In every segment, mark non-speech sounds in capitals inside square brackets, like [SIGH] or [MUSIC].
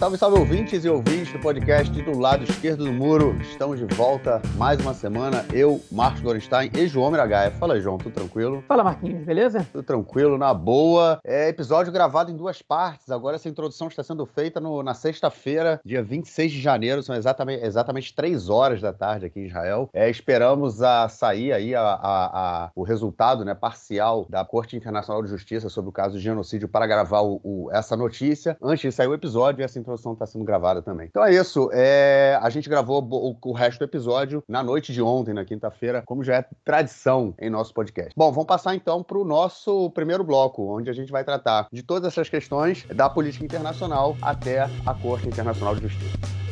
Salve, salve ouvintes e ouvintes do podcast do lado esquerdo do muro. Estamos de volta mais uma semana. Eu, Marcos Gorenstein e João Miragaia. Fala, João, tudo tranquilo? Fala, Marquinhos, beleza? Tudo tranquilo, na boa. É episódio gravado em duas partes. Agora essa introdução está sendo feita no, na sexta-feira, dia 26 de janeiro. São exatamente, exatamente três horas da tarde aqui em Israel. É, esperamos a sair aí a, a, a, o resultado né, parcial da Corte Internacional de Justiça sobre o caso de genocídio para gravar o, o, essa notícia. Antes de sair o episódio, essa introdução está sendo gravada também. Então é isso. É... A gente gravou o, o, resto do episódio na noite de ontem, na quinta-feira, como já é tradição em nosso podcast. Bom, vamos passar então para o nosso primeiro bloco, onde a gente vai tratar de todas essas questões da política internacional até a Corte Internacional de Justiça.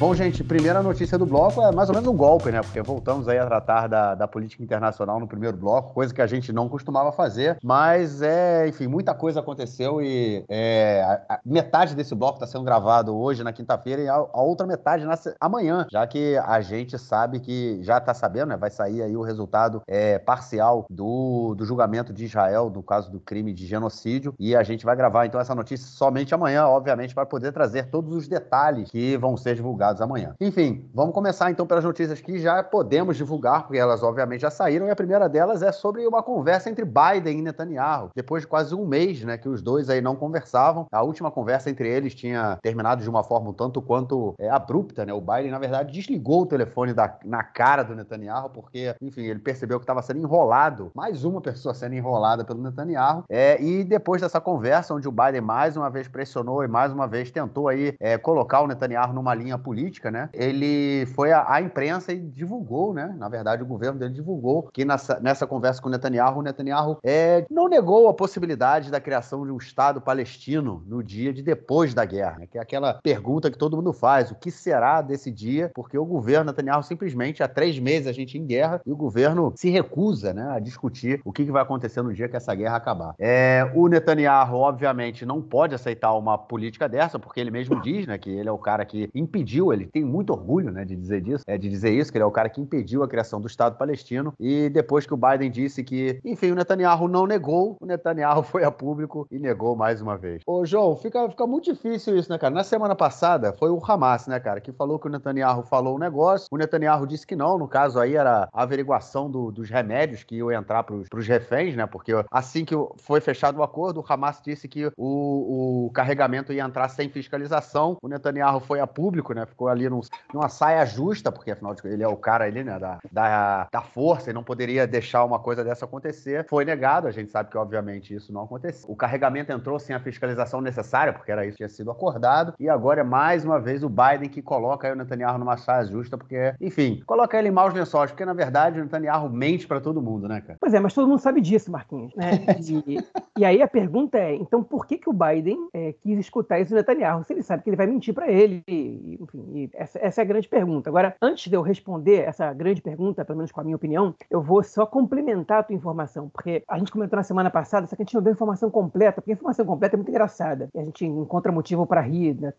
Bom, gente, primeira notícia do bloco é mais ou menos um golpe, né? Porque voltamos aí a tratar da, da política internacional no primeiro bloco, coisa que a gente não costumava fazer, mas é, enfim, muita coisa aconteceu e é, a, a metade desse bloco está sendo gravado hoje, na quinta-feira, e a, a, outra metade nasce amanhã, já que a gente sabe que já está sabendo, né? Vai sair aí o resultado é, parcial do, do julgamento de Israel, no caso do crime de genocídio, e a gente vai gravar então essa notícia somente amanhã, obviamente, para poder trazer todos os detalhes que vão ser divulgados divulgados amanhã. Enfim, vamos começar então pelas notícias que já podemos divulgar, porque elas obviamente já saíram, e a primeira delas é sobre uma conversa entre Biden e Netanyahu, depois de quase um mês, né, que os dois aí não conversavam. A última conversa entre eles tinha terminado de uma forma um tanto quanto é, abrupta, né? O Biden, na verdade, desligou o telefone da, na cara do Netanyahu, porque, enfim, ele percebeu que estava sendo enrolado, mais uma pessoa sendo enrolada pelo Netanyahu. É, e depois dessa conversa, onde o Biden mais uma vez pressionou e mais uma vez tentou aí é, colocar o Netanyahu numa linha política, política, né? Ele foi à, imprensa e divulgou, né? Na verdade, o governo dele divulgou que nessa, nessa conversa com o Netanyahu, o Netanyahu é, não negou a possibilidade da criação de um Estado palestino no dia de depois da guerra, né? que é aquela pergunta que todo mundo faz: o que será desse dia? Porque o governo Netanyahu simplesmente há três meses a gente em guerra e o governo se recusa, né, a discutir o que, que vai acontecer no dia que essa guerra acabar. É, o Netanyahu, obviamente, não pode aceitar uma política dessa, porque ele mesmo diz, né, que ele é o cara que impediu ele tem muito orgulho né, de dizer disso, é, de dizer isso, que ele é o cara que impediu a criação do Estado palestino. E depois que o Biden disse que, enfim, o Netanyahu não negou, o Netanyahu [LAUGHS] foi a público e negou mais uma vez. Ô, João, fica, fica muito difícil isso, né, cara? Na semana passada foi o Hamas, né, cara, que falou que o Netanyahu falou um negócio, o Netanyahu disse que não, no caso aí era a averiguação do, dos remédios que iam entrar para os reféns, né, porque assim que foi fechado o acordo, o Hamas disse que o, o carregamento ia entrar sem fiscalização, o Netanyahu foi a público, né, ficou ali num, numa saia justa, porque afinal de ele é o cara ali, né, da, da, da força e não poderia deixar uma coisa dessa acontecer. Foi negado, a gente sabe que obviamente isso não aconteceu. O carregamento entrou sem a fiscalização necessária, porque era isso que tinha sido acordado, e agora é mais uma vez o Biden que coloca aí o Netanyahu numa saia justa, porque, enfim, coloca ele em maus lençóis, porque na verdade o Netanyahu mente para todo mundo, né, cara? Pois é, mas todo mundo sabe disso, Marquinhos, né? [LAUGHS] E, e aí a pergunta é, então por que que o Biden é, quis escutar isso do Netanyahu, se ele sabe que ele vai mentir para ele, e, enfim, e essa, essa, é a grande pergunta. Agora, antes de eu responder essa grande pergunta, pelo menos com a minha opinião, eu vou só complementar a tua informação, porque a gente comentou na semana passada, só que a gente não deu informação completa, porque a informação completa é muito engraçada. E a gente encontra motivo para rir, né?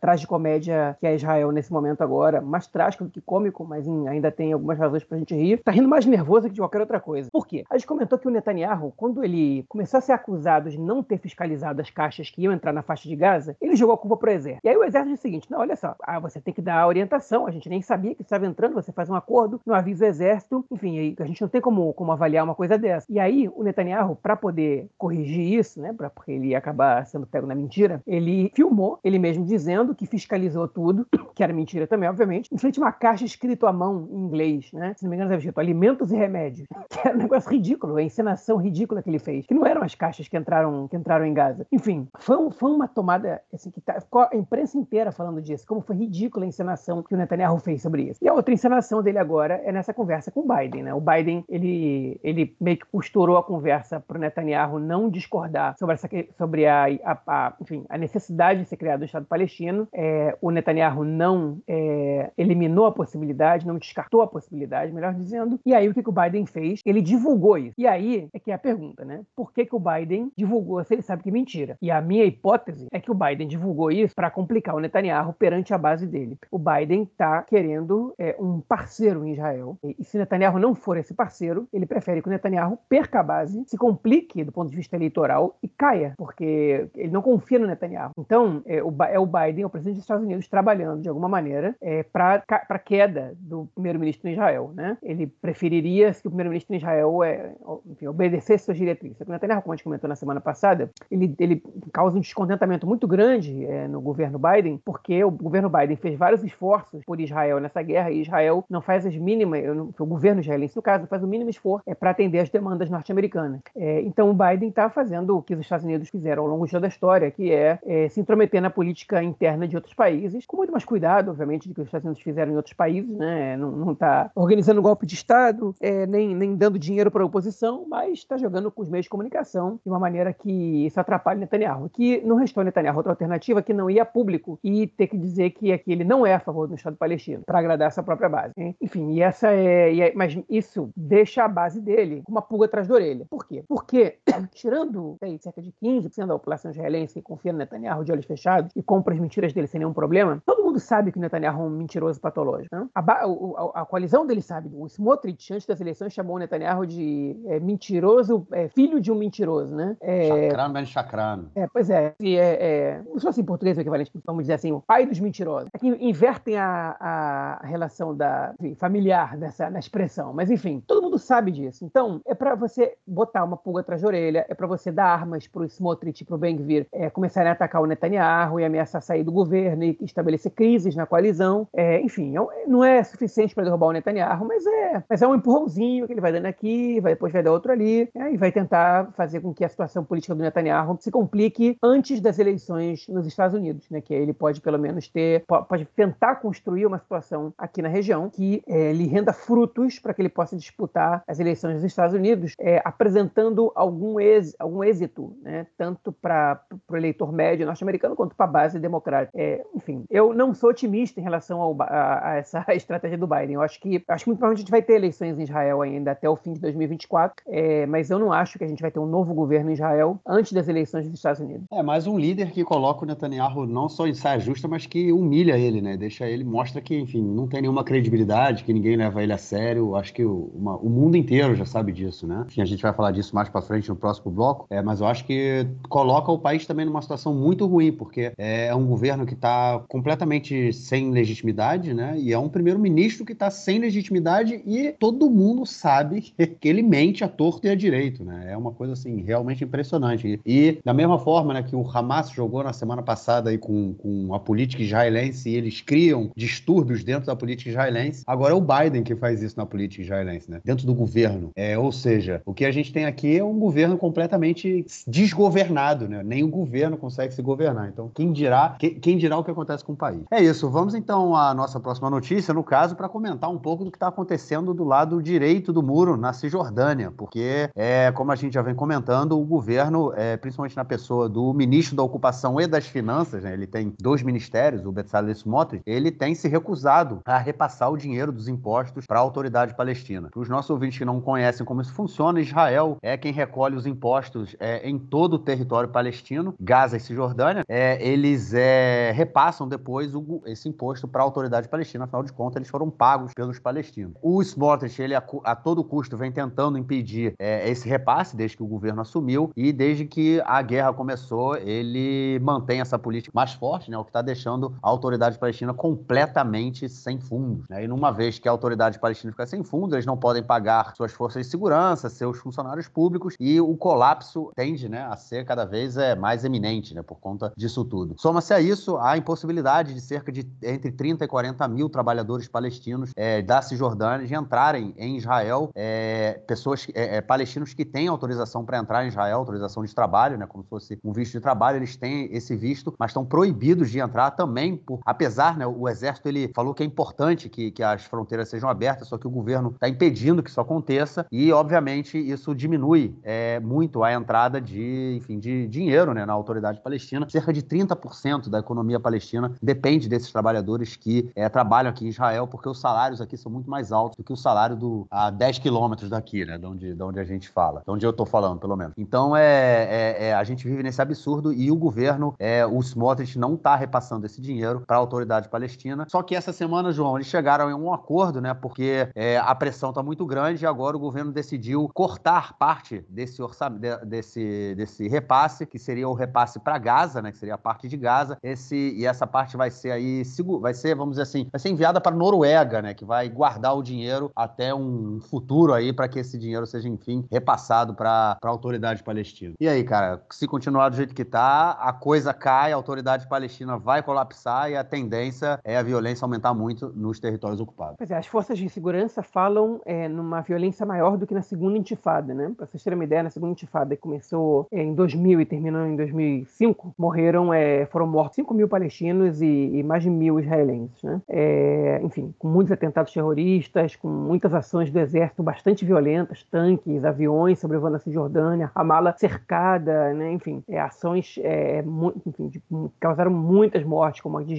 Traz de comédia que é Israel nesse momento agora, mais trágico do que cômico, mas ainda tem algumas razões pra gente rir. Tá rindo mais nervoso que de qualquer outra coisa. Por quê? A gente comentou que o Netanyahu, quando ele começou a ser acusado de não ter fiscalizado as caixas que iam entrar na faixa de Gaza, ele jogou a culpa pro exército. E aí o exército disse o seguinte: não, olha só, ah, você tem que dar orientação, a gente nem sabia que estava entrando, você faz um acordo, não avisa o exército, enfim, a gente não tem como, como avaliar uma coisa dessa. E aí o Netanyahu, para poder corrigir isso, né, pra, porque ele ia acabar sendo pego na mentira, ele filmou, ele mesmo dizendo que fiscalizou tudo, [COUGHS] que era mentira também, obviamente, em frente a uma caixa escrito à mão em inglês, né, se não me engano estava escrito alimentos e remédios, [LAUGHS] que era um negócio ridículo, a encenação ridícula que ele fez, que não eram as caixas que entraram, que entraram em Gaza. Enfim, foi, foi uma tomada, assim, que tá, ficou a imprensa inteira falando disso, como foi ridícula encenação que o Netanyahu fez sobre isso. E a outra encenação dele agora é nessa conversa com o Biden, né? O Biden, ele, ele meio que costurou a conversa para o Netanyahu não discordar sobre, essa, sobre a, a, a, enfim, a necessidade de ser criado o Estado palestino. É, o Netanyahu não é, eliminou a possibilidade, não descartou a possibilidade, melhor dizendo. E aí o que, que o Biden fez? Ele divulgou isso. E aí é que é a pergunta, né? Por que, que o Biden divulgou se ele sabe que é mentira? E a minha hipótese é que o Biden divulgou isso para complicar o Netanyahu perante a base base dele. O Biden está querendo é, um parceiro em Israel. E, e, se Netanyahu não for esse parceiro, ele prefere que o Netanyahu perca a base, se complique do ponto de vista eleitoral e caia, porque ele não confia no Netanyahu. Então, é o, é o Biden, o presidente dos Estados Unidos, trabalhando de alguma maneira é, para a queda do primeiro-ministro em Israel. Né? Ele preferiria que o primeiro-ministro em Israel é, enfim, obedecesse suas diretrizes. O Netanyahu, como a gente comentou na semana passada, ele, ele causa um descontentamento muito grande é, no governo Biden, porque o governo Biden fez vários esforços por Israel nessa guerra e Israel não faz as mínimas, o governo israelense, no caso, não faz o mínimo esforço é, para atender as demandas norte-americanas. É, então o Biden está fazendo o que os Estados Unidos fizeram ao longo de toda a história, que é, é, se intrometer na política interna de outros países, com muito mais cuidado, obviamente, do que os Estados Unidos fizeram em outros países, né? Não está organizando golpe de Estado, é, nem, nem dando dinheiro para a oposição, mas está jogando com os meios de comunicação de uma maneira que isso atrapalha Netanyahu. Que não restou Netanyahu outra alternativa que não ia público e ter que dizer que, que ele não é a favor do Estado palestino, para agradar a sua própria base. Enfim, e essa é, e é, Mas isso deixa a base dele com uma pulga atrás da orelha. Por quê? Porque, [CLEARS THROAT] tirando sei, cerca de 15% da população israelense que confia no Netanyahu de olhos fechados e compra as mentiras dele sem nenhum problema, todo mundo sabe que o Netanyahu é um mentiroso patológico. Né? A, a, a, coalizão dele sabe. O Smotrich, antes das eleições, chamou o Netanyahu de é, mentiroso, é, filho de um mentiroso. Né? É, chacrano, ben chacrano. É, pois é. E é, é não sou assim em português o equivalente, vamos dizer assim, o pai dos mentirosos. Que invertem a, a relação da, enfim, familiar dessa na expressão. Mas, enfim, todo mundo sabe disso. Então, é para você botar uma pulga atrás da orelha, é para você dar armas para o Smotrich e para o Ben-Gvir é, começarem a atacar o Netanyahu e ameaçar sair do governo e estabelecer crises na coalizão. É, enfim, é não é suficiente para derrubar o Netanyahu, mas é, mas é um empurrãozinho que ele vai dando aqui, vai, depois vai dar outro ali, é, e vai tentar fazer com que a situação política do Netanyahu se complique antes das eleições nos Estados Unidos, né? Que ele pode pelo menos ter, pode tentar construir uma situação aqui na região que é, lhe renda frutos para que ele possa disputar as eleições nos Estados Unidos, é, apresentando algum, êxito, algum êxito, né? Tanto para o eleitor médio norte-americano quanto para a base democrática. É, enfim, eu não sou otimista em relação ao, a, a, essa [LAUGHS] estratégia do Biden. Eu acho que acho que muito provavelmente a gente vai ter eleições em Israel ainda até o fim de 2024, é, mas eu não acho que a gente vai ter um novo governo em Israel antes das eleições dos Estados Unidos. É mais um líder que coloca o Netanyahu não só em saia justa, mas que humilha ele, né? Deixa ele, mostra que, enfim, não tem nenhuma credibilidade, que ninguém leva ele a sério. Acho que o, uma, o mundo inteiro já sabe disso, né? Enfim, a gente vai falar disso mais para frente no próximo bloco, é, mas eu acho que coloca o país também numa situação muito ruim, porque é um governo que está completamente sem legitimidade, né? E é um primeiro-ministro que está sem legitimidade e todo mundo sabe [LAUGHS] que ele mente a torto e a direito, né? É uma coisa assim realmente impressionante. E da mesma forma, né, que o Hamas jogou na semana passada aí com, com a política israelense e eles criam distúrbios dentro da política israelense, agora é o Biden que faz isso na política israelense, né? Dentro do governo. É, ou seja, o que a gente tem aqui é um governo completamente desgovernado, né? Nem o governo consegue se governar. Então, quem dirá, quem, quem dirá o que acontece com o país? É isso. Vamos então à nossa próxima notícia, no caso, para comentar um pouco do que está acontecendo do lado direito do muro, na Cisjordânia, porque, é, como a gente já vem comentando, o governo, é, principalmente na pessoa do ministro da Ocupação e das Finanças, né, ele tem dois ministérios, o Bezalel Smotrich, ele tem se recusado a repassar o dinheiro dos impostos para a autoridade palestina. Para os nossos ouvintes que não conhecem como isso funciona, Israel é quem recolhe os impostos é, em todo o território palestino, Gaza e Cisjordânia, é, eles é, repassam depois o, esse imposto para a autoridade palestina, afinal de contas, eles foram pagos pelos palestinos. O Smotrich, ele a, a todo custo vem tentando impedir é, esse repasse desde que o governo assumiu e desde que a guerra começou, ele mantém essa política mais forte, né, o que está deixando a autoridade palestina completamente sem fundos. Né? E numa vez que a autoridade palestina fica sem fundos, eles não podem pagar suas forças de segurança, seus funcionários públicos e o colapso tende né, a ser cada vez é, mais eminente né, por conta disso tudo. Soma-se a isso a impossibilidade de cerca de entre 30 e 40 mil trabalhadores palestinos é, da Cisjordânia de entrarem em Israel, é, pessoas é palestinos que têm autorização para entrar em Israel, autorização de trabalho, né, como se fosse um visto de trabalho, eles têm esse visto, mas estão proibidos de entrar também, por, apesar, né, o exército ele falou que é importante que, que as fronteiras sejam abertas, só que o governo está impedindo que isso aconteça e, obviamente, isso diminui é, muito a entrada de, enfim, de dinheiro né, na autoridade palestina. Cerca de 30% da economia palestina depende desses trabalhadores que é, trabalham aqui em Israel, porque os salários aqui são muito mais altos do que o salário do, a 10 quilômetros daqui, né, de onde, de onde a gente fala, de onde eu estou falando, pelo menos. Então, é, é, é, a gente vive nesse absurdo e o governo, é, o Smotrich, não está repassando esse dinheiro para a autoridade palestina. Só que essa semana, João, eles chegaram em um acordo, né? Porque é, a pressão está muito grande e agora o governo decidiu cortar parte desse orçamento, desse, desse repasse, que seria o repasse para Gaza, né? Que seria a parte de Gaza. Esse, e essa parte vai ser aí, vai ser, vamos dizer assim, vai ser enviada para Noruega, né? Que vai guardar o dinheiro até um futuro aí para que esse dinheiro seja, enfim, repassado para a autoridade palestina. E aí, cara, se continuar do jeito que tá, a coisa cai, a autoridade palestina vai colapsar e a tendência é a violência aumentar muito nos territórios ocupados. Pois é, as forças de segurança falam é, numa violência maior do que na segunda intifada, né? Para vocês terem uma ideia, na segunda intifada, que começou é, em 2000 e terminou em 2005, morreram, é, foram mortos 5 mil palestinos e, e, mais de mil israelenses, né? É, enfim, com muitos atentados terroristas, com muitas ações do exército bastante violentas, tanques, aviões sobrevoando a Cisjordânia, a mala cercada, né? enfim, é, ações é, enfim, de, causaram muitas mortes, como a de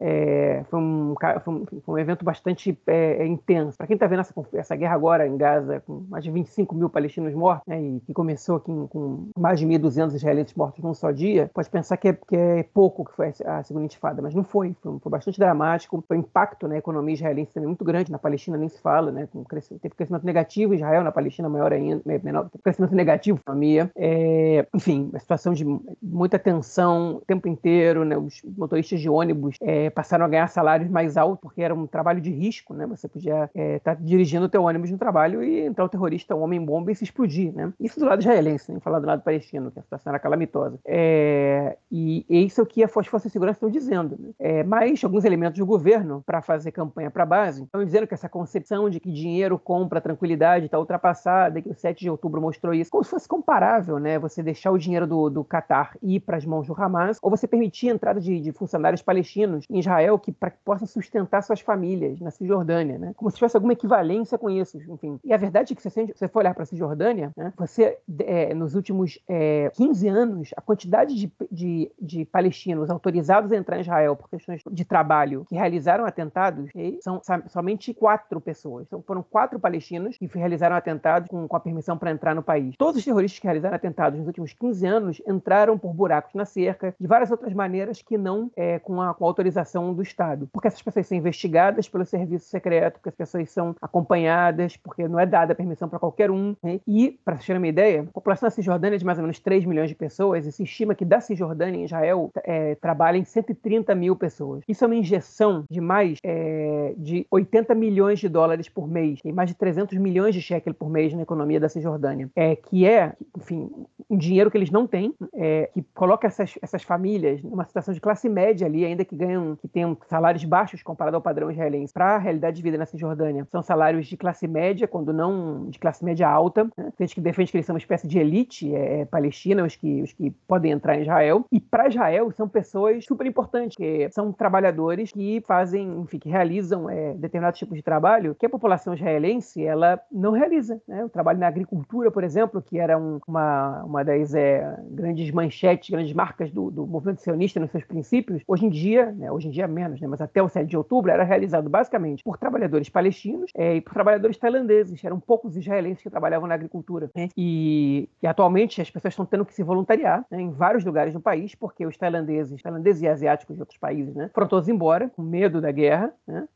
É, foi, um, foi, um, evento bastante é, é, intenso. Para quem está vendo essa, essa, guerra agora em Gaza, com mais de 25 mil palestinos mortos, né, e que começou aqui com mais de 1.200 israelenses mortos num só dia, pode pensar que é, que é pouco que foi a segunda intifada, mas não foi. Foi, foi bastante dramático. Foi um impacto na economia israelense também muito grande. Na Palestina nem se fala, né? Com crescimento, teve crescimento negativo, Israel na Palestina maior ainda, menor, crescimento negativo economia. É, enfim, a situação de muita tensão o tempo inteiro, né? Os motoristas de ônibus é, passaram a ganhar salários mais altos porque era um trabalho de risco, né? Você podia estar é, tá dirigindo o teu ônibus no trabalho e entrar o terrorista, um homem-bomba e se explodir, né? Isso do lado israelense, nem falar do lado palestino, que a situação era calamitosa. É, e, e isso é o que as forças de segurança estão dizendo. Né? É, mas alguns elementos do governo, para fazer campanha para a base, estão dizendo que essa concepção de que dinheiro compra tranquilidade está ultrapassada, que o 7 de outubro mostrou isso, como se fosse comparável, né? Você deixar o dinheiro do, do Qatar ir para as mãos do Hamas, ou você permitir a entrada de, de funcionários palestinos em Israel que, para que possam sustentar suas famílias na Cisjordânia, né? Como se tivesse alguma equivalência com isso, enfim. E a verdade é que se você for olhar para a Cisjordânia, né, você, é, nos últimos é, 15 anos, a quantidade de, de, de, palestinos autorizados a entrar em Israel por questões de trabalho que realizaram atentados são somente quatro pessoas. Então, foram quatro palestinos que realizaram atentados com, com a permissão para entrar no país. Todos os terroristas que realizaram atentados nos últimos 15 anos entraram por buracos na cerca, de várias outras maneiras que não é, com, a, com autorização do Estado. Porque essas pessoas são investigadas pelo serviço secreto, porque as pessoas são acompanhadas, porque não é dada permissão para qualquer um. Né? E, para vocês terem uma ideia, a população da Cisjordânia é de mais ou menos 3 milhões de pessoas, e se estima que da Cisjordânia em Israel é, trabalhem 130 mil pessoas. Isso é uma injeção de mais é, de 80 milhões de dólares por mês, e mais de 300 milhões de shekel por mês na economia da Cisjordânia, é, que é, enfim, um dinheiro que eles não têm, é, que coloca essas, essas famílias numa situação de classe média ali, ainda que ganham, que tenham salários baixos comparado ao padrão israelense, para a realidade de vida na Cisjordânia. São salários de classe média, quando não de classe média alta. Né? Tem gente que defende que eles são uma espécie de elite é, é palestina, os que, os que podem entrar em Israel. E para Israel são pessoas super importantes, que são trabalhadores que fazem, enfim, que realizam é, determinados tipos de trabalho que a população israelense ela não realiza. Né? O trabalho na agricultura, por exemplo, que era um, uma, uma das é, grandes manchetes, grandes marcas do, do movimento sionista nos seus princípios, hoje em dia, né, hoje em dia menos, né, mas até o 7 de outubro, era realizado basicamente por trabalhadores palestinos é, e por trabalhadores tailandeses. Eram poucos israelenses que trabalhavam na agricultura. Né? E, e, atualmente as pessoas estão tendo que se voluntariar né, em vários lugares do país, porque os tailandeses, tailandeses e asiáticos de outros países, né, foram todos embora, com medo da guerra.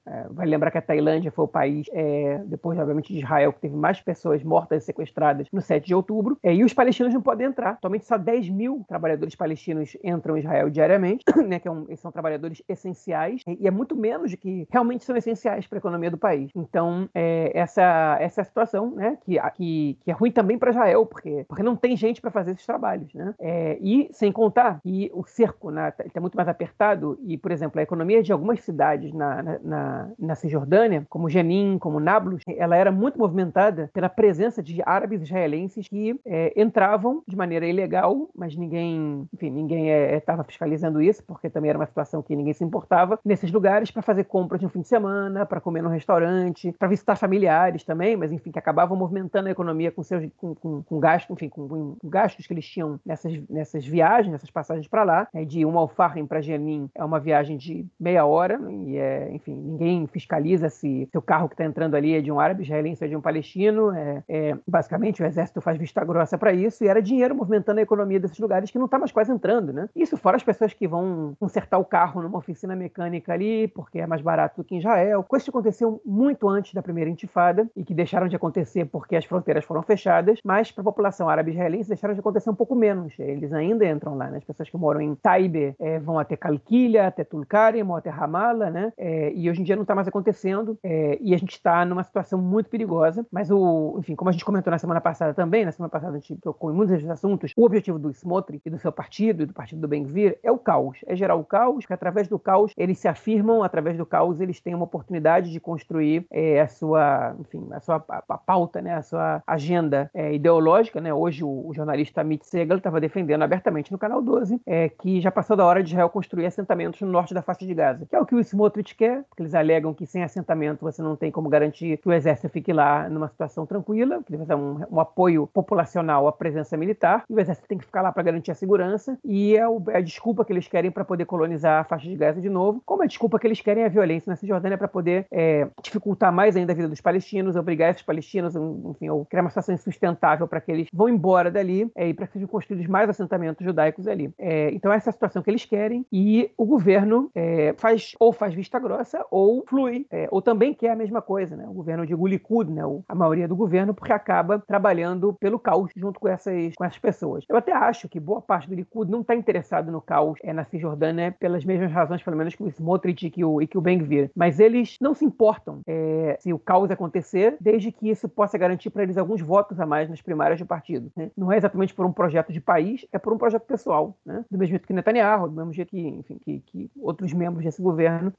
É, vai lembrar que a Tailândia foi o país, é, depois, obviamente, de Israel, que teve mais pessoas mortas e sequestradas no 7 de outubro. E os palestinos não podem entrar. Atualmente, só 10 mil trabalhadores palestinos entram em Israel diariamente, [COUGHS] né, que é um, são trabalhadores essenciais, e é muito menos de que realmente são essenciais para a economia do país. Então, é, essa, essa é situação né, que, que, que é ruim também para Israel, porque, porque não tem gente para fazer esses trabalhos. Né? É, e, sem contar que o cerco está né, tá muito mais apertado, e, por exemplo, a economia de algumas cidades na, na, na, na Cisjordânia, como Jenin, como Nablus, ela era muito movimentada pela presença de árabes israelenses que é, entravam de maneira ilegal, mas ninguém, enfim, ninguém estava é, fiscalizando isso, porque também era uma situação que ninguém se importava, nesses lugares para fazer compras de um fim de semana, para comer num restaurante, para visitar familiares também, mas enfim, que acabavam movimentando a economia com seus com, com, com gastos, enfim, com, com, gastos que eles tinham nessas, nessas viagens, nessas passagens para lá. É, de uma Alfarrem para Jenin é uma viagem de meia hora, e é, enfim, ninguém fiscaliza se o carro que está entrando ali é de um árabe israelense ou de um palestino. É, é, basicamente, o exército faz vista grossa para isso, e era dinheiro movimentando a economia desses lugares que não está mais quase entrando, né? Isso fora as pessoas que vão consertar o carro carro numa oficina mecânica ali, porque é mais barato do que em Israel. Coisas que aconteciam muito antes da primeira intifada e que deixaram de acontecer porque as fronteiras foram fechadas, mas para a população árabe israelense deixaram de acontecer um pouco menos. Eles ainda entram lá, né? As pessoas que moram em Taibe é, vão até Kalkilia, até Tulkarem, vão até Ramallah, né? É, e hoje em dia não está mais acontecendo é, e a gente está numa situação muito perigosa. Mas o, enfim, como a gente comentou na semana passada também, na semana passada a gente tocou em muitos assuntos, o objetivo do Smotrich e do seu partido e do partido do Ben-Gvir é o caos, é gerar o caos, que através do caos eles se afirmam, através do caos eles têm uma oportunidade de construir é, a sua, enfim, a sua a, a pauta, né, a sua agenda é, ideológica, né? Hoje o, o jornalista Amit Segal estava defendendo abertamente no canal 12 é, que já passou da hora de Israel construir assentamentos no norte da faixa de Gaza, que é o que o Smotrich quer, porque eles alegam que sem assentamento você não tem como garantir que o exército fique lá numa situação tranquila, que deve um, um apoio populacional à presença militar, e o exército tem que ficar lá para garantir a segurança, e é, o, é a desculpa que eles querem para poder colonizar a faixa de Gaza de novo, como a desculpa que eles querem a violência na Cisjordânia para poder é, dificultar mais ainda a vida dos palestinos, obrigar esses palestinos, enfim, ou criar uma situação insustentável para que eles vão embora dali é, e para que sejam construídos mais assentamentos judaicos ali. É, então essa é a situação que eles querem e o governo é, faz ou faz vista grossa ou flui, é, ou também quer a mesma coisa, né? O governo de Likud, né? a maioria do governo, porque acaba trabalhando pelo caos junto com essas, com essas pessoas. Eu até acho que boa parte do Likud não está interessado no caos é, na Cisjordânia pelas mesmas razões, pelo menos, que o Smotrich e que o, e que o Ben-Gvir. Mas eles não se importam é, se o caos acontecer, desde que isso possa garantir para eles alguns votos a mais nas primárias do partido. Né? Não é exatamente por um projeto de país, é por um projeto pessoal. Né? Do mesmo jeito que Netanyahu, do mesmo jeito que, enfim, que, que outros membros desse governo,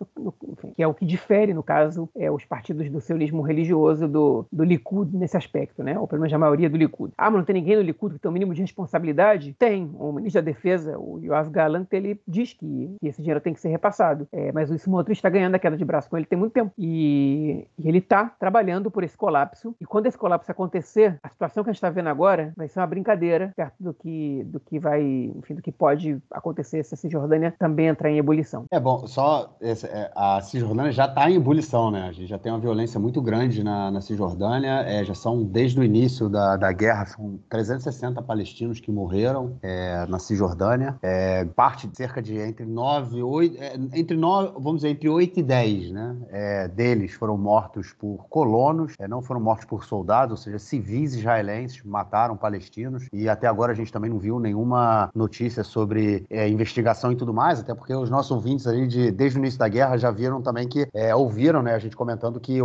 enfim, que é o que difere, no caso, é, os partidos do sionismo religioso do, do Likud nesse aspecto, né? ou pelo menos a maioria do Likud. Ah, mas não tem ninguém no Likud que tem o um mínimo de responsabilidade? Tem. O ministro da Defesa, o Yoav Galant, ele diz que, que esse dinheiro tem que ser repassado. É, mas o Smotrich está ganhando a queda de braço com ele tem muito tempo. E, e ele está trabalhando por esse colapso. E quando esse colapso acontecer, a situação que a gente está vendo agora vai ser uma brincadeira perto do que, do que vai, enfim, do que pode acontecer se a Cisjordânia também entrar em ebulição. É bom, só esse, é, a Cisjordânia já está em ebulição, né? A gente já tem uma violência muito grande na, na Cisjordânia. É, já são, desde o início da, da guerra, são 360 palestinos que morreram é, na Cisjordânia. É, parte de cerca de entre 9 8, é, entre 9, vamos dizer, entre 8 e 10, né? É, deles foram mortos por colonos, é, não foram mortos por soldados, ou seja, civis israelenses mataram palestinos. E até agora a gente também não viu nenhuma notícia sobre investigação e tudo mais, até porque os nossos ouvintes ali, de, desde o início da guerra, já viram também que ouviram, né? A gente comentando que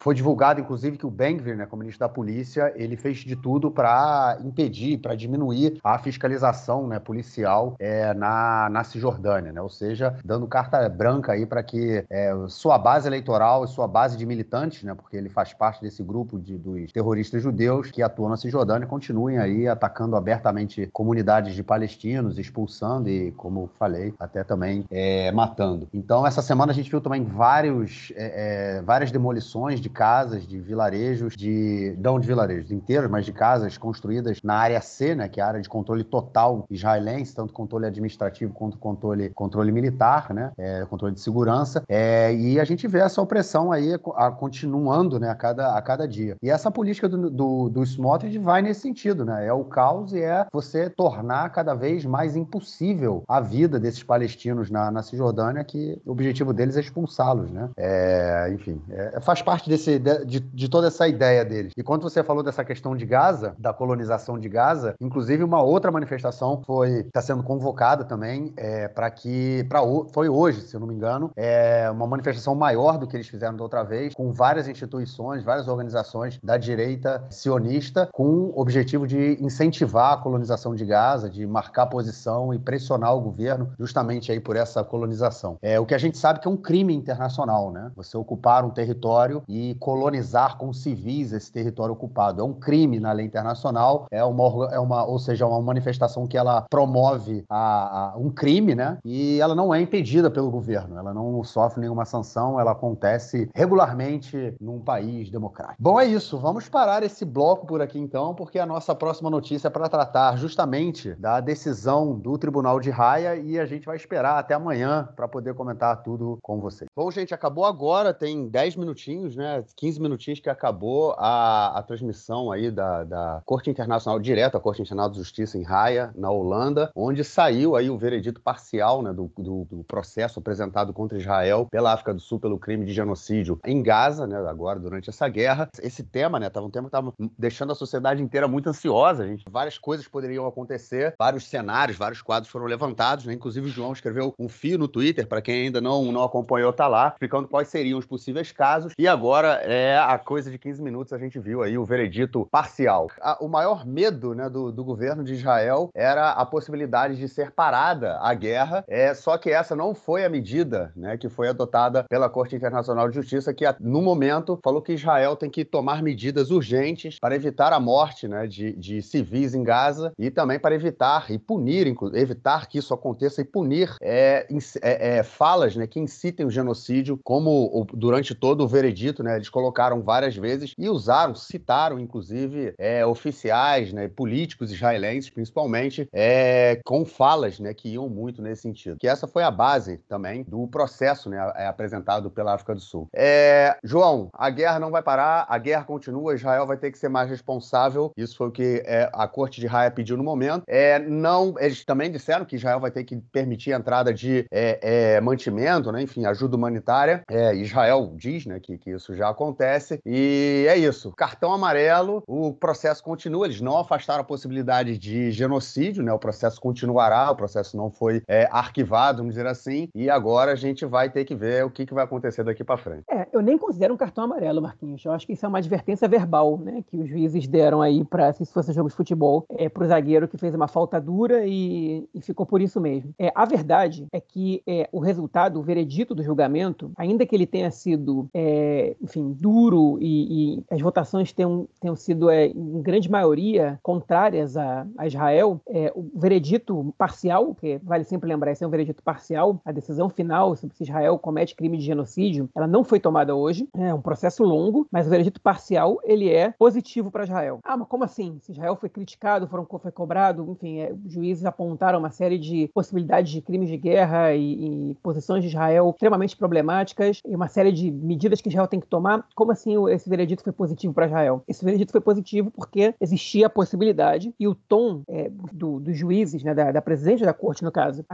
foi divulgado, inclusive, que o Ben-Gvir, né, como ministro da polícia, ele fez de tudo para impedir, para diminuir a fiscalização né, policial é, na, na Cisjordânia, né? ou seja, dando carta branca aí para que é, sua base eleitoral e sua base de militantes, né, porque ele faz parte desse grupo de, dos terroristas judeus que atuam na Cisjordânia, continuem aí atacando abertamente comunidades de palestinos, expulsando e, como falei, até também é, matando. Então, essa semana a gente viu também vários, é, é várias demolições de casas, de vilarejos, de não de vilarejos inteiros, mas de casas construídas na área C, né, que é a área de controle total israelense, tanto controle administrativo quanto controle, controle militar, né, é, controle de segurança. É, e a gente vê essa opressão aí a, continuando né, a, cada, a cada dia. E essa política do, do, do Smotrich vai nesse sentido, né? É o caos e é você tornar cada vez mais impossível a vida desses palestinos na, na Cisjordânia, que o objetivo deles é expulsá-los, né? É, enfim, é, faz parte desse, de, de toda essa ideia deles. E quando você falou dessa questão de Gaza, da colonização de Gaza, inclusive uma outra manifestação foi está sendo convocada também é, para que para foi hoje, se eu não me engano, é uma manifestação maior do que eles fizeram da outra vez, com várias instituições, várias organizações da direita sionista, com o objetivo de incentivar a colonização de Gaza, de marcar posição e pressionar o governo justamente aí por essa colonização. É o que a gente sabe que é um crime internacional, né? Você ocupar um território e colonizar com civis esse território ocupado. É um crime na lei internacional, é uma, é uma ou seja, uma manifestação que ela promove a, a, um crime, né? E ela não é impedida pelo governo, ela não sofre nenhuma sanção, ela acontece regularmente num país democrático. Bom, é isso. Vamos parar esse bloco por aqui então, porque a nossa próxima notícia é para tratar justamente da decisão do Tribunal de Raia e a gente vai esperar até amanhã para poder comentar tudo com vocês. Bom, gente, acabou agora, tem 10 minutinhos, né? 15 minutinhos que acabou a, a transmissão aí da, da Corte Internacional direto à Corte Internacional de Justiça em Haia, na Holanda, onde saiu aí o veredito parcial né, do, do, do, processo apresentado contra Israel pela África do Sul pelo crime de genocídio em Gaza, né, agora durante essa guerra. Esse tema, né, um tema que estava deixando a sociedade inteira muito ansiosa. Gente. Várias coisas poderiam acontecer, vários cenários, vários quadros foram levantados, né? Inclusive o João escreveu um fio no Twitter, para quem ainda não, não acompanhou, tá lá, explicando quais seriam os possíveis casos. E agora é a coisa de 15 minutos a gente viu aí o veredito parcial. o maior medo né, do, do governo de Israel era a possibilidade de ser parada a guerra, é, só que essa não foi a medida né, que foi adotada pela Corte Internacional de Justiça, que no momento falou que Israel tem que tomar medidas urgentes para evitar a morte né, de, de civis em Gaza e também para evitar e punir, evitar que isso aconteça e punir é, é, é, falas né, que incitem o genocídio, como durante todo o veredito, né, eles colocaram várias vezes e usaram, citaram inclusive é, oficiais, né, políticos israelenses, principalmente, é, com falas né, que iam muito nesse sentido. Que essa foi a base também do processo né, é, apresentado pela África do Sul. É, João, a guerra não vai parar, a guerra continua, Israel vai ter que ser mais responsável. Isso foi o que é, a corte de Haia pediu no momento. É, não, eles também disseram que Israel vai ter que permitir a entrada de é, é, mantimento, né, enfim, ajuda humanitária. Israel diz né, que, que isso já acontece. E é isso. Cartão amarelo, o processo continua. Eles não afastaram a possibilidade de genocídio, né? O processo continuará, o processo não foi é, arquivado, vamos dizer assim, e agora a gente vai ter que ver o que, que vai acontecer daqui para frente. É, eu nem considero um cartão amarelo, Marquinhos. Eu acho que isso é uma advertência verbal, né? Que os juízes deram aí para, se fosse jogo de futebol, é, para o zagueiro que fez uma falta dura e, e ficou por isso mesmo. É, a verdade é que é, o resultado, o veredito do julgamento, ainda que ele tenha sido, é, enfim, duro e, e, as votações tenham, tenham sido, é, em grande maioria, contrárias a, a Israel, é, o veredito parcial, que vale sempre lembrar, esse é um veredito parcial, a decisão final sobre se Israel comete crime de genocídio, ela não foi tomada hoje, é um processo longo, mas o veredito parcial, ele é positivo para Israel. Ah, mas como assim? Se Israel foi criticado, foram, foi cobrado, enfim, é, juízes apontaram uma série de possibilidades de crimes de guerra e, e posições de Israel extremamente problemáticas e uma série de medidas que Israel tem que tomar. Como assim esse veredito foi positivo para Israel? Esse veredito foi positivo porque existia a possibilidade e o tom é, do, dos juízes, né, da, da, presidente da corte, no caso,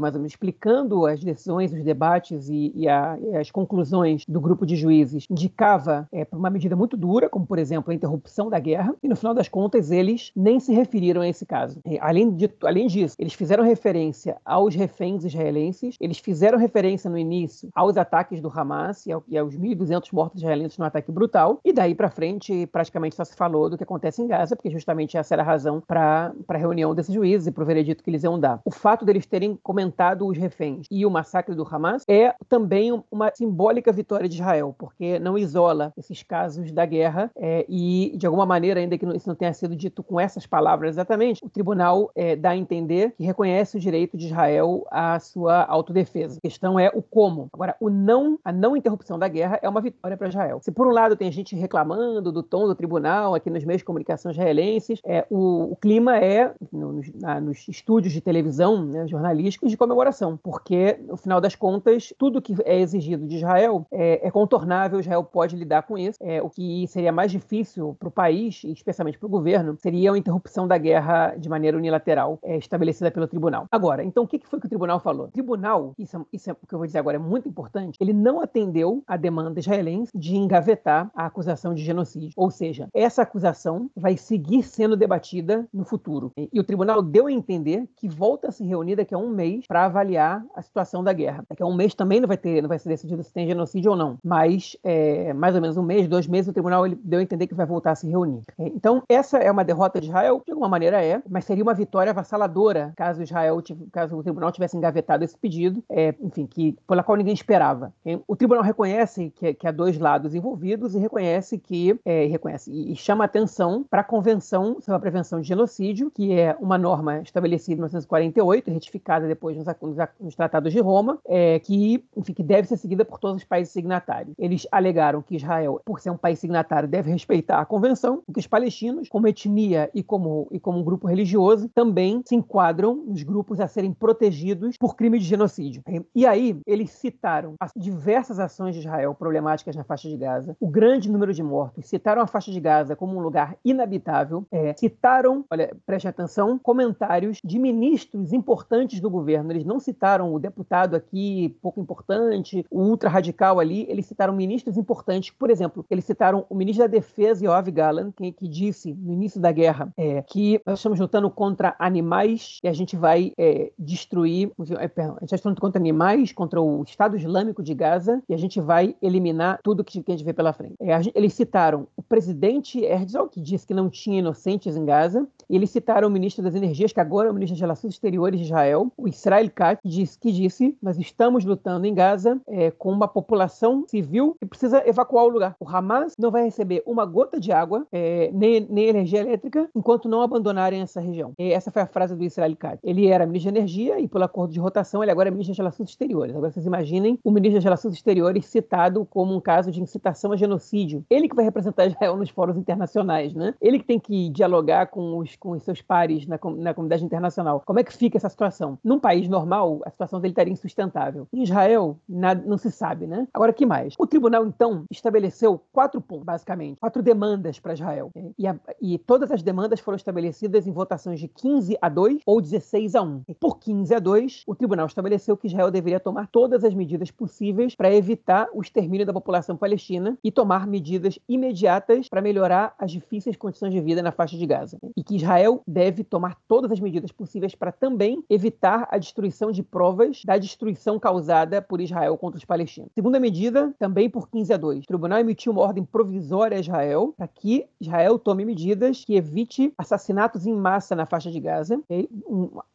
mais ou menos, explicando as decisões, os debates e, e, a, e as conclusões do grupo de juízes, indicava é, para uma medida muito dura, como, por exemplo, a interrupção da guerra, e no final das contas eles nem se referiram a esse caso. E, além, de, além disso, eles fizeram referência aos reféns israelenses, eles fizeram referência no início aos ataques do Hamas e, ao, e aos 1.200 mortos israelenses no ataque brutal, e daí para frente praticamente só se falou do que acontece em Gaza, porque justamente essa era a razão para a reunião desses juízes e para o veredito que eles iam dar. O fato deles terem comentado os reféns e o massacre do Hamas é também uma simbólica vitória de Israel, porque não isola esses casos da guerra é, e, de alguma maneira, ainda que isso não tenha sido dito com essas palavras exatamente, o tribunal é, dá a entender que reconhece o direito de Israel à sua autodefesa. A questão é o como. Agora, o não, a não interrupção da guerra é uma vitória para Israel. Se por um lado tem gente reclamando do tom do tribunal aqui nos meios de comunicação israelenses, é, o, o clima é, no, na, nos estúdios de televisão né, jornalísticos, de comemoração, porque, no final das contas, tudo que é exigido de Israel é, é contornável, Israel pode lidar com isso. É, o que seria mais difícil para o país, especialmente para o governo, seria a interrupção da guerra de maneira unilateral, é, estabelecida pelo tribunal. Agora, então, o que, que foi que o tribunal falou? O tribunal, isso, é, isso é o que eu vou dizer agora, é muito importante, ele não atendeu a demanda israelense de engavetar a acusação de genocídio. Ou seja, essa acusação vai seguir sendo debatida no futuro. E, e o tribunal deu a entender que volta a se reunir daqui a um mês para avaliar a situação da guerra. Daqui a um mês também não vai ter, não vai ser decidido se tem genocídio ou não. Mas é, mais ou menos um mês, dois meses, o tribunal ele deu a entender que vai voltar a se reunir. É, então essa é uma derrota de Israel, de alguma maneira é, mas seria uma vitória avassaladora caso Israel, caso o tribunal tivesse engavetado esse pedido, é, enfim, que pela qual ninguém esperava. É, o tribunal reconhece que, que há dois lados envolvidos e reconhece que é, reconhece e chama atenção para a Convenção sobre a Prevenção de Genocídio, que é uma norma estabelecida em 1948, retificada depois nos, nos, nos Tratados de Roma, é, que, enfim, que deve ser seguida por todos os países signatários. Eles alegaram que Israel, por ser um país signatário, deve respeitar a Convenção, e que os palestinos, como etnia e como, e como um grupo religioso, também se enquadram nos grupos a serem protegidos por crime de genocídio. E aí, eles citaram as diversas ações de Israel problemáticas na faixa de Gaza, o grande número de mortos, citaram a faixa de Gaza como um lugar inabitável, é, citaram, olha, preste atenção, comentários de ministros importantes representantes do governo, eles não citaram o deputado aqui, pouco importante, o ultra radical ali, eles citaram ministros importantes. Por exemplo, eles citaram o ministro da Defesa, Yoav Gallant, que, que disse no início da guerra é, que nós estamos lutando contra animais e a gente vai é, destruir, é, perdão, a gente está lutando contra animais, contra o Estado Islâmico de Gaza e a gente vai eliminar tudo que, que a gente vê pela frente. É, eles citaram o presidente Herzog, que disse que não tinha inocentes em Gaza, e eles citaram o ministro das Energias, que agora é o ministro das Relações Exteriores de Israel, o Israel Katz, disse, que disse nós estamos lutando em Gaza é, com uma população civil que precisa evacuar o lugar. O Hamas não vai receber uma gota de água, é, nem, nem, energia elétrica, enquanto não abandonarem essa região. E essa foi a frase do Israel Katz. Ele era ministro de Energia e, pelo acordo de rotação, ele agora é ministro das Relações Exteriores. Agora vocês imaginem o ministro das Relações Exteriores citado como um caso de incitação a genocídio. Ele que vai representar Israel nos fóruns internacionais, né? Ele que tem que dialogar com os, com os seus pares na, na comunidade internacional. Como é que fica essa situação? Num país normal, a situação dele estaria insustentável. Em Israel, nada, não se sabe, né? Agora, que mais? O tribunal, então, estabeleceu quatro pontos, basicamente, quatro demandas para Israel. E, a, e, todas as demandas foram estabelecidas em votações de 15 a 2 ou 16 a 1. E por 15 a 2, o tribunal estabeleceu que Israel deveria tomar todas as medidas possíveis para evitar o extermínio da população palestina e tomar medidas imediatas para melhorar as difíceis condições de vida na faixa de Gaza. E que Israel deve tomar todas as medidas possíveis para também evitar a destruição de provas da destruição causada por Israel contra os palestinos. Segunda medida, também por 15 a 2. O tribunal emitiu uma ordem provisória a Israel para que Israel tome medidas que evite assassinatos em massa na faixa de Gaza,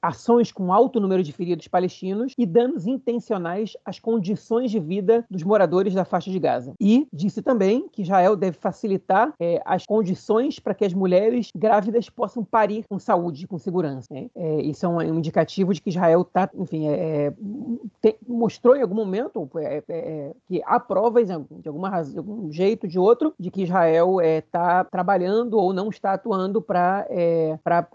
ações com alto número de feridos palestinos e danos intencionais às condições de vida dos moradores da faixa de Gaza. E disse também que Israel deve facilitar é, as condições para que as mulheres grávidas possam parir com saúde, com segurança. Né? É, isso é um, um, indicativo de que Israel está, enfim, é, é tem, mostrou em algum momento é, é, que há provas, de, alguma razão, de algum jeito, de outro, de que Israel está trabalhando ou não está atuando para,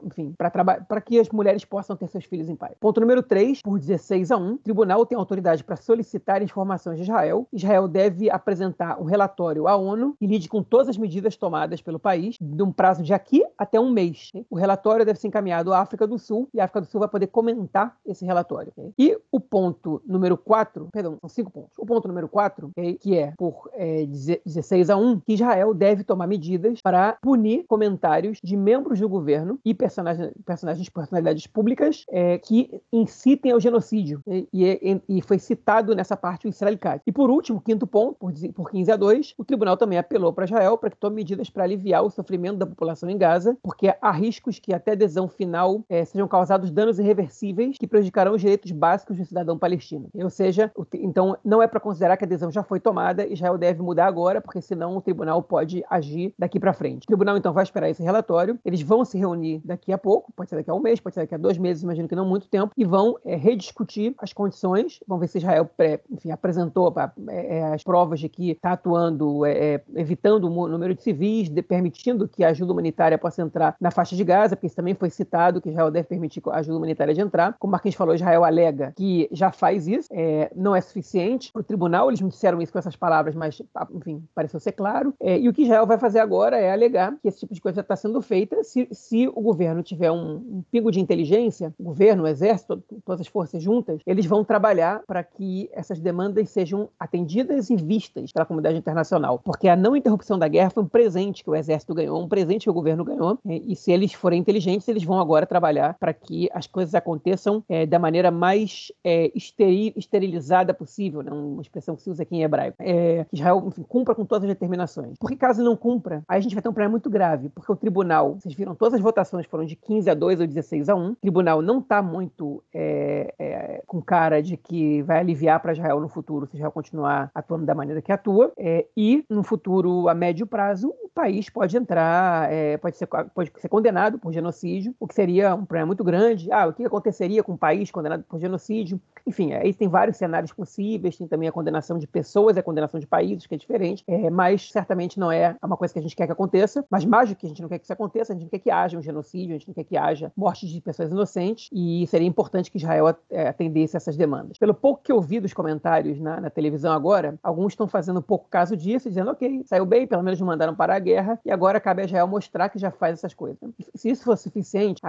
enfim, para que as mulheres possam ter seus filhos em paz. Ponto número 3, por 16 a 1, o tribunal tem autoridade para solicitar informações de Israel. Israel deve apresentar um relatório à ONU que lide com todas as medidas tomadas pelo país, de um prazo de aqui até um mês. O relatório deve ser encaminhado à África do Sul e a África do Sul vai poder comentar esse relatório. E o ponto número 4, perdão, são cinco pontos. O ponto número 4, que é por é, 16 a 1, que Israel deve tomar medidas para punir comentários de membros do governo e personagens, personagens personalidades públicas é, que incitem ao genocídio. E, e, e, foi citado nessa parte o Israel. E por último, quinto ponto, por, por 15 a 2, o tribunal também apelou para Israel para que tome medidas para aliviar o sofrimento da população em Gaza, porque há riscos que até a adesão final é, sejam causados danos irreversíveis que prejudicarão os direitos básicos do cidadão palestino. Ou seja, então não é para considerar que a adesão já foi tomada, Israel deve mudar agora, porque senão o tribunal pode agir daqui para frente. O tribunal então vai esperar esse relatório, eles vão se reunir daqui a pouco, pode ser daqui a um mês, pode ser daqui a dois meses, imagino que não muito tempo, e vão é, rediscutir as condições, vão ver se Israel pré, enfim, apresentou é, é, as provas de que está atuando, é, é, evitando o número de civis, de, permitindo que a ajuda humanitária possa entrar na faixa de Gaza, porque isso também foi citado que Israel deve permitir a ajuda humanitária de entrar. Como Marquinhos falou, Israel alega que já faz isso, é, não é suficiente para o tribunal, eles não disseram isso com essas palavras, mas, enfim, pareceu ser claro. É, e o que Israel vai fazer agora é alegar que esse tipo de coisa está sendo feita se, se o governo tiver um, um pingo de inteligência, o governo, o exército, todas as forças juntas, eles vão trabalhar para que essas demandas sejam atendidas e vistas pela comunidade internacional. Porque a não interrupção da guerra foi um presente que o exército ganhou, um presente que o governo ganhou, é, e se eles forem inteligentes, eles vão agora trabalhar para que as coisas aconteçam é, da maneira mais é, esteri esterilizada possível, né? uma expressão que se usa aqui em hebraico. É, que Israel enfim, cumpra com todas as determinações. Porque caso não cumpra, aí a gente vai ter um problema muito grave, porque o tribunal, vocês viram, todas as votações foram de 15 a 2 ou 16 a 1. O tribunal não está muito é, é, com cara de que vai aliviar para Israel no futuro se Israel continuar atuando da maneira que atua. É, e no futuro, a médio prazo, o país pode entrar, pode ser, pode ser condenado por genocídio, o que seria um problema muito grande. Ah, o que aconteceria com um país condenado por genocídio? Enfim, aí tem vários cenários possíveis, tem também a condenação de pessoas, a condenação de países, que é diferente, é, mas certamente não é uma coisa que a gente quer que aconteça, mas mais do que a gente não quer que isso aconteça, a gente não quer que haja um genocídio, a gente não quer que haja mortes de pessoas inocentes, e seria importante que Israel é, atendesse essas demandas. Pelo pouco que eu vi dos comentários na, na televisão agora, alguns estão fazendo pouco caso disso, dizendo, ok, saiu bem, pelo menos não mandaram parar guerra e agora cabe a Israel mostrar que já faz essas coisas. Se isso fosse suficiente,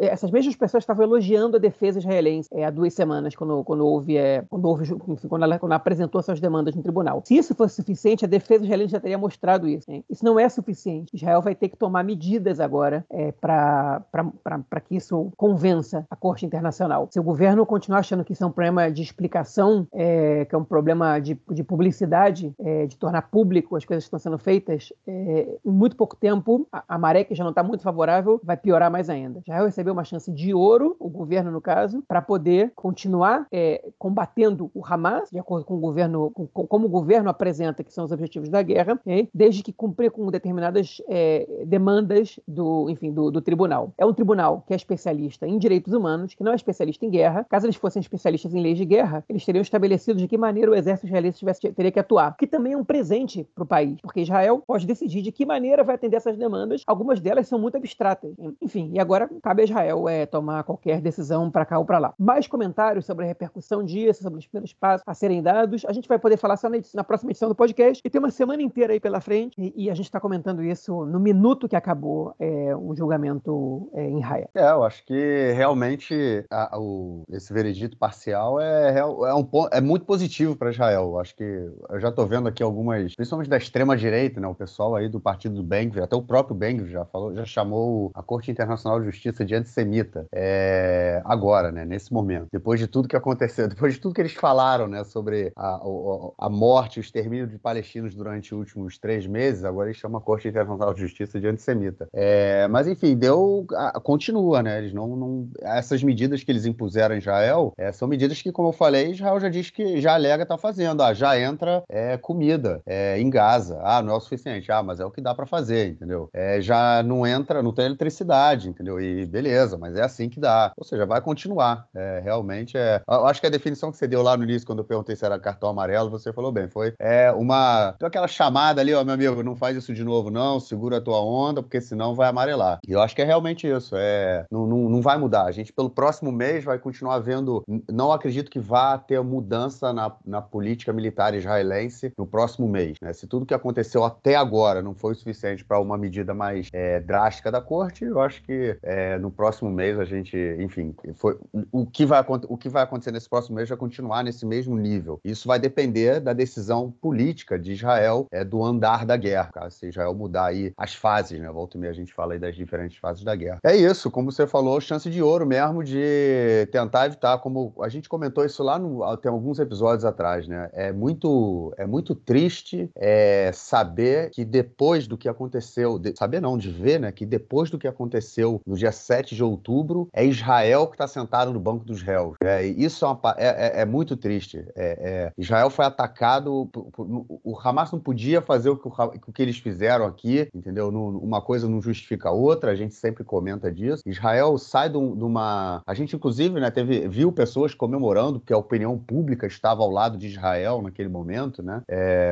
essas mesmas pessoas estavam elogiando a defesa israelense é, há duas semanas, quando, quando houve, é, quando, houve enfim, quando, ela, quando ela apresentou suas demandas no tribunal. Se isso fosse suficiente, a defesa israelense já teria mostrado isso. Hein? Isso não é suficiente. Israel vai ter que tomar medidas agora é, para que isso convença a Corte Internacional. Se o governo continuar achando que isso é um problema de explicação, é, que é um problema de, de publicidade, é, de tornar público as coisas que estão sendo feitas, é, em muito pouco tempo, a, a maré, que já não está muito favorável, vai piorar mais ainda. Israel recebeu uma chance de ouro, o governo no caso, para poder continuar é, combatendo o Hamas, de acordo com o governo, com, como o governo apresenta que são os objetivos da guerra, okay? desde que cumprir com determinadas é, demandas do, enfim, do, do, tribunal. É um tribunal que é especialista em direitos humanos, que não é especialista em guerra. Caso eles fossem especialistas em leis de guerra, eles teriam estabelecido de que maneira o exército israelense tivesse, teria que atuar, que também é um presente para o país, porque Israel pode decidir de que maneira vai atender essas demandas. Algumas delas são muito abstratas. Enfim, e agora cabe a Israel é, tomar qualquer decisão para cá ou para lá. Mais comentários sobre a repercussão disso, sobre os primeiros passos a serem dados, a gente vai poder falar só na, edição, na próxima edição do podcast. E tem uma semana inteira aí pela frente, e, e a gente está comentando isso no minuto que acabou é, o julgamento é, em Raia. É, eu acho que realmente a, o, esse veredito parcial é, é, um, é muito positivo para Israel. Eu acho que eu já estou vendo aqui algumas, principalmente da extrema direita, né, o pessoal aí do partido do Bengvir, até o próprio Bengvir já falou, já chamou a Corte Internacional de Justiça de antissemita. É, agora, né, nesse momento, depois de tudo que aconteceu, [LAUGHS] depois de tudo que eles falaram, né, sobre a, a, a morte, o extermínio de palestinos durante os últimos três meses, agora eles chamam a Corte Internacional de Justiça de antissemita. É, mas enfim, deu, a, continua, né? Eles não, não, essas medidas que eles impuseram em Israel é, são medidas que, como eu falei, Israel já diz que já alega tá fazendo, ah, já entra é, comida é, em Gaza, ah, não é o suficiente, ah, mas é o que dá para fazer, entendeu? É, já não entra, não tem eletricidade, entendeu? E beleza, mas é assim que dá. Ou seja, vai continuar. É, realmente é. Eu acho que a definição que você deu lá no início, quando eu perguntei se era cartão amarelo, você falou bem. Foi é, uma. Deu aquela chamada ali, ó, meu amigo, não faz isso de novo, não, segura a tua onda, porque senão vai amarelar. E eu acho que é realmente isso. É, não, não, não vai mudar. A gente, pelo próximo mês, vai continuar vendo. Não acredito que vá ter mudança na, na política militar israelense no próximo mês. Né? Se tudo que aconteceu até agora não foi suficiente para uma medida mais é, drástica da corte, eu acho que é, no próximo mês a gente, enfim, foi, o, que vai, o que vai acontecer nesse próximo mês vai continuar nesse mesmo nível. Isso vai depender da decisão política de Israel é, do andar da guerra, caso se Israel mudar aí as fases, né? Volta e meia a gente fala aí das diferentes fases da guerra. É isso, como você falou, chance de ouro mesmo de tentar evitar, como a gente comentou isso lá no, tem alguns episódios atrás, né? É muito, é muito triste é, saber que depois do que aconteceu, de, saber não, de ver, né? Que depois do que aconteceu no dia 7 de outubro, é Israel que está sentado no banco dos réus. É, isso é, uma, é, é, é muito triste. É, é, Israel foi atacado, o Hamas não podia fazer o que, o, o que eles fizeram aqui, entendeu? uma coisa não justifica a outra, a gente sempre comenta disso. Israel sai de, uma. A gente, inclusive, né, teve, viu pessoas comemorando porque a opinião pública estava ao lado de Israel naquele momento, né?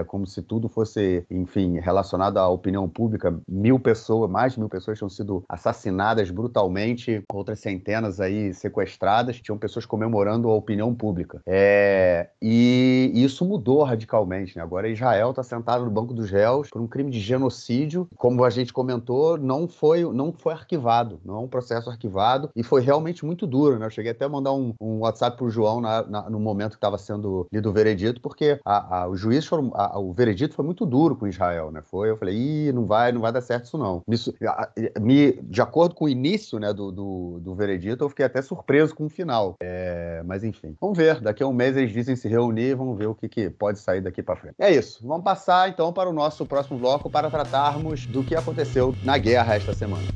Como se tudo fosse, enfim, relacionado à opinião pública. Mil pessoas, mais de mil pessoas tinham sido assassinadas brutalmente, outras centenas aí sequestradas, tinham pessoas comemorando a opinião pública. É, e isso mudou radicalmente, né? Agora Israel está sentado no banco dos réus por um crime de genocídio, como a gente comentou, não foi, não foi arquivado, não é um processo arquivado e foi realmente muito duro, né? Eu cheguei até a mandar um, um WhatsApp pro João na, na, no momento que estava sendo lido o veredito, porque a, a, os juízes foram, a, o veredito foi muito duro com Israel, né? Foi, eu falei, ih, não vai, não vai dar certo isso não. Me, me, de acordo com o início, né, do, do, do, veredito, eu fiquei até surpreso com o final. É, mas enfim, vamos ver. Daqui a um mês eles dizem se reunir, vamos ver o que, que pode sair daqui para frente. É isso. Vamos passar então para o nosso próximo bloco para tratarmos do que aconteceu na guerra esta semana.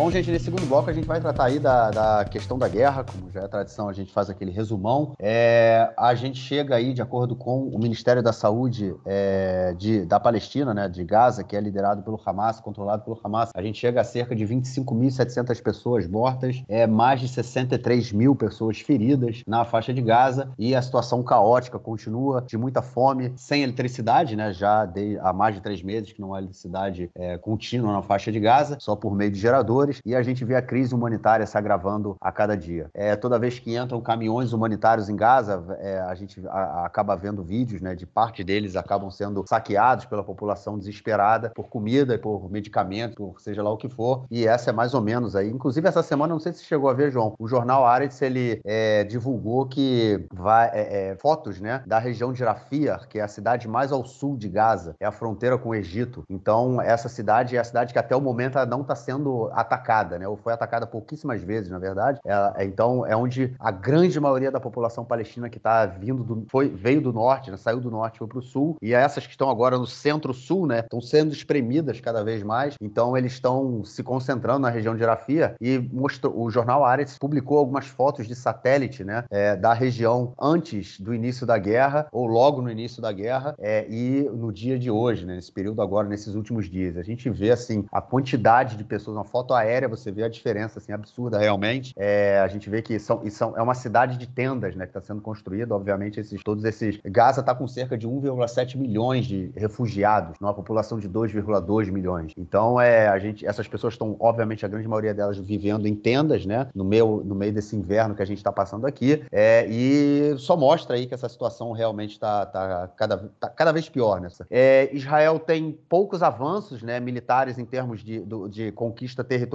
Bom, gente, nesse segundo bloco a gente vai tratar aí da, da questão da guerra, como já é tradição, a gente faz aquele resumão. É, a gente chega aí, de acordo com o Ministério da Saúde é, de, da Palestina, né, de Gaza, que é liderado pelo Hamas, controlado pelo Hamas, a gente chega a cerca de 25.700 pessoas mortas, é, mais de 63 mil pessoas feridas na faixa de Gaza e a situação caótica continua, de muita fome, sem eletricidade, né, já de, há mais de três meses que não há eletricidade é, contínua na faixa de Gaza, só por meio de geradores e a gente vê a crise humanitária se agravando a cada dia. É, toda vez que entram caminhões humanitários em Gaza, é, a gente a, acaba vendo vídeos né, de parte deles acabam sendo saqueados pela população desesperada por comida por medicamento, por seja lá o que for. E essa é mais ou menos aí. Inclusive, essa semana, não sei se chegou a ver, João, o jornal Aretz ele é, divulgou que vai, é, é, fotos né, da região de Rafia, que é a cidade mais ao sul de Gaza, é a fronteira com o Egito. Então, essa cidade é a cidade que até o momento não está sendo atacada, né? Ou foi atacada pouquíssimas vezes, na verdade. É, então, é onde a grande maioria da população palestina que está vindo do, foi, veio do norte, né? saiu do norte, foi para o sul. E essas que estão agora no centro-sul, né? Estão sendo espremidas cada vez mais. Então, eles estão se concentrando na região de Rafia e mostrou, o jornal Aretz publicou algumas fotos de satélite, né? É, da região antes do início da guerra ou logo no início da guerra é, e no dia de hoje, né? Nesse período agora, nesses últimos dias. A gente vê, assim, a quantidade de pessoas, uma foto aérea, você vê a diferença, assim, absurda realmente. É, a gente vê que são, são, é uma cidade de tendas, né? Que está sendo construída, obviamente, esses, todos esses... Gaza está com cerca de 1,7 milhões de refugiados, numa população de 2,2 milhões. Então, é, a gente, essas pessoas estão, obviamente, a grande maioria delas vivendo em tendas, né? No meio, no meio desse inverno que a gente está passando aqui. É, e só mostra aí que essa situação realmente está tá cada, tá cada vez pior nessa. É, Israel tem poucos avanços né, militares em termos de, de conquista territorial.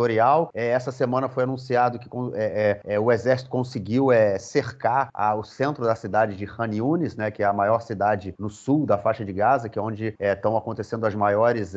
É, essa semana foi anunciado que é, é, é, o exército conseguiu é, cercar a, o centro da cidade de Han Yunis, né, que é a maior cidade no sul da faixa de Gaza, que é onde estão acontecendo as maiores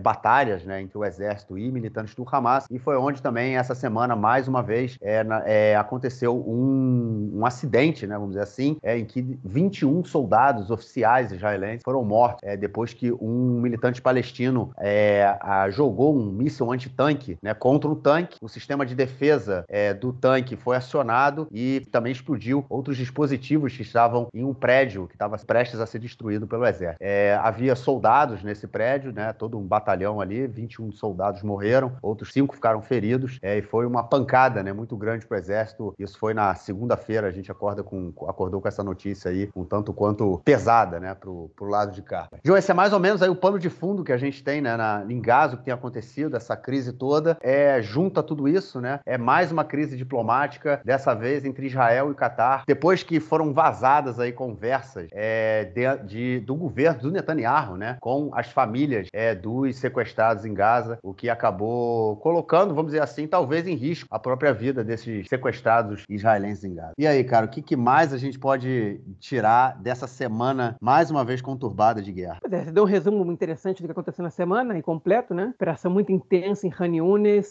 batalhas né, entre o exército e militantes do Hamas. E foi onde também essa semana, mais uma vez, na, aconteceu um, um, acidente, né, vamos dizer assim, em que 21 soldados oficiais israelenses foram mortos depois que um militante palestino é, jogou um míssil antitanque né, contra um tanque. O sistema de defesa é, do tanque foi acionado e também explodiu outros dispositivos que estavam em um prédio que estava prestes a ser destruído pelo exército. É, havia soldados nesse prédio, né, todo um batalhão ali, 21 soldados morreram, outros cinco ficaram feridos é, e foi uma pancada né, muito grande para o exército. Isso foi na segunda-feira, a gente acorda com, acordou com essa notícia aí, um tanto quanto pesada né, para o lado de cá. João, esse é mais ou menos aí o pano de fundo que a gente tem né, na, em Gaza, o que tem acontecido, essa crise toda. É, junto a tudo isso, né, é mais uma crise diplomática, dessa vez entre Israel e Catar, depois que foram vazadas aí conversas é, de, de, do governo do Netanyahu, né, com as famílias é, dos sequestrados em Gaza, o que acabou colocando, vamos dizer assim, talvez em risco a própria vida desses sequestrados israelenses em Gaza. E aí, cara, o que, que mais a gente pode tirar dessa semana mais uma vez conturbada de guerra? É, você deu um resumo interessante do que aconteceu na semana, incompleto, né? Operação muito intensa em Han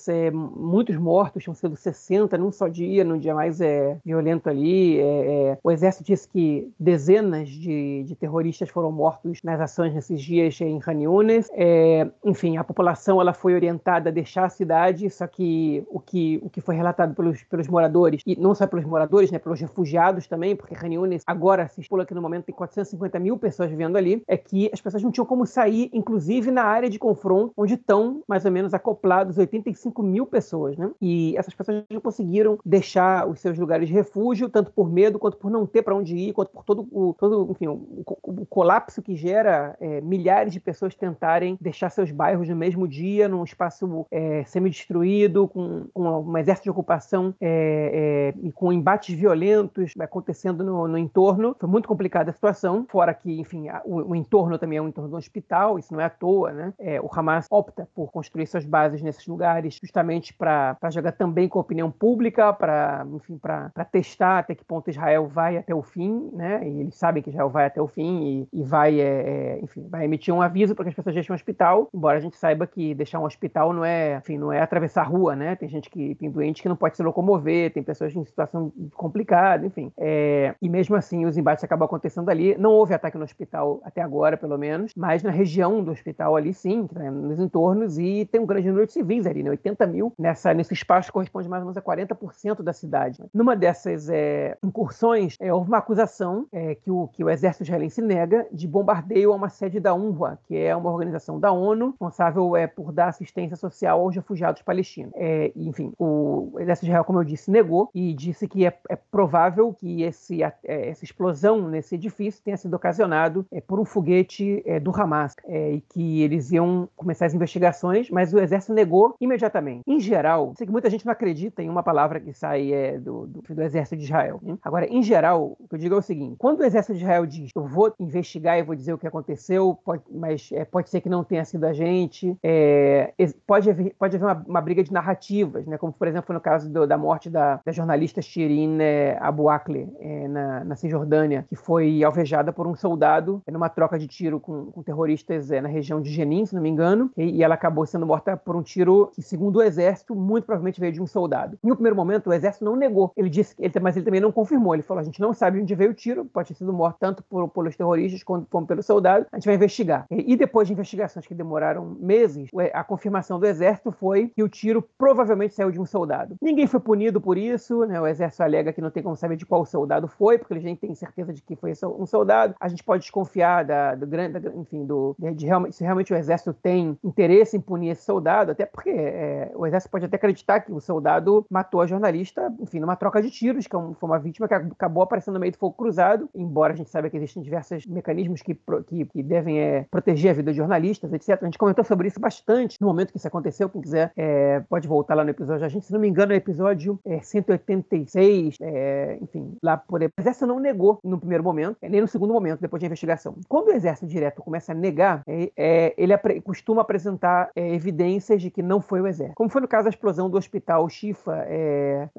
É, muitos mortos, tinham sido 60 num só dia, num dia mais é, violento ali. É, é, o exército disse que dezenas de, de, terroristas foram mortos nas ações nesses dias em Han Yunis. É, enfim, a população ela foi orientada a deixar a cidade, só que o que, o que foi relatado pelos, pelos moradores, e não só pelos moradores, né, pelos refugiados também, porque Han Yunis agora se expula que no momento tem 450 mil pessoas vivendo ali, é que as pessoas não tinham como sair, inclusive na área de confronto, onde estão mais ou menos acoplados 85 mil pessoas, né? E essas pessoas não conseguiram deixar os seus lugares de refúgio, tanto por medo quanto por não ter para onde ir, quanto por todo o, todo, enfim, o, o colapso que gera é, milhares de pessoas tentarem deixar seus bairros no mesmo dia, num espaço é, semi-destruído, com, com um exército de ocupação é, é, e com embates violentos acontecendo no, no, entorno. Foi muito complicada a situação, fora que, enfim, o, o entorno também é um entorno do hospital, isso não é à toa, né? É, o Hamas opta por construir suas bases nesses lugares justamente para jogar também com a opinião pública, para enfim, para testar até que ponto Israel vai até o fim, né? E eles sabem que Israel vai até o fim e, e vai, é, é, enfim, vai emitir um aviso para que as pessoas deixem o hospital, embora a gente saiba que deixar um hospital não é, enfim, não é atravessar a rua, né? Tem gente que tem doente que não pode se locomover, tem pessoas em situação complicada, enfim. É, e mesmo assim os embates acabam acontecendo ali. Não houve ataque no hospital até agora, pelo menos, mas na região do hospital ali, sim, né, nos entornos, e tem um grande número de civis ali, né, 80 mil nessa, nesse espaço corresponde mais ou menos a 40% da cidade. Numa dessas é, incursões, é, houve uma acusação é, que, o, que o exército israelense nega de bombardeio a uma sede da UNRWA, que é uma organização da ONU responsável é, por dar assistência social aos refugiados palestinos. É, enfim, o exército de Israel, como eu disse, negou e disse que é, é provável que esse, é, essa explosão nesse edifício tenha sido ocasionado por um foguete do Hamas e que eles iam começar as investigações, mas o exército negou imediatamente imediatamente. Em geral, sei que muita gente não acredita em uma palavra que sai é, do, do, do exército de Israel. Né? Agora, em geral, o que eu digo é o seguinte: quando o exército de Israel diz eu vou investigar e vou dizer o que aconteceu, pode, mas é, pode ser que não tenha sido a gente, é, pode haver, pode haver uma, uma, briga de narrativas, né? como por exemplo foi no caso do, da morte da, da jornalista Shirin é, Abu Akleh é, na, na Cisjordânia, que foi alvejada por um soldado é, numa troca de tiro com, com terroristas na região de Jenin, se não me engano, e, e ela acabou sendo morta por um tiro que, segundo o exército, muito provavelmente veio de um soldado. Em um primeiro momento, o exército não negou. Ele disse, ele, mas ele também não confirmou. Ele falou: a gente não sabe onde veio o tiro, pode ter sido morto tanto por, pelos terroristas quanto pelo soldado. A gente vai investigar. E, depois de investigações que demoraram meses, a confirmação do exército foi que o tiro provavelmente saiu de um soldado. Ninguém foi punido por isso, né? O exército alega que não tem como saber de qual soldado foi, porque a gente tem certeza de que foi um soldado. A gente pode desconfiar da, do grande, enfim, do, de, de realmente, se realmente o exército tem interesse em punir esse soldado, até porque é, o exército pode até acreditar que o soldado matou a jornalista, enfim, numa troca de tiros, que é foi uma vítima que acabou aparecendo no meio do fogo cruzado, embora a gente saiba que existem diversos mecanismos que, que, que devem é, proteger a vida de jornalistas, etc. A gente comentou sobre isso bastante no momento que isso aconteceu. Quem quiser é, pode voltar lá no episódio a gente, se não me engano, é episódio é, 186, é, enfim, lá por. O exército não negou no primeiro momento, nem no segundo momento, depois da investigação. Quando o exército direto começa a negar, é, é, ele costuma apresentar evidências de que não foi o exército. Como foi no caso da explosão do hospital Shifa,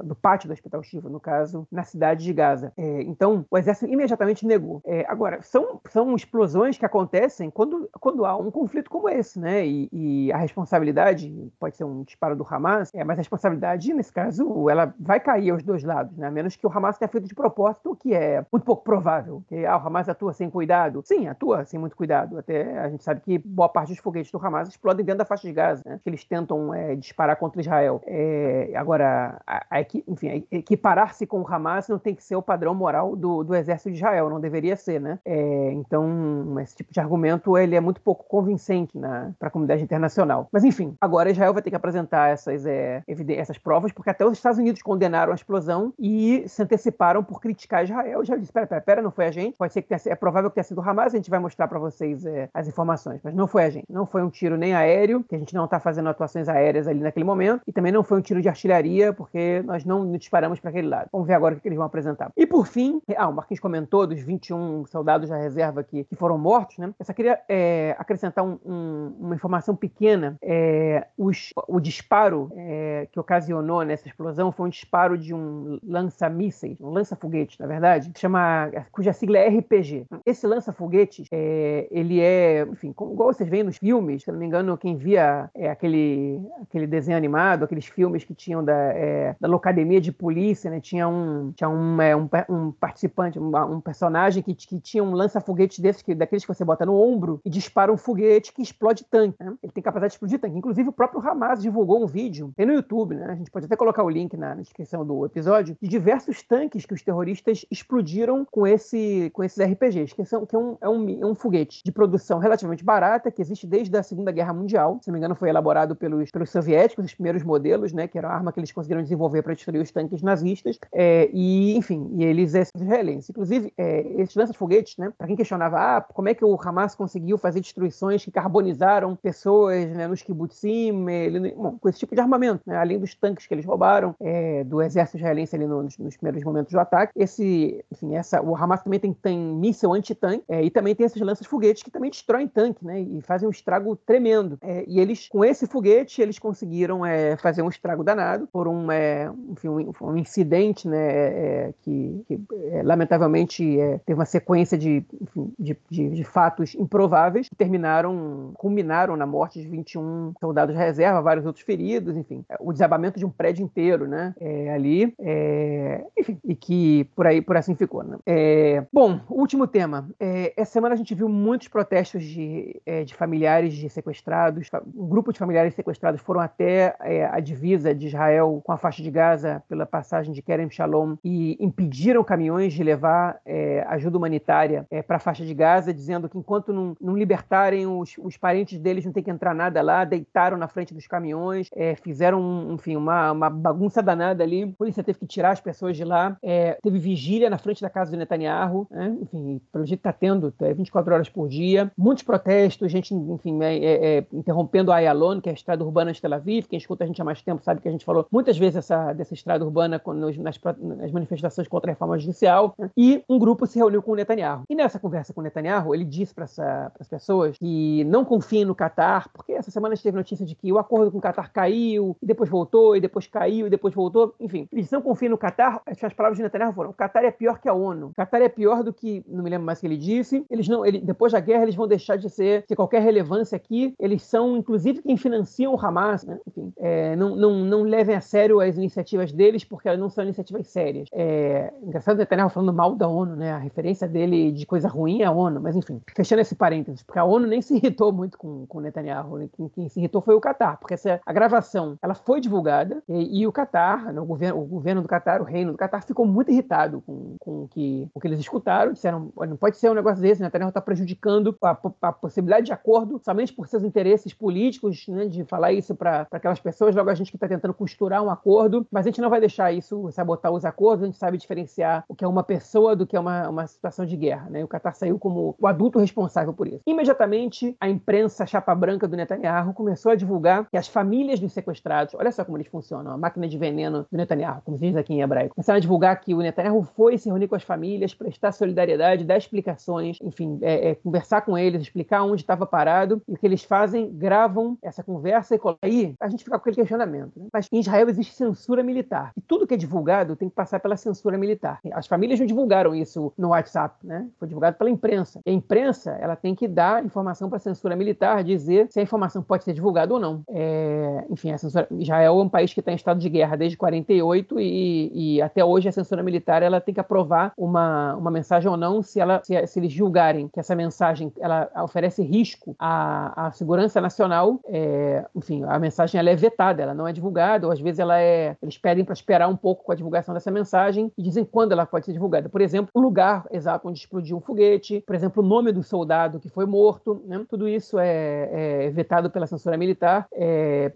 do pátio do hospital Shifa, no caso, na cidade de Gaza. então, o exército imediatamente negou. agora, são, são explosões que acontecem quando, quando há um conflito como esse, né? E, e a responsabilidade pode ser um disparo do Hamas, é, mas a responsabilidade, nesse caso, ela vai cair aos dois lados, né? A menos que o Hamas tenha feito de propósito, que é muito pouco provável. Que ah, o Hamas atua sem cuidado. Sim, atua sem muito cuidado. Até a gente sabe que boa parte dos foguetes do Hamas explodem dentro da faixa de Gaza, né? Que eles tentam é, disparar contra Israel. É, agora, a, a, enfim, equiparar-se com o Hamas não tem que ser o padrão moral do, do exército de Israel, não deveria ser, né? É, então, esse tipo de argumento ele é muito pouco convincente para a comunidade internacional. Mas, enfim, agora Israel vai ter que apresentar essas, é, essas provas, porque até os Estados Unidos condenaram a explosão e se anteciparam por criticar Israel. Já disse: pera, pera, pera, não foi a gente. Pode ser que tenha, é provável que tenha sido o Hamas, a gente vai mostrar para vocês é, as informações, mas não foi a gente. Não foi um tiro nem aéreo, que a gente não está fazendo atuações aéreas ali naquele momento, e também não foi um tiro de artilharia, porque nós não disparamos para aquele lado. Vamos ver agora o que eles vão apresentar. E por fim, ah, o Marquinhos comentou dos 21 soldados da reserva que, que foram mortos, né? Eu só queria é, acrescentar um, um, uma informação pequena. É, os, o disparo é, que ocasionou nessa explosão foi um disparo de um lança-mísseis, um lança-foguete, na verdade, que chama, cuja sigla é RPG. Esse lança-foguete, é, ele é, enfim, como, igual vocês veem nos filmes, se não me engano, quem via é, aquele, aquele desenho animado, aqueles filmes que tinham da, é, da locademia de polícia, né? Tinha um, tinha um, é, um, um participante, um, um personagem que, que tinha um lança-foguete desses, que, daqueles que você bota no ombro e dispara um foguete que explode tanque. Né? Ele tem capacidade de explodir tanque. Inclusive, o próprio Hamas divulgou um vídeo, tem no YouTube, né? A gente pode até colocar o link na, descrição do episódio, de diversos tanques que os terroristas explodiram com, esse, com esses RPGs, que, são, que é, um, é, um, é um foguete de produção relativamente barata, que existe desde a Segunda Guerra Mundial. Se não me engano, foi elaborado pelos, pelos soviéticos, os primeiros modelos, né? Que era a arma que eles conseguiram desenvolver para destruir os tanques nazistas. É, e, enfim, e eles é israelenses. Inclusive, é, esses lanças-foguetes, né? Para quem questionava, ah, como é que o Hamas conseguiu fazer destruições que carbonizaram pessoas né, nos kibbutzim, ele, bom, com esse tipo de armamento, né, além dos tanques que eles roubaram é, do exército israelense ali nos, nos, primeiros momentos do ataque. Esse, enfim, essa, o Hamas também tem, tem míssil anti-tanque é, e também tem esses lanças-foguetes que também destroem tanque, né, e fazem um estrago tremendo. É, e eles, com esse foguete, eles conseguiram é, fazer um estrago danado por um, é, enfim, um, um, incidente, né, é, que, que lamentavelmente teve uma sequência de, enfim, de, de, de fatos improváveis que terminaram, culminaram na morte de 21 soldados de reserva, vários outros feridos, enfim, o desabamento de um prédio inteiro, né, ali, enfim, e que por aí, por assim ficou, né. Bom, último tema. Essa semana a gente viu muitos protestos de, de familiares de sequestrados, um grupo de familiares sequestrados foram até é, a divisa de Israel com a faixa de Gaza pela passagem de Kerem Shalom e impediram caminhões de levar ajuda humanitária para faixa de Gaza, dizendo que enquanto não, não libertarem os, os, parentes deles, não tem que entrar nada lá, deitaram na frente dos caminhões, é, fizeram, enfim, uma, uma, bagunça danada ali. A polícia teve que tirar as pessoas de lá. É, teve vigília na frente da casa do Netanyahu, né? enfim, pelo jeito está tendo, é 24 horas por dia. Muitos protestos, gente, enfim, é, é, é, interrompendo a Ayalon, que é a estrada urbana de Tel Aviv. Quem escuta a gente há mais tempo sabe que a gente falou muitas vezes essa, dessa estrada urbana nas, nas manifestações contra a reforma judicial. Né? E um grupo se reuniu com o Netanyahu. E nessa conversa com o Netanyahu, ele disse para as pessoas que não confiem no Qatar, porque essa semana a gente teve notícia de que o acordo com o Qatar caiu, e depois voltou, e depois caiu, e depois voltou. Enfim, eles não confiam no Qatar. As palavras de Netanyahu foram: o Qatar é pior que a ONU. O Qatar é pior do que, não me lembro mais o que ele disse. Eles não, ele, depois da guerra, eles vão deixar de ser, ter qualquer relevância aqui. Eles são, inclusive, quem financiam o Hamas, né? Enfim, é, não, não, não levem a sério as iniciativas deles, porque elas não são iniciativas sérias. É, engraçado o Netanyahu falando mal da ONU, né? A referência dele de coisa ruim é a ONU, mas enfim, fechando esse parênteses, porque a ONU nem se irritou muito com, com Netanyahu, né? quem, quem, se irritou foi o Qatar, porque essa, a gravação ela foi divulgada e, e o Qatar, né? o, governo, o governo do Qatar, o reino do Qatar, ficou muito irritado com, com o, que, o que eles escutaram, disseram, não pode ser um negócio desse, Netanyahu está prejudicando a, a, possibilidade de acordo somente por seus interesses políticos, né? de falar isso para aquelas pessoas, logo a gente que está tentando costurar um acordo, mas a gente não vai deixar isso sabotar os acordos, a gente sabe diferenciar o que é uma pessoa do que é uma, uma situação de guerra. Né? O Qatar saiu como o adulto responsável por isso. Imediatamente, a imprensa chapa branca do Netanyahu começou a divulgar que as famílias dos sequestrados, olha só como eles funcionam, a máquina de veneno do Netanyahu, como se diz aqui em hebraico, começaram a divulgar que o Netanyahu foi se reunir com as famílias, prestar solidariedade, dar explicações, enfim, é, é, conversar com eles, explicar onde estava parado, e o que eles fazem, gravam essa conversa e aí a gente fica com aquele questionamento. Né? Mas em Israel existe censura militar, e tudo que é divulgado tem que passar pela censura militar. As famílias não divulgaram isso no WhatsApp, né? Foi divulgado pela imprensa. E a imprensa, ela tem que dar informação para a censura militar, dizer se a informação pode ser divulgada ou não. É, enfim, a censura, Israel é um país que está em estado de guerra desde 48 e, e, até hoje a censura militar ela tem que aprovar uma, uma mensagem ou não se, ela, se, se eles julgarem que essa mensagem ela oferece risco à, à segurança nacional, é, enfim, a mensagem ela é vetada, ela não é divulgada, ou às vezes ela é, eles pedem para esperar um pouco com a divulgação dessa mensagem e dizem quando ela pode ser divulgada. Por exemplo, o lugar exato onde explodiu um foguete, por exemplo, o nome do soldado que foi morto, né? tudo isso é, é, vetado pela censura militar. É,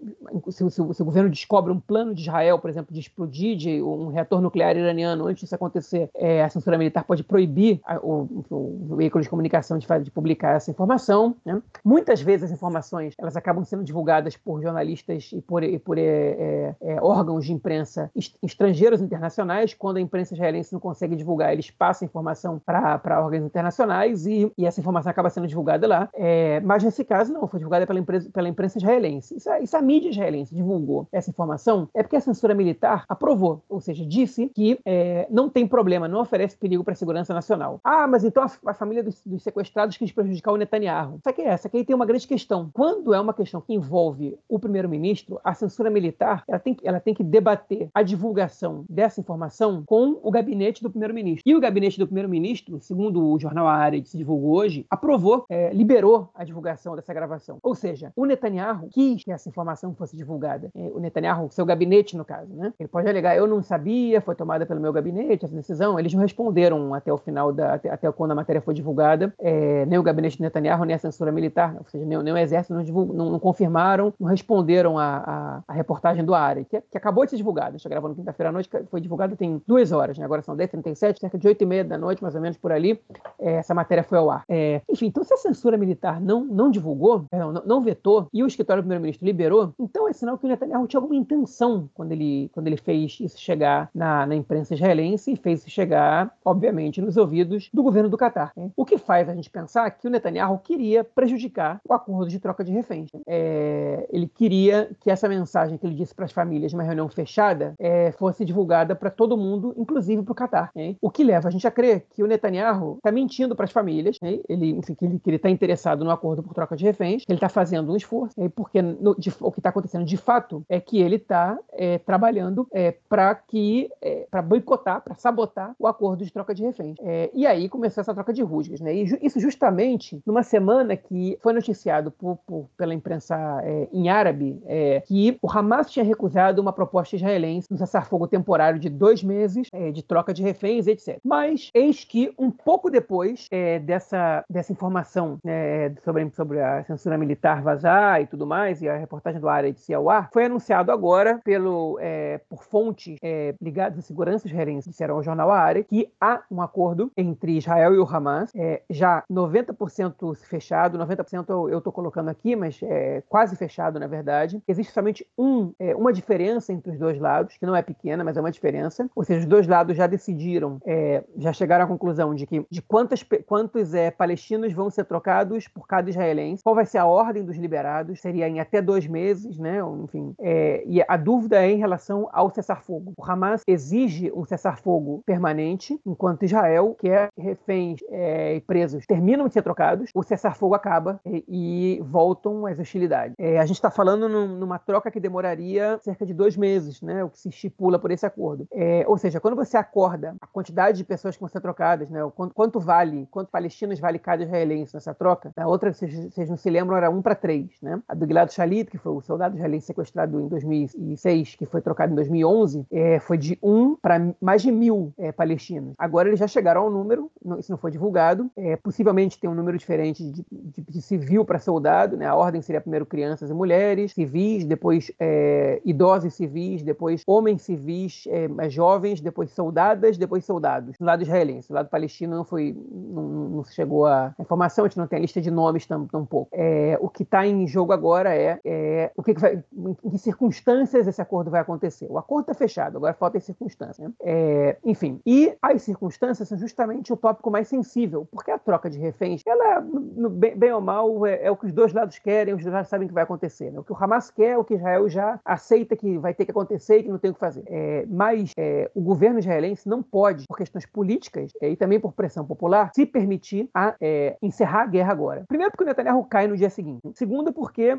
se, se, se, o governo descobre um plano de Israel, por exemplo, de explodir de um reator nuclear iraniano antes disso acontecer, é, a censura militar pode proibir a, o, o, veículo de comunicação de, de publicar essa informação. Né? Muitas vezes as informações elas acabam sendo divulgadas por jornalistas e por, e por é, é, é, órgãos de imprensa estrangeiros internacionais. Quando a imprensa israelense não consegue divulgar, eles passam informação para órgãos internacionais e, e, essa informação acaba sendo divulgada lá. É, mas nesse caso, não, foi divulgada pela, empresa, pela imprensa israelense. Isso, isso a mídia israelense divulgou essa informação é porque a censura militar aprovou, ou seja, disse que é, não tem problema, não oferece perigo para a segurança nacional. Ah, mas então a, a família dos, dos, sequestrados quis prejudicar o Netanyahu. Só que é essa, que aí tem uma grande questão. Quando é uma questão que envolve o primeiro-ministro, a censura militar ela tem, ela tem que debater a divulgação dessa informação com o gabinete do primeiro-ministro. E o gabinete do primeiro-ministro, segundo o jornal A Área que se divulgou hoje, aprovou, é, liberou a divulgação dessa gravação. Ou seja, o Netanyahu quis que essa informação fosse divulgada. É, o Netanyahu, seu gabinete, no caso, né? Ele pode alegar, eu não sabia, foi tomada pelo meu gabinete essa decisão. Eles não responderam até o final, da, até, até quando a matéria foi divulgada, é, nem o gabinete do Netanyahu, nem a censura militar, ou seja, nem, nem o exército não, divulg, não, não, confirmaram, não responderam a reportagem do área, que, que, acabou de ser divulgada. A gente está gravando quinta-feira à noite, foi divulgada tem duas horas, né? Agora são 10h37, cerca de 8 e meia da noite, mais ou menos por ali, é, essa matéria foi ao ar. É, enfim, então se a censura militar não, não divulgou, não, não vetou, e o escritório do primeiro-ministro liberou, então é sinal que o Netanyahu tinha alguma intenção quando ele, quando ele fez isso chegar na, na imprensa israelense e fez isso chegar, obviamente, nos ouvidos do governo do Catar. Né? O que faz a gente pensar que o Netanyahu queria prejudicar o acordo de troca de reféns. É, ele queria que essa mensagem que ele disse para as famílias numa reunião fechada é, fosse divulgada para todo mundo, inclusive para o Catar. O que leva a gente a crer que o Netanyahu está mentindo para as famílias, né? ele, enfim, que ele está interessado no acordo por troca de reféns, que ele está fazendo um esforço, né? porque no, de, o que está acontecendo de fato é que ele está é, trabalhando é, para que é, para boicotar, para sabotar o acordo de troca de reféns. É, e aí começou essa troca de rusgas, né? E isso justamente numa semana que foi noticiado por, por, pela imprensa é, em árabe que o Hamas tinha recusado uma proposta israelense um cessar-fogo temporário de dois meses de troca de reféns, etc. Mas eis que um pouco depois é, dessa, dessa informação né, sobre, sobre a censura militar vazar e tudo mais, e a reportagem do área de ar, foi anunciado agora pelo, é, por fontes é, ligadas à segurança israelense, disseram ao jornal área, que há um acordo entre Israel e o Hamas, é, já 90% fechado, 90% eu estou colocando aqui, mas é quase fechado na verdade. Existe somente um, é, uma diferença entre os dois lados, que não é pequena, mas é uma diferença. Ou seja, os dois lados já decidiram, é, já chegaram à conclusão de que de quantas, quantos é, palestinos vão ser trocados por cada israelense, qual vai ser a ordem dos liberados, seria em até dois meses, né? Enfim, é, e a dúvida é em relação ao cessar-fogo. O Hamas exige um cessar-fogo permanente, enquanto Israel quer reféns é, e presos terminam de ser trocados, o cessar-fogo acaba e, e, voltam as hostilidades. É, a gente está falando num, numa troca que demoraria cerca de dois meses, né? O que se estipula por esse acordo. É, ou seja, quando você acorda a quantidade de pessoas que vão ser trocadas, né? Quanto, quanto vale, quanto palestinos vale cada israelense nessa troca? A outra, vocês, vocês não se lembram, era um para três, né? A do Gilad Shalit, que foi o soldado israelense sequestrado em 2006, que foi trocado em 2011, é, foi de um para mais de mil é, palestinos. Agora eles já chegaram ao número, não, isso não foi divulgado, é, possivelmente tem um número diferente de, de, de civil para soldado, né? A ordem seria primeiro crianças e mulheres, civis, depois é, idosos civis, depois homens civis é, jovens, depois soldadas, depois soldados. Do lado israelense, do lado palestino não foi, não, não chegou a informação, a gente não tem a lista de nomes tão, tão pouco. É, o que está em jogo agora é, é o que, que vai, em que circunstâncias esse acordo vai acontecer. O acordo está fechado, agora falta as circunstâncias. Né? É, enfim, e as circunstâncias são justamente o tópico mais sensível, porque a troca de reféns, ela, no, bem, bem, ou mal, é, é, o que os dois lados querem, os dois lados sabem que vai acontecer. Né? O que o Hamas quer, o que Israel já aceita que vai ter que acontecer e que não tem o que fazer. É, mas é, o governo israelense não pode, por questões políticas é, e também por pressão popular, se permitir a, é, encerrar a guerra agora. Primeiro, porque o Netanyahu cai no dia seguinte. Segundo, porque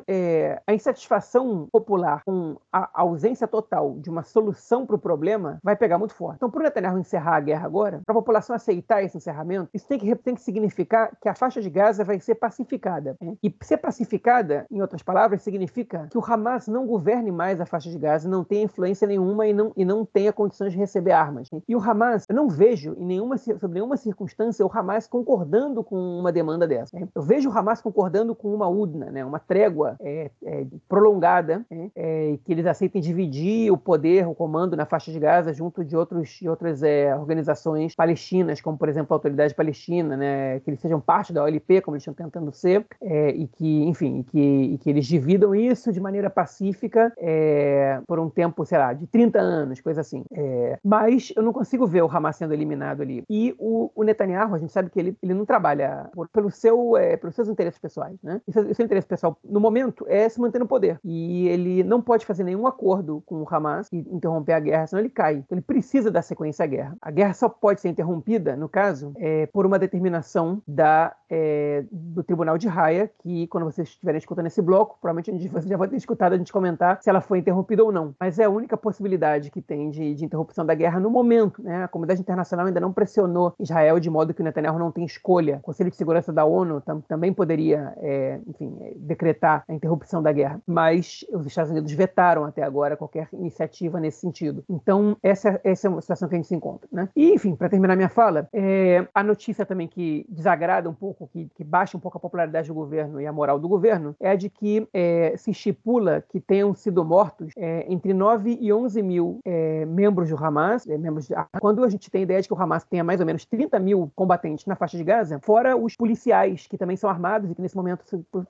a insatisfação popular com a ausência total de uma solução para o problema vai pegar muito forte. Então, para o Netanyahu encerrar a guerra agora, para a população aceitar esse encerramento, isso tem que, tem que significar que a faixa de Gaza vai ser pacificada. Né? E ser pacificada, em outras palavras, significa que o Hamas não governe mais a faixa de Gaza, não tenha influência nenhuma e não, e não tenha condições de receber armas. E o Hamas, eu não vejo em nenhuma, sob nenhuma circunstância o Hamas concordando com uma demanda dessa. Eu vejo o Hamas concordando com uma UDNA, né? uma trégua é, é, prolongada, né? é, que eles aceitem dividir o poder, o comando na faixa de Gaza junto de, outros, de outras é, organizações palestinas, como por exemplo a Autoridade Palestina, né, que eles sejam parte da OLP, como eles estão tentando ser, é, e que, enfim, que, e que, eles dividam isso de maneira pacífica é, por um tempo, sei lá, de 30 anos, coisa assim. É, mas eu não consigo ver o Hamas sendo eliminado ali. E o, o Netanyahu, a gente sabe que ele, ele não trabalha por, pelo seu, é, pelos seus interesses pessoais, né? E seu, seu interesse pessoal, no momento, é se manter no poder. E ele não pode fazer nenhum acordo com o Hamas e interromper a guerra, senão ele cai. Então ele precisa dar sequência à guerra. A guerra só pode ser interrompida, no caso, é, por uma determinação da, é, do Tribunal de Haia, que quando vocês estiverem escutando esse bloco, provavelmente a gente, vocês já vão ter escutado a gente comentar se ela foi interrompida ou não. Mas é a única possibilidade que tem de, de interrupção da guerra no momento. Né? A comunidade internacional ainda não pressionou Israel de modo que o Netanyahu não tem escolha. O Conselho de Segurança da ONU tam, também poderia, é, enfim, é, decretar a interrupção da guerra. Mas os Estados Unidos vetaram até agora qualquer iniciativa nesse sentido. Então, essa, essa é uma situação que a gente se encontra. Né? E, enfim, para terminar minha fala, é, a notícia também que desagrada um pouco, que, que, baixa um pouco a popularidade do governo e a moral do governo, é a de que é, se estipula que tenham sido mortos é, entre 9 e 11 mil é, membros do Hamas, membros de, quando a gente tem a ideia de que o Hamas tenha mais ou menos 30 mil combatentes na faixa de Gaza, fora os policiais, que também são armados e que nesse momento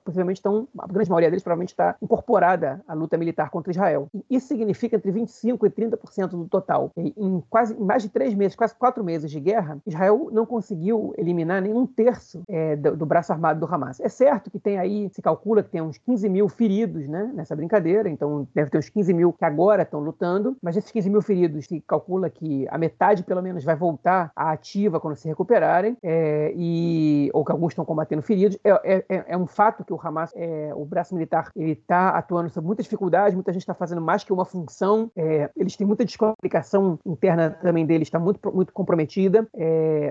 possivelmente estão, a grande maioria deles provavelmente está incorporada à luta militar contra Israel. E isso significa entre 25% e 30% do total. E em quase em mais de três meses, quase quatro meses de guerra, Israel não conseguiu eliminar nenhum terço do, do, braço armado do Hamas. É certo que tem aí, se calcula que tem uns 15 mil feridos né, nessa brincadeira, então deve ter uns 15 mil que agora estão lutando, mas esses 15 mil feridos se calcula que a metade, pelo menos, vai voltar à ativa quando se recuperarem, é, e, ou que alguns estão combatendo feridos. É, é, é, é um fato que o Hamas, é, o braço militar, ele está atuando sob muita dificuldade, muita gente está fazendo mais que uma função, é, eles têm muita descomunicação interna também deles, está muito, muito comprometida,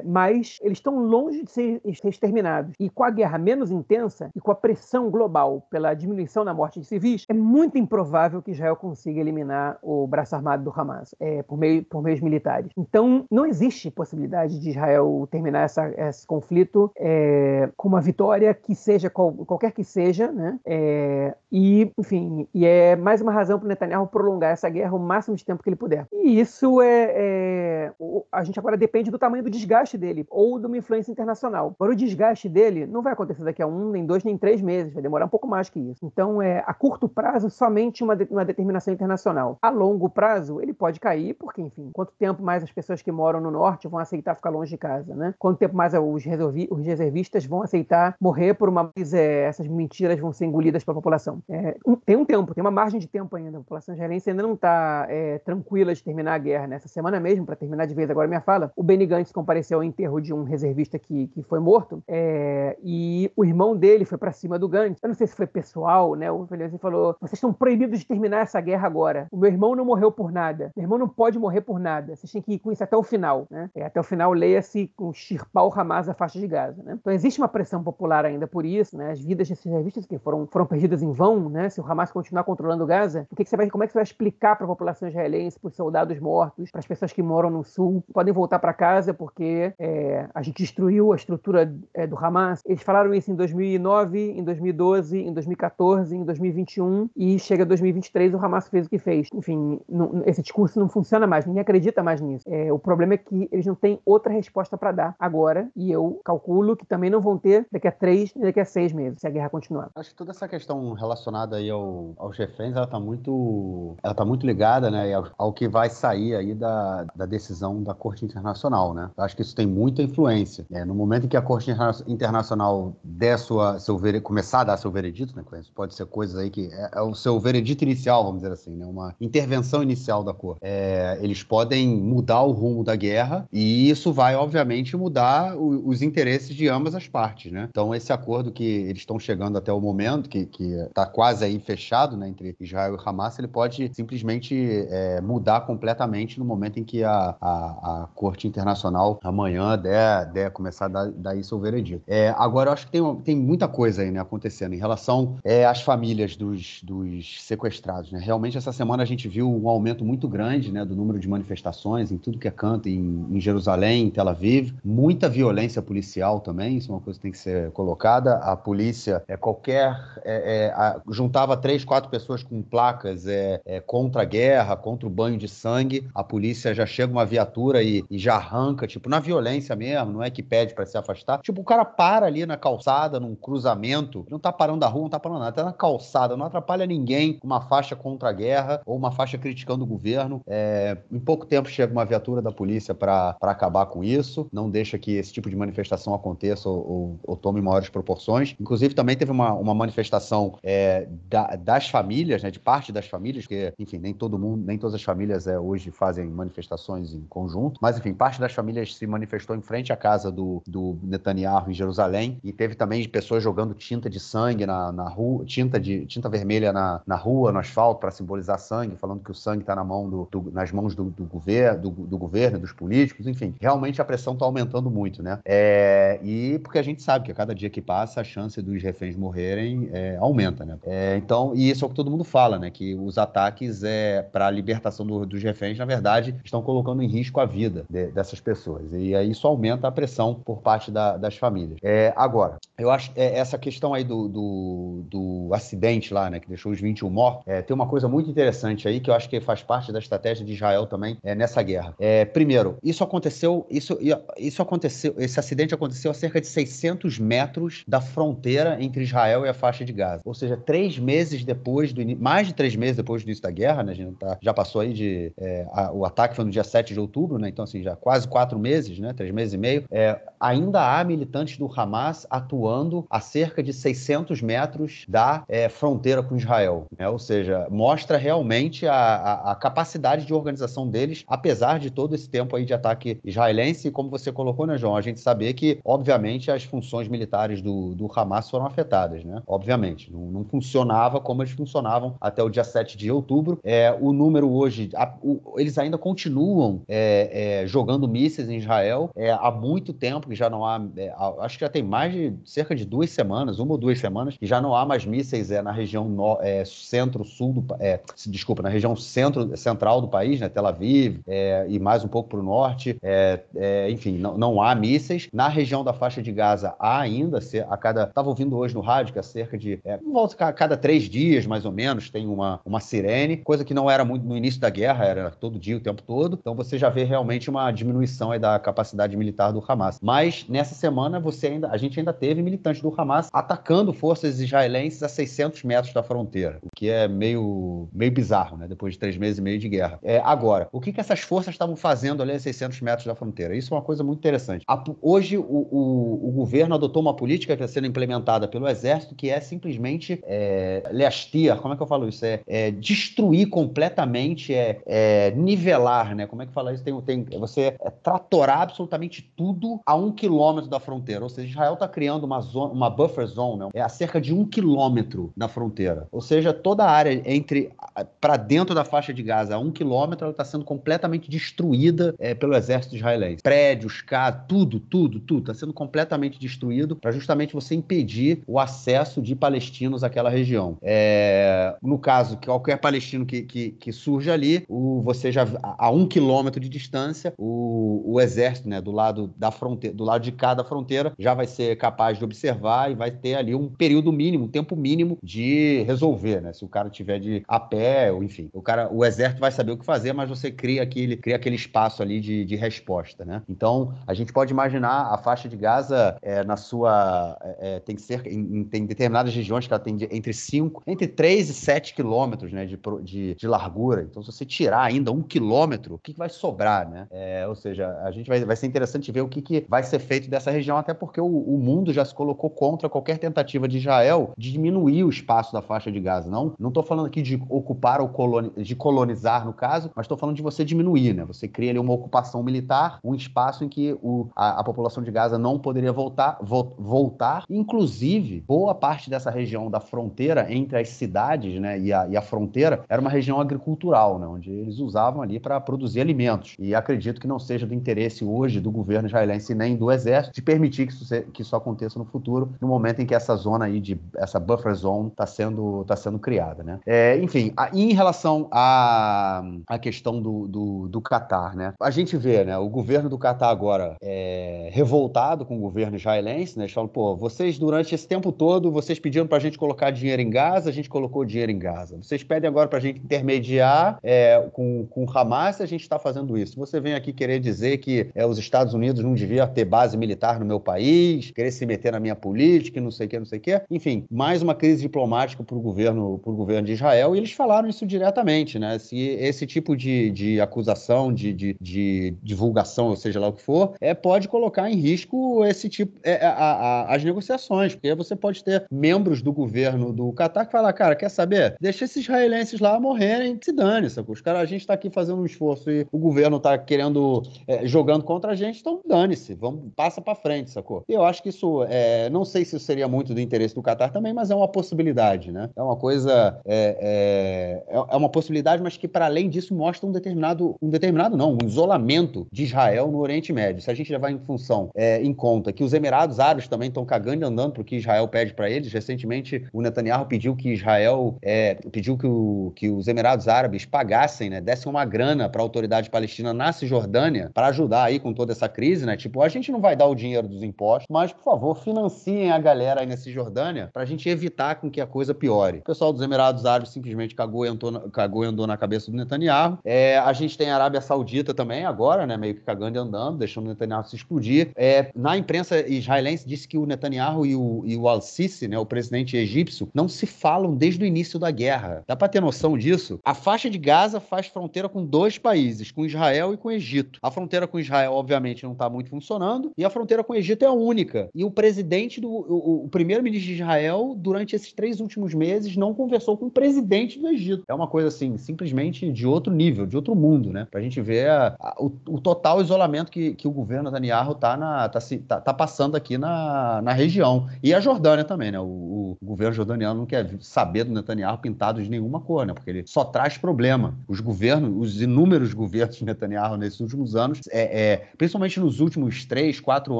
mas eles estão longe de ser exterminados. E com a guerra menos intensa e com a pressão global pela diminuição na morte de civis, é muito improvável que Israel consiga eliminar o braço armado do Hamas é, por, meio, por meios militares. Então, não existe possibilidade de Israel ter, terminar essa, esse conflito é, com uma vitória que seja qual, qualquer que seja, né? É, e, enfim, e é mais uma razão para Netanyahu prolongar essa guerra o máximo de tempo que ele puder. E isso é, é, a gente agora depende do tamanho do desgaste dele ou de uma influência internacional. Agora o desgaste dele não vai acontecer daqui a um, nem dois, nem três meses, vai demorar um pouco mais que isso. Então, é a curto prazo somente uma, de, uma determinação internacional. A longo prazo ele pode cair porque, enfim, quanto tempo mais as pessoas que moram no norte vão aceitar ficar longe de casa, né? Quanto tempo mais os, os reservistas vão aceitar morrer por uma. É, essas mentiras vão ser engolidas pela população. É, tem um tempo, tem uma margem de tempo ainda. A população israelense ainda não está é, tranquila de terminar a guerra. Nessa né? semana mesmo, para terminar de vez agora minha fala, o Benny Gantz compareceu ao enterro de um reservista que, que foi morto é, e o irmão dele foi para cima do Gantz. Eu não sei se foi pessoal, né? O Felipe falou: vocês estão proibidos de terminar essa guerra agora. O meu irmão não morreu por nada. Meu irmão não pode morrer por nada. Vocês têm que ir com isso até o final, né? É, até o final, leia-se com extirpar o Hamas da faixa de Gaza, né? Então existe uma pressão popular ainda por isso, né? As vidas desses revistas que foram, foram perdidas em vão, né? Se o Hamas continuar controlando Gaza, o que, que você vai, como é que você vai explicar para a população israelense, para os soldados mortos, para as pessoas que moram no sul, podem voltar para casa porque é, a gente destruiu a estrutura é, do Hamas? Eles falaram isso em 2009, em 2012, em 2014, em 2021 e chega 2023 o Hamas fez o que fez. Enfim, não, esse discurso não funciona mais, ninguém acredita mais nisso. É, o problema é que eles não têm outra resposta para dar agora e eu calculo que também não vão ter daqui a três e daqui a seis meses, se a guerra continuar. Acho que toda essa questão relacionada aí ao, aos reféns, ela está muito, ela tá muito ligada, né, ao, ao, que vai sair aí da, da decisão da Corte Internacional, né? Acho que isso tem muita influência. É, no momento em que a Corte Internacional der sua, seu começar a dar seu veredito, né, isso pode ser coisas aí que é, é, o seu veredito inicial, vamos dizer assim, né, uma intervenção inicial da Corte. É, eles podem mudar o rumo da guerra e isso vai, obviamente, mudar o, os interesses de ambas as partes, né? Então, esse acordo que eles estão chegando até o momento, que está quase aí fechado, né, entre Israel e Hamas, ele pode simplesmente é, mudar completamente no momento em que a, a, a Corte Internacional amanhã der, der começar a dar, dar isso ao veredito. É, agora, eu acho que tem, tem muita coisa aí, né, acontecendo em relação é, às famílias dos, dos sequestrados, né? Realmente, essa semana a gente viu um aumento muito grande, né, do número de manifestações em tudo que é canto, em, em Jerusalém, em Tel Aviv, muita violência policial também, isso é uma coisa que tem que ser colocada. A polícia, é qualquer. É, é, a, juntava três, quatro pessoas com placas é, é, contra a guerra, contra o banho de sangue. A polícia já chega uma viatura e, e já arranca, tipo, na violência mesmo, não é que pede para se afastar. Tipo, o cara para ali na calçada, num cruzamento, não tá parando da rua, não tá parando nada, tá na calçada, não atrapalha ninguém uma faixa contra a guerra ou uma faixa criticando o governo. É, em pouco tempo chega uma viatura da polícia para acabar com isso, não deixa que esse tipo de manifestação aconteça ou, ou, ou tome maiores proporções. Inclusive, também teve uma, uma manifestação é, da, das famílias, né, de parte das famílias, porque, enfim, nem todo mundo, nem todas as famílias é, hoje fazem manifestações em conjunto, mas, enfim, parte das famílias se manifestou em frente à casa do, do Netanyahu em Jerusalém e teve também pessoas jogando tinta de sangue na, na rua, tinta, de, tinta vermelha na, na rua, no asfalto, para simbolizar sangue, falando que o sangue está na mão do, do, nas mãos do, do, governo, do, do governo, dos políticos, enfim. Realmente a pressão está aumentando muito, né? É, e porque a gente sabe que a cada dia que passa a chance dos reféns morrerem é, aumenta, né? É, então, e isso é o que todo mundo fala, né? Que os ataques é, para a libertação do, dos reféns, na verdade, estão colocando em risco a vida de, dessas pessoas. E aí isso aumenta a pressão por parte da, das famílias. É, agora, eu acho é, essa questão aí do, do, do, acidente lá, né? Que deixou os 21 mortos, é, tem uma coisa muito interessante aí que eu acho que faz parte da estratégia de Israel também é, nessa guerra. É, primeiro, isso aconteceu, isso, isso aconteceu, esse acidente aconteceu a cerca de 600 metros da fronteira entre Israel e a faixa de Gaza. Ou seja, três meses depois do mais de três meses depois do início da guerra, né? A gente tá, já passou aí de. É, a, o ataque foi no dia 7 de outubro, né? Então, assim, já quase quatro meses, né? Três meses e meio. É, ainda há militantes do Hamas atuando a cerca de 600 metros da é, fronteira com Israel. Né? Ou seja, mostra realmente a, a, a, capacidade de organização deles, apesar de todo esse tempo aí de ataque israelense. E como você colocou, né, João? A gente saber que, obviamente, as funções militares do, do Hamas foram afetadas, né? Obviamente. Não, não funcionava como eles funcionavam até o dia 7 de outubro. É, o número hoje, a, o, eles ainda continuam é, é, jogando mísseis em Israel é, há muito tempo, que já não há. É, acho que já tem mais de cerca de duas semanas, uma ou duas semanas, que já não há mais mísseis é, na região é, centro-sul do é, desculpa, na região centro, central do país, né? Tel Aviv, é, e mais um pouco para o norte. É, é, enfim, não, não, há mísseis. Na região da faixa de Gaza há ainda, a cada. Estava ouvindo hoje no rádio que há cerca de. É, a cada três dias, mais ou menos, tem uma, uma sirene, coisa que não era muito no início da guerra, era todo dia, o tempo todo. Então você já vê realmente uma diminuição da capacidade militar do Hamas. Mas nessa semana você ainda, a gente ainda teve militantes do Hamas atacando forças israelenses a 600 metros da fronteira, o que é meio, meio bizarro, né? Depois de três meses e meio de guerra. É, agora, o que, que essas forças estavam fazendo ali a 600 metros da fronteira? Isso é uma coisa muito interessante. A, hoje, o, o, o, governo adotou uma política que está sendo implementada pelo Exército que é simplesmente é, leastia, como é que eu falo isso? É, é destruir completamente, é, é, nivelar, né? Como é que fala isso? Tem, tem, você é, tratorar absolutamente tudo a um quilômetro da fronteira. Ou seja, Israel está criando uma, zona, uma buffer zone, né? é a cerca de um quilômetro da fronteira. Ou seja, toda a área entre para dentro da faixa de Gaza a um quilômetro, ela está sendo completamente destruída é, pelo exército israelense. Prédios, casas, tudo, tudo, tudo está sendo completamente destruído para justamente você impedir o acesso de palestinos àquela região. É, no caso, qualquer palestino que, que, que surge ali, o, você já a um quilômetro de distância, o, o exército, né, do lado da fronteira, do lado de cada fronteira, já vai ser capaz de observar e vai ter ali um período mínimo, um tempo mínimo de resolver, né? Se o cara tiver de a pé, ou enfim, o cara, o exército vai saber o que fazer, mas você cria aquele, cria aquele espaço ali de, de resposta, né? Então, a gente pode imaginar a faixa de Gaza é, na sua é, é tem que ser em, tem determinadas regiões que ela tem de, entre 5, entre 3 e 7 quilômetros, né, de, de, de, largura. Então, se você tirar ainda um quilômetro, o que, que vai sobrar, né? É, ou seja, a gente vai, vai ser interessante ver o que, que vai ser feito dessa região, até porque o, o mundo já se colocou contra qualquer tentativa de Israel de diminuir o espaço da faixa de Gaza. Não não estou falando aqui de ocupar ou coloni de colonizar, no caso, mas estou falando de você diminuir, né? Você cria ali uma ocupação militar, um espaço em que o, a, a população de Gaza não poderia voltar, vo voltar. Inclusive, boa parte dessa região da fronteira entre as cidades né, e, a, e a fronteira era uma região agricultural, né? Onde eles usavam ali para produzir alimentos. E acredito que não seja do interesse hoje do governo israelense nem do exército de permitir que isso, que isso aconteça no futuro, no momento em que essa zona aí de essa buffer zone está sendo, tá sendo criada, né? É, enfim, a, em relação à, a questão do, do, do Qatar, né? A gente vê, né? O governo do Qatar agora é revoltado com o governo israelense, né? Eles falam, pô, vocês durante esse tempo todo, vocês pediram para a gente colocar dinheiro em Gaza, a gente colocou dinheiro em Gaza. Vocês pedem agora para a gente intermediar é, com, com Hamas a gente está fazendo isso. Você vem aqui querer dizer que é, os Estados Unidos não deviam ter base militar no meu país, querer se meter na minha política, não sei o que, não sei o que. Enfim, mais uma crise diplomática para o governo, governo de Israel e eles falaram isso diretamente, né? Se esse tipo de, de acusação, de, de, de divulgação, ou seja lá o que for, é, pode colocar em risco esse tipo, é, a, a, as negociações, porque você pode ter membros do governo do Catar que falam, cara, quer saber? Deixa esses israelenses lá morrerem, se dane, sacou? Os caras, a gente está aqui fazendo um esforço e o governo está querendo, é, jogando contra a gente, então dane-se, vamos, passa para frente, sacou? Eu acho que isso, é, não sei se seria muito do interesse do Catar também, mas é uma possibilidade, né? É uma coisa, é, é, é uma possibilidade, mas que para além disso mostra um determinado, um determinado não, um isolamento de Israel no Oriente Médio. Se a gente levar em função, é, em conta que os Emirados Árabes também estão cagando e andando porque Israel pede para eles, recentemente o Netanyahu pediu que Israel, é, pediu que, o, que os Emirados Árabes pagassem, né, dessem uma grana para a autoridade palestina na Cisjordânia para ajudar aí com toda essa crise, né? Tipo, a gente não vai dar o dinheiro dos impostos, mas por favor, financiem a galera aí na Cisjordânia para a gente evitar com que a coisa piore. O pessoal dos Emirados Árabes simplesmente cagou e andou, cagou e andou na cabeça do Netanyahu. É, a gente tem a Arábia Saudita também agora, né, meio que cagando e andando, deixando o Netanyahu se explodir. É, na imprensa israelense disse que o Netanyahu e o, e o Al-Sisi, né, o presidente egípcio, não se falam desde o início da guerra. Dá para ter noção disso? A faixa de Gaza faz fronteira com dois países, com Israel e com o Egito. A fronteira com Israel, obviamente, não está muito funcionando, e a fronteira com o Egito é a única. E o presidente do. O, o primeiro-ministro de Israel, durante esses três últimos meses, não conversou com o presidente do Egito. É uma coisa assim, simplesmente de outro nível, de outro mundo, né? Pra gente ver a, a, o, o, total isolamento que, que o governo Netanyahu tá, na, tá, tá, tá, passando aqui na, na região. E a Jordânia também, né? O, o, governo jordaniano não quer saber do Netanyahu pintado de nenhuma cor, né? Porque ele só traz problema. Os governos, os inúmeros governos de Netanyahu nesses últimos anos, é, é principalmente nos últimos três, quatro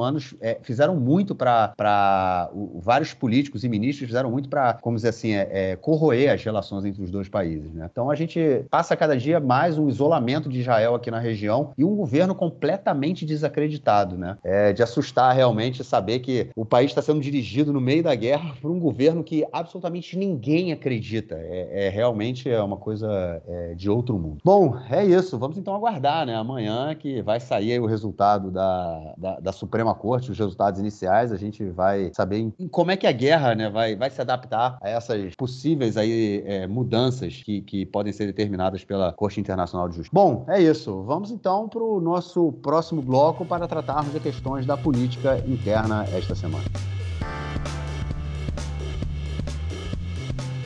anos, é, fizeram muito para vários políticos e ministros fizeram muito para, como dizer assim, é, é, corroer as relações entre os dois países. Né? Então a gente passa cada dia mais um isolamento de Israel aqui na região e um governo completamente des desacreditado, né? É de assustar realmente saber que o país está sendo dirigido no meio da guerra por um governo que absolutamente ninguém acredita. É, é realmente é uma coisa é, de outro mundo. Bom, é isso. Vamos então aguardar, né? Amanhã que vai sair o resultado da, da, da Suprema Corte, os resultados iniciais. A gente vai saber como é que a guerra, né, vai, vai se adaptar a essas possíveis aí é, mudanças que, que podem ser determinadas pela Corte Internacional de Justiça. Bom, é isso. Vamos então para o nosso próximo bloco para tratarmos de questões da política interna esta semana.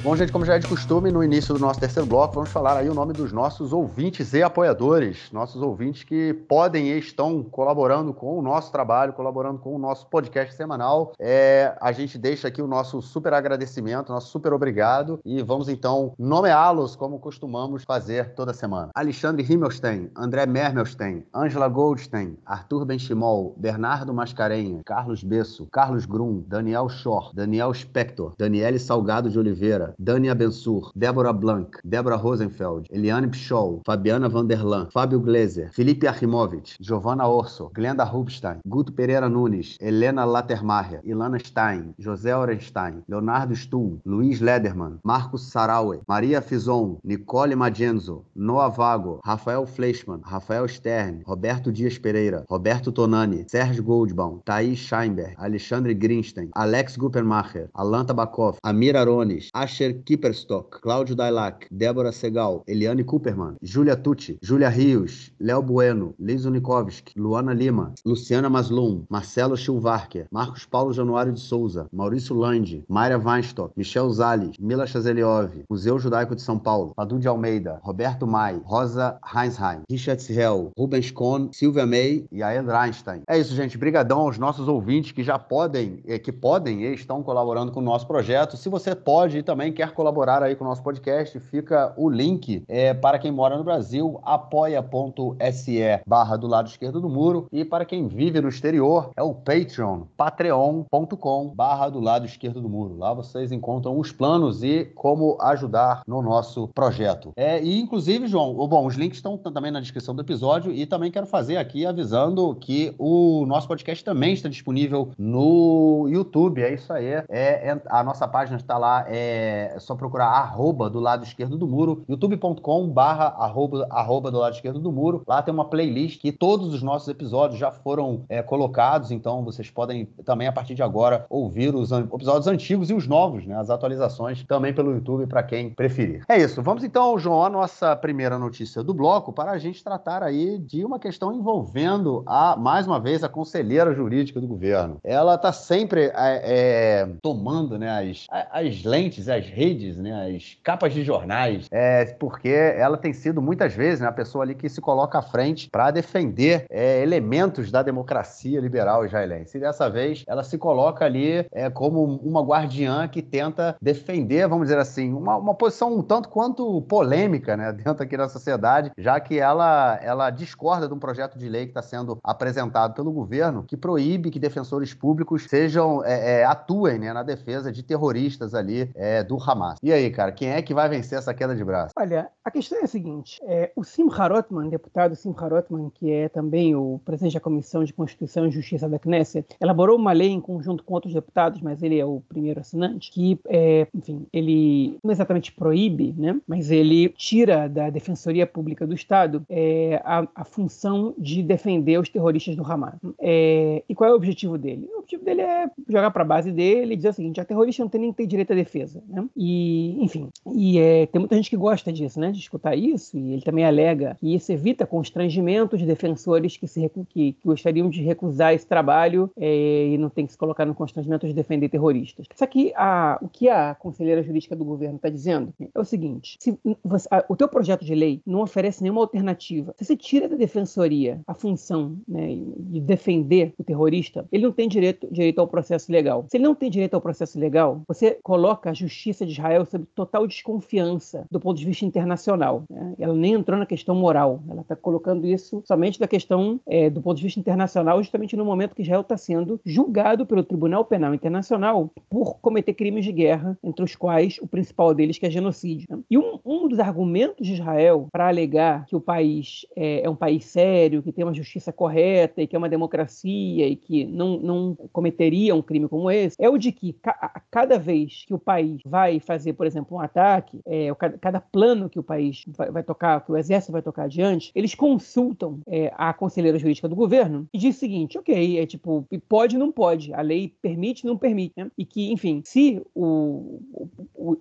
Bom, gente, como já é de costume, no início do nosso terceiro bloco, vamos falar aí o nome dos nossos ouvintes e apoiadores, nossos ouvintes que podem e estão colaborando com o nosso trabalho, colaborando com o nosso podcast semanal. É, a gente deixa aqui o nosso super agradecimento, nosso super obrigado e vamos então nomeá-los como costumamos fazer toda semana. Alexandre Himmelstein, André Mermelstein, Angela Goldstein, Arthur Benchimol, Bernardo Mascarenha, Carlos Besso, Carlos Grum, Daniel Schor, Daniel Spector, Daniele Salgado de Oliveira, Dani Abensur, Débora Blanc, Débora Rosenfeld, Eliane Pichol, Fabiana Vanderlan, Fábio Gleiser, Felipe Archimovich, Giovanna Orso, Glenda Rubstein, Guto Pereira Nunes, Helena Latermacher, Ilana Stein, José Orenstein, Leonardo Stuhl, Luiz Lederman, Marcos Saraue, Maria Fison, Nicole Magenzo, Noah Vago, Rafael Fleischmann, Rafael Stern, Roberto Dias Pereira, Roberto Tonani, Sérgio Goldbaum, Thaís Scheinberg, Alexandre Grinstein, Alex Guppermacher, Alan Tabakov, Amir Arones, Asher Kipperstock, Cláudio Dailac, Débora Segal, Eliane Cooperman, Júlia Tucci, Júlia Rios, Léo Bueno, Liz Unikovski, Luana Lima, Luciana Maslum, Marcelo Schilvarker, Marcos Paulo Januário de Souza, Maurício Landi, Mayra Weinstock, Michel Zales, Mila Chazeliov, Museu Judaico de São Paulo, Padu de Almeida, Roberto Mai, Rosa Heinsheim, Richard Hell, Rubens Kohn, Silvia May e Aed Einstein. É isso, gente. Brigadão aos nossos ouvintes que já podem, eh, que podem e estão colaborando com o nosso projeto. Se você pode também quer colaborar aí com o nosso podcast, fica o link é, para quem mora no Brasil, apoia.se barra do lado esquerdo do muro. E para quem vive no exterior, é o Patreon, patreon.com barra do lado esquerdo do muro. Lá vocês encontram os planos e como ajudar no nosso projeto. É, e inclusive, João, bom, os links estão também na descrição do episódio e também quero fazer aqui avisando que o nosso podcast também está disponível no YouTube. É isso aí. É, é a nossa página está lá, é é só procurar arroba do lado esquerdo do muro, youtube.com barra arroba, arroba do lado esquerdo do muro. Lá tem uma playlist que todos os nossos episódios já foram é, colocados, então vocês podem também, a partir de agora, ouvir os episódios antigos e os novos, né? As atualizações também pelo YouTube para quem preferir. É isso. Vamos então, João, nossa primeira notícia do bloco para a gente tratar aí de uma questão envolvendo a, mais uma vez, a conselheira jurídica do governo. Ela está sempre é, é, tomando né, as, as lentes, as redes, né, as capas de jornais, é, porque ela tem sido muitas vezes né, a pessoa ali que se coloca à frente para defender é, elementos da democracia liberal israelense. E dessa vez ela se coloca ali é, como uma guardiã que tenta defender, vamos dizer assim, uma, uma posição um tanto quanto polêmica né, [LAUGHS] dentro aqui da sociedade, já que ela, ela discorda de um projeto de lei que está sendo apresentado pelo governo que proíbe que defensores públicos sejam é, é, atuem né, na defesa de terroristas ali é, Hamas. E aí, cara, quem é que vai vencer essa queda de braço? Olha, a questão é a seguinte: é, o Simcha Rotman, deputado Simcha Rotman, que é também o presidente da Comissão de Constituição e Justiça da Knesset, elaborou uma lei em conjunto com outros deputados, mas ele é o primeiro assinante, que, é, enfim, ele não exatamente proíbe, né, mas ele tira da Defensoria Pública do Estado é, a, a, função de defender os terroristas do Hamas. É, e qual é o objetivo dele? O objetivo dele é jogar para a base dele e dizer o seguinte: a terrorista não tem nem que ter direito à defesa. Né? E, enfim, e é, tem muita gente que gosta disso, né? De escutar isso, e ele também alega que isso evita constrangimento de defensores que, se, que, que gostariam de recusar esse trabalho é, e não tem que se colocar no constrangimento de defender terroristas. Só que a, o que a conselheira jurídica do governo está dizendo é o seguinte: se você, a, o teu projeto de lei não oferece nenhuma alternativa, se você tira da defensoria a função né, de defender o terrorista, ele não tem direito, direito ao processo legal. Se ele não tem direito ao processo legal, você coloca a justiça audiência de Israel sob total desconfiança do ponto de vista internacional. Né? Ela nem entrou na questão moral, ela está colocando isso somente da questão é, do ponto de vista internacional, justamente no momento que Israel está sendo julgado pelo Tribunal Penal Internacional por cometer crimes de guerra, entre os quais o principal deles que é genocídio. Né? E um, um, dos argumentos de Israel para alegar que o país é, é, um país sério, que tem uma justiça correta e que é uma democracia e que não, não cometeria um crime como esse, é o de que ca cada vez que o país vai fazer, por exemplo, um ataque, é, cada, plano que o país vai, vai, tocar, que o exército vai tocar adiante, eles consultam é, a conselheira jurídica do governo e diz o seguinte, ok, é tipo, pode ou não pode, a lei permite ou não permite, né? E que, enfim, se o,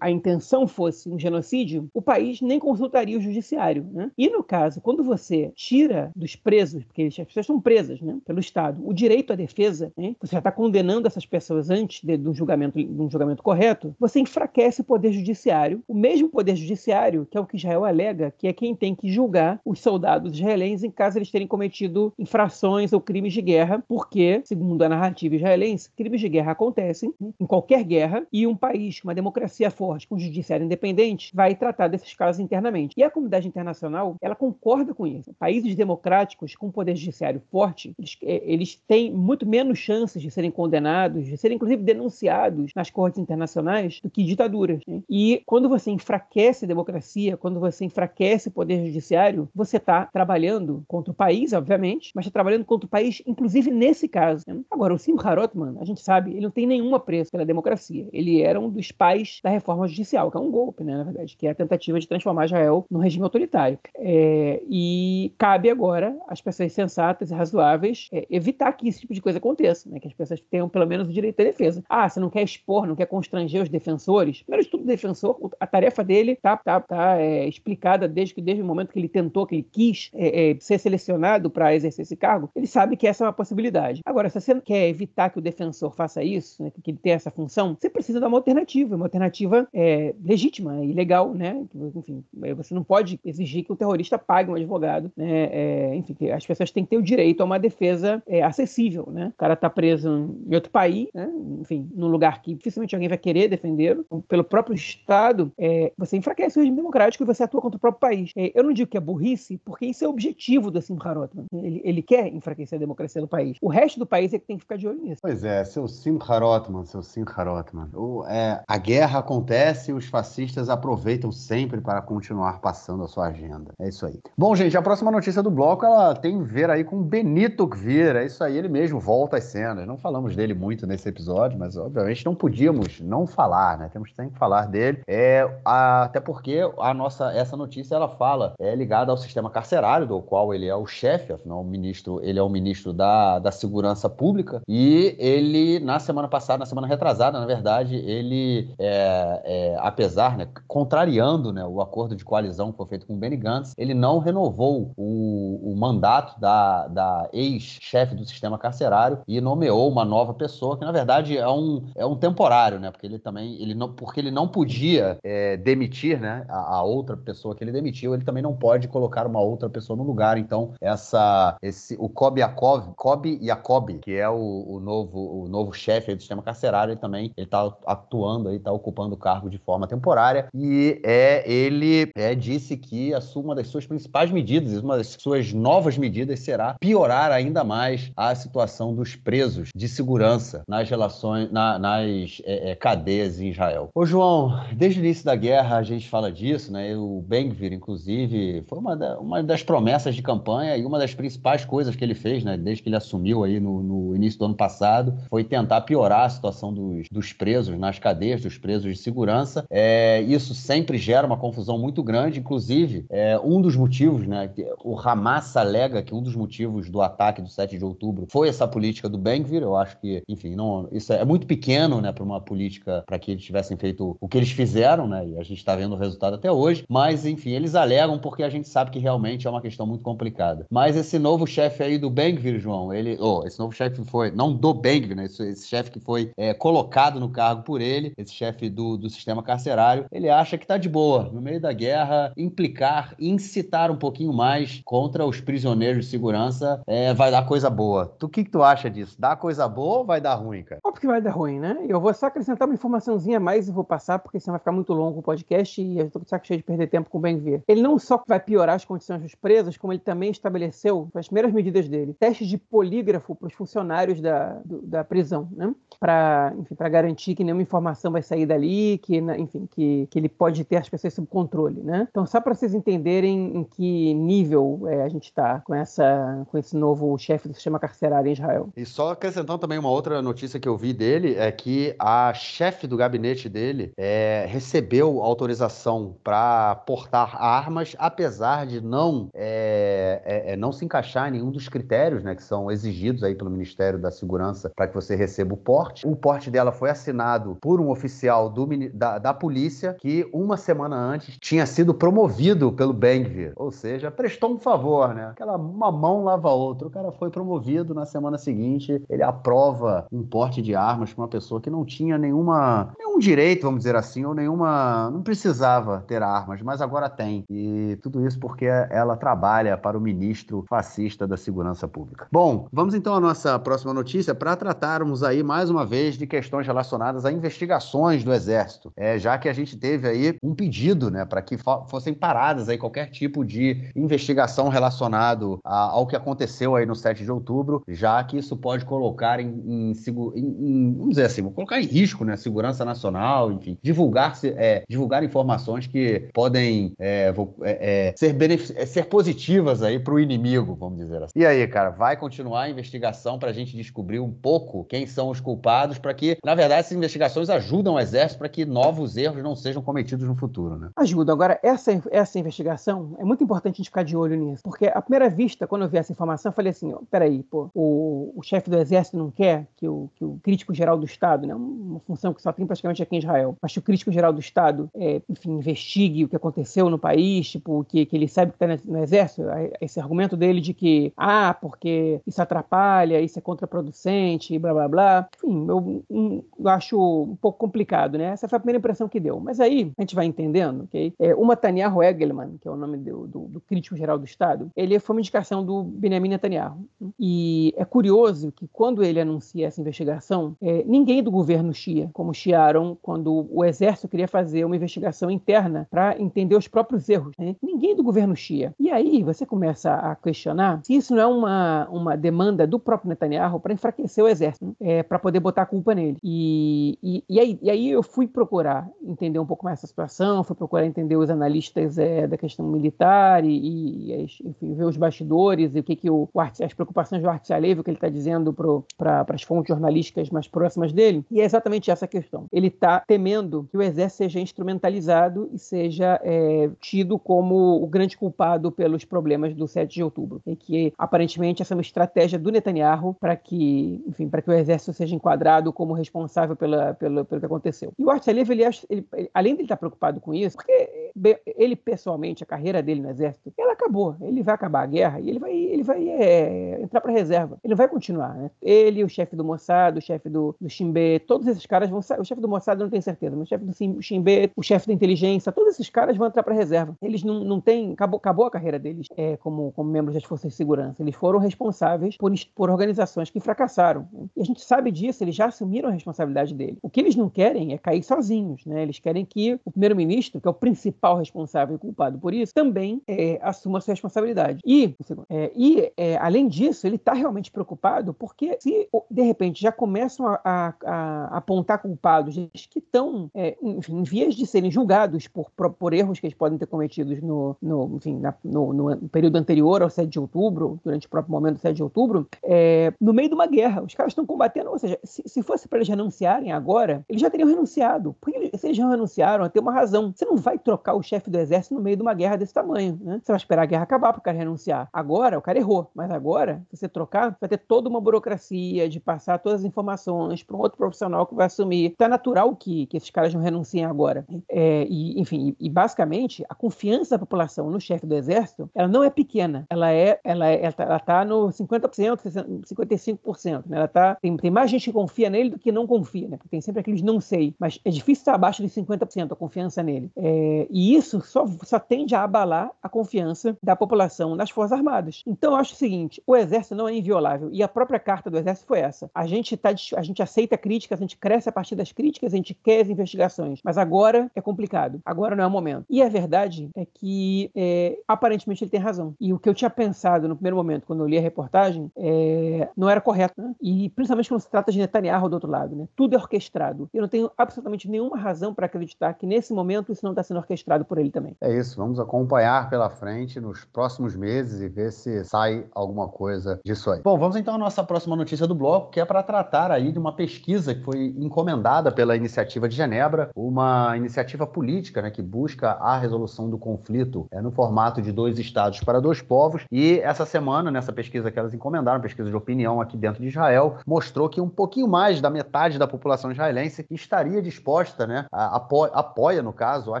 a intenção fosse um genocídio, o país nem consultaria o judiciário, né? E no caso, quando você tira dos presos, porque as pessoas são presas, né, pelo Estado, o direito à defesa, né? você já está condenando essas pessoas antes de, de, um julgamento, de um julgamento correto, você enfraquece o poder judiciário, o mesmo poder judiciário que é o que Israel alega, que é quem tem que julgar os soldados israelenses em caso eles terem cometido infrações ou crimes de guerra, porque, segundo a narrativa israelense, crimes de guerra acontecem em qualquer guerra e um país uma democracia forte, com um judiciário independente, vai tratar desses casos internamente. E a comunidade internacional, ela concorda com isso. Países democráticos com poder judiciário forte, eles, é, eles têm muito menos chances de serem condenados, de serem inclusive denunciados nas cortes internacionais do que ditaduras. Né? E quando você enfraquece a democracia, quando você enfraquece o poder judiciário, você está trabalhando contra o país, obviamente, mas está trabalhando contra o país, inclusive nesse caso. Né? Agora, o Simcha Rotman, a gente sabe, ele não tem nenhum apreço pela democracia. Ele era um dos pais da reforma judicial, que é um golpe, né, na verdade, que é a tentativa de transformar Israel num regime autoritário. É, e cabe agora às pessoas sensatas e razoáveis é, evitar que esse tipo de coisa aconteça, né, que as pessoas tenham pelo menos o direito à defesa. Ah, você não quer expor, não quer constranger os defensores? Primeiro de tudo, o defensor, a tarefa dele tá, tá, tá é, explicada desde, que, desde o momento que ele tentou, que ele quis é, é, ser selecionado para exercer esse cargo, ele sabe que essa é uma possibilidade. Agora, se você quer evitar que o defensor faça isso, né, que ele tenha essa função, você precisa dar uma alternativa, uma alternativa é, legítima e legal, né? Enfim, você não pode exigir que o terrorista pague um advogado, né? É, enfim, as pessoas têm que ter o direito a uma defesa é, acessível, né? O cara está preso em outro país, né? enfim, num lugar que dificilmente alguém vai querer defendê-lo, pelo próprio Estado, é, você enfraquece o regime democrático e você atua contra o próprio país. É, eu não digo que é burrice, porque isso é o objetivo do Simcha Rotman. Ele, ele quer enfraquecer a democracia do país. O resto do país é que tem que ficar de olho nisso. Pois é, seu Simcha Rotman, seu Simcha Rotman. O, é, a guerra acontece e os fascistas aproveitam sempre para continuar passando a sua agenda. É isso aí. Bom, gente, a próxima notícia do bloco ela tem a ver aí com Benito Kvir. É isso aí, ele mesmo volta às cenas. Não falamos dele muito nesse episódio, mas obviamente não podíamos não falar, né? Temos sempre que falar dele. É, a, até porque a nossa essa notícia ela fala é ligada ao sistema carcerário, do qual ele é o chefe, afinal o ministro, ele é o ministro da, da segurança pública e ele na semana passada, na semana retrasada, na verdade, ele é, é, apesar, né, contrariando né, o acordo de coalizão que foi feito com o Benny Gantz, ele não renovou o, o mandato da, da ex-chefe do sistema carcerário e nomeou uma nova pessoa que na verdade é um, é um temporário, né? Porque ele também ele não porque ele não podia é, demitir, né? A, a, outra pessoa que ele demitiu, ele também não pode colocar uma outra pessoa no lugar. Então essa esse o Kobe Yakov, Kobe Yacob, que é o, o novo o novo chefe do sistema carcerário, ele também ele está atuando aí, está ocupando o cargo de forma temporária e é ele é, disse que a sua, uma das suas principais medidas, uma das suas novas medidas será piorar ainda mais a situação dos presos de segurança nas relações, na, nas é, é, cadeias em Israel. Ô João, desde o início da guerra a gente fala disso, né? O Ben-Gvir, inclusive, foi uma, da, uma das promessas de campanha e uma das principais coisas que ele fez, né? Desde que ele assumiu aí no, no início do ano passado, foi tentar piorar a situação dos, dos presos nas cadeias, dos presos de segurança. É, isso sempre gera uma confusão muito grande, inclusive, é, um dos motivos, né? O Hamas alega que um dos motivos do ataque do 7 de outubro foi essa política do Ben-Gvir. Eu acho que, enfim, não, isso é muito pequeno, né, para uma política para que eles tivessem feito o que eles fizeram, né? E a gente está vendo o resultado até hoje. Mas, enfim, eles alegam porque a gente sabe que realmente é uma questão muito complicada. Mas esse novo chefe aí do Ben-Gvir, João, ele, oh, esse novo chefe foi não do Ben-Gvir, né? Esse, esse chefe que foi é, colocado no cargo por ele, esse chefe do do, sistema carcerário, ele acha que está de boa, no meio da guerra, implicar, incitar um pouquinho mais contra os prisioneiros de segurança é, vai dar coisa boa. O que, que tu acha disso? Dá coisa boa ou vai dar ruim, cara? Óbvio que vai dar ruim, né? Eu vou só acrescentar uma informaçãozinha a mais e vou passar, porque senão vai ficar muito longo o podcast e eu tô com saco cheio de perder tempo com o Ben-Ver. Ele não só vai piorar as condições dos presos, como ele também estabeleceu, as primeiras medidas dele, testes de polígrafo para os funcionários da, do, da prisão, né? Para garantir que nenhuma informação vai sair dali, que, enfim, que, que ele pode ter as pessoas sob controle, né? Então, só para vocês entenderem em que nível é, a gente está com essa, com esse novo chefe do sistema carcerário em Israel. E só acrescentando também uma outra notícia que eu vi dele é que a chefe do gabinete dele é, recebeu autorização para portar armas, apesar de não é, é, é, não se encaixar em nenhum dos critérios, né, que são exigidos aí pelo Ministério da Segurança para que você receba o porte. O porte dela foi assinado por um oficial do, da, da polícia que uma semana antes tinha sido promovido pelo Bengvir, ou seja, prestou um favor, né? Aquela uma mão lava a outra. O cara foi promovido na semana seguinte, ele aprova um porte de armas para uma pessoa que não tinha nenhuma nenhum direito, vamos dizer assim, ou nenhuma não precisava ter armas, mas agora tem. E tudo isso porque ela trabalha para o ministro fascista da Segurança Pública. Bom, vamos então à nossa próxima notícia para tratarmos aí mais uma vez de questões relacionadas a investigações do Exército. É, já que a gente teve aí um pedido, né, para que fossem paradas aí qualquer tipo de investigação relacionado a, ao que aconteceu aí no 7 de outubro, já que isso pode colocar em, em, em vamos dizer assim, colocar em risco, né, a segurança nacional, enfim, divulgar, é, divulgar informações que podem é, é, é ser, é, ser positivas aí para o inimigo, vamos dizer assim. E aí, cara, vai continuar a investigação para a gente descobrir um pouco quem são os culpados, para que, na verdade, essas investigações ajudam o Exército para que novos erros não sejam cometidos no futuro, né? Ajuda. Agora, essa, essa investigação, é muito importante a gente ficar de olho nisso, porque à primeira vista, quando eu vi essa informação, eu falei assim, ó, peraí, pô, o, o chefe do Exército não quer que o, que o crítico geral do Estado, né, uma função que só tem praticamente aqui em Israel, mas que o crítico geral do Estado, é, enfim, investigue o que aconteceu no país, tipo, que, que ele sabe que está no Exército, esse argumento dele de que, ah, porque isso atrapalha, isso é contraproducente, blá blá blá. Enfim, eu, eu, acho um pouco complicado, né? Essa foi a primeira impressão que deu. Mas aí a gente vai entendendo, ok? É, o Netanyahu Egelman, que é o nome do, do, do crítico geral do Estado, ele foi uma indicação do Benjamin Netanyahu. E é curioso que quando ele anuncia essa investigação, é, ninguém do governo chia, como chiaram quando o exército queria fazer uma investigação interna para entender os próprios erros. Né? Ninguém do governo chia. E aí você começa a questionar se isso não é uma, uma demanda do próprio Netanyahu para enfraquecer o exército, é, para poder botar a culpa nele. E, e, e, aí, e aí eu fui procurar entender um pouco mais essa situação, fui procurar entender os analistas é, da questão militar e, e enfim, ver os bastidores e o que, que o, as preocupações do Arte Alevi, o que ele está dizendo para as fontes jornalísticas mais próximas dele. E é exatamente essa questão. Ele está temendo que o exército seja instrumentalizado e seja é, tido como o grande culpado pelos problemas do 7 de outubro. E que aparentemente essa é uma estratégia do Netanyahu para que, enfim, para que o exército seja enquadrado como responsável pela, pela, pelo que aconteceu. E o Art Salev, ele, ele, além de ele estar preocupado com isso, porque ele pessoalmente, a carreira dele no exército, ela acabou. Ele vai acabar a guerra e ele vai, ele vai é, entrar para reserva. Ele vai continuar, né? Ele, o chefe do Mossad, o chefe do, do Shin Bet, todos esses caras vão O chefe do Mossad não tenho certeza, mas o chefe do Shin Bet, o chefe da inteligência, todos esses caras vão entrar para reserva. Eles não, não têm. Acabou, acabou a carreira deles é, como, como membros das forças de segurança. Eles foram responsáveis por, por organizações que fracassaram. E a gente sabe disso, eles já assumiram a responsabilidade dele. O que eles não querem é cair sozinhos, né? Eles querem que o primeiro-ministro, que é o principal responsável e culpado por isso, também é, assuma a sua responsabilidade. E, é, e é, além disso, ele está realmente preocupado porque se de repente já começam a, a, a apontar culpados que estão é, em vias de serem julgados por, por, erros que eles podem ter cometidos no, no, enfim, na, no, no período anterior ao 7 de outubro, durante o próprio momento do 7 de outubro, é, no meio de uma guerra. Os caras estão combatendo, ou seja, se, se fosse para eles renunciarem agora, eles já teriam renunciado. Porque eles, já renunciaram, tem uma razão. Você não vai trocar o chefe do exército no meio de uma guerra desse tamanho. Né? Você vai esperar a guerra acabar para o cara renunciar. Agora, o cara errou, mas agora, se você trocar, vai ter toda uma burocracia de passar todas as informações para um outro profissional que vai assumir. É natural que, que esses caras não renunciem agora. É, e, enfim, e, e, basicamente, a confiança da população no chefe do exército, ela não é pequena. Ela é, ela é, ela tá, ela tá no 50%, 55%. Né? Ela tá, tem, tem mais gente que confia nele do que não confia, né? Porque tem sempre aqueles não sei. Mas é difícil estar abaixo de 50% a confiança nele. É, e isso só, só tende a abalar a confiança da população nas Forças Armadas. Então, eu acho o seguinte: o exército não é inviolável. E a própria carta do exército foi essa. A gente, tá, a gente aceita críticas, a gente cresce a partir das críticas, a gente quer as investigações. Mas agora é complicado. Agora não é o momento. E a verdade é que, é, aparentemente, ele tem razão. E o que eu tinha pensado no primeiro momento, quando eu li a reportagem, é, não era correto. Né? E principalmente quando se trata de Netanyahu do outro lado. Né? Tudo é orquestrado. Eu não tenho absolutamente nenhuma razão para acreditar que, nesse momento, isso não está sendo orquestrado por ele também. É isso. Vamos acompanhar pela frente nos próximos meses e ver se sai alguma coisa disso aí. Bom, vamos então à nossa próxima notícia do bloco, que é para tratar aí de uma pesquisa que foi encomendada pela Iniciativa de Genebra, uma iniciativa política né, que busca a resolução do conflito é, no formato de dois estados para dois povos. E essa semana, nessa pesquisa que elas encomendaram, pesquisa de opinião aqui dentro de Israel, mostrou que um pouquinho mais da metade da população israelense estaria disposta, né, a, apo, apoia, no caso, a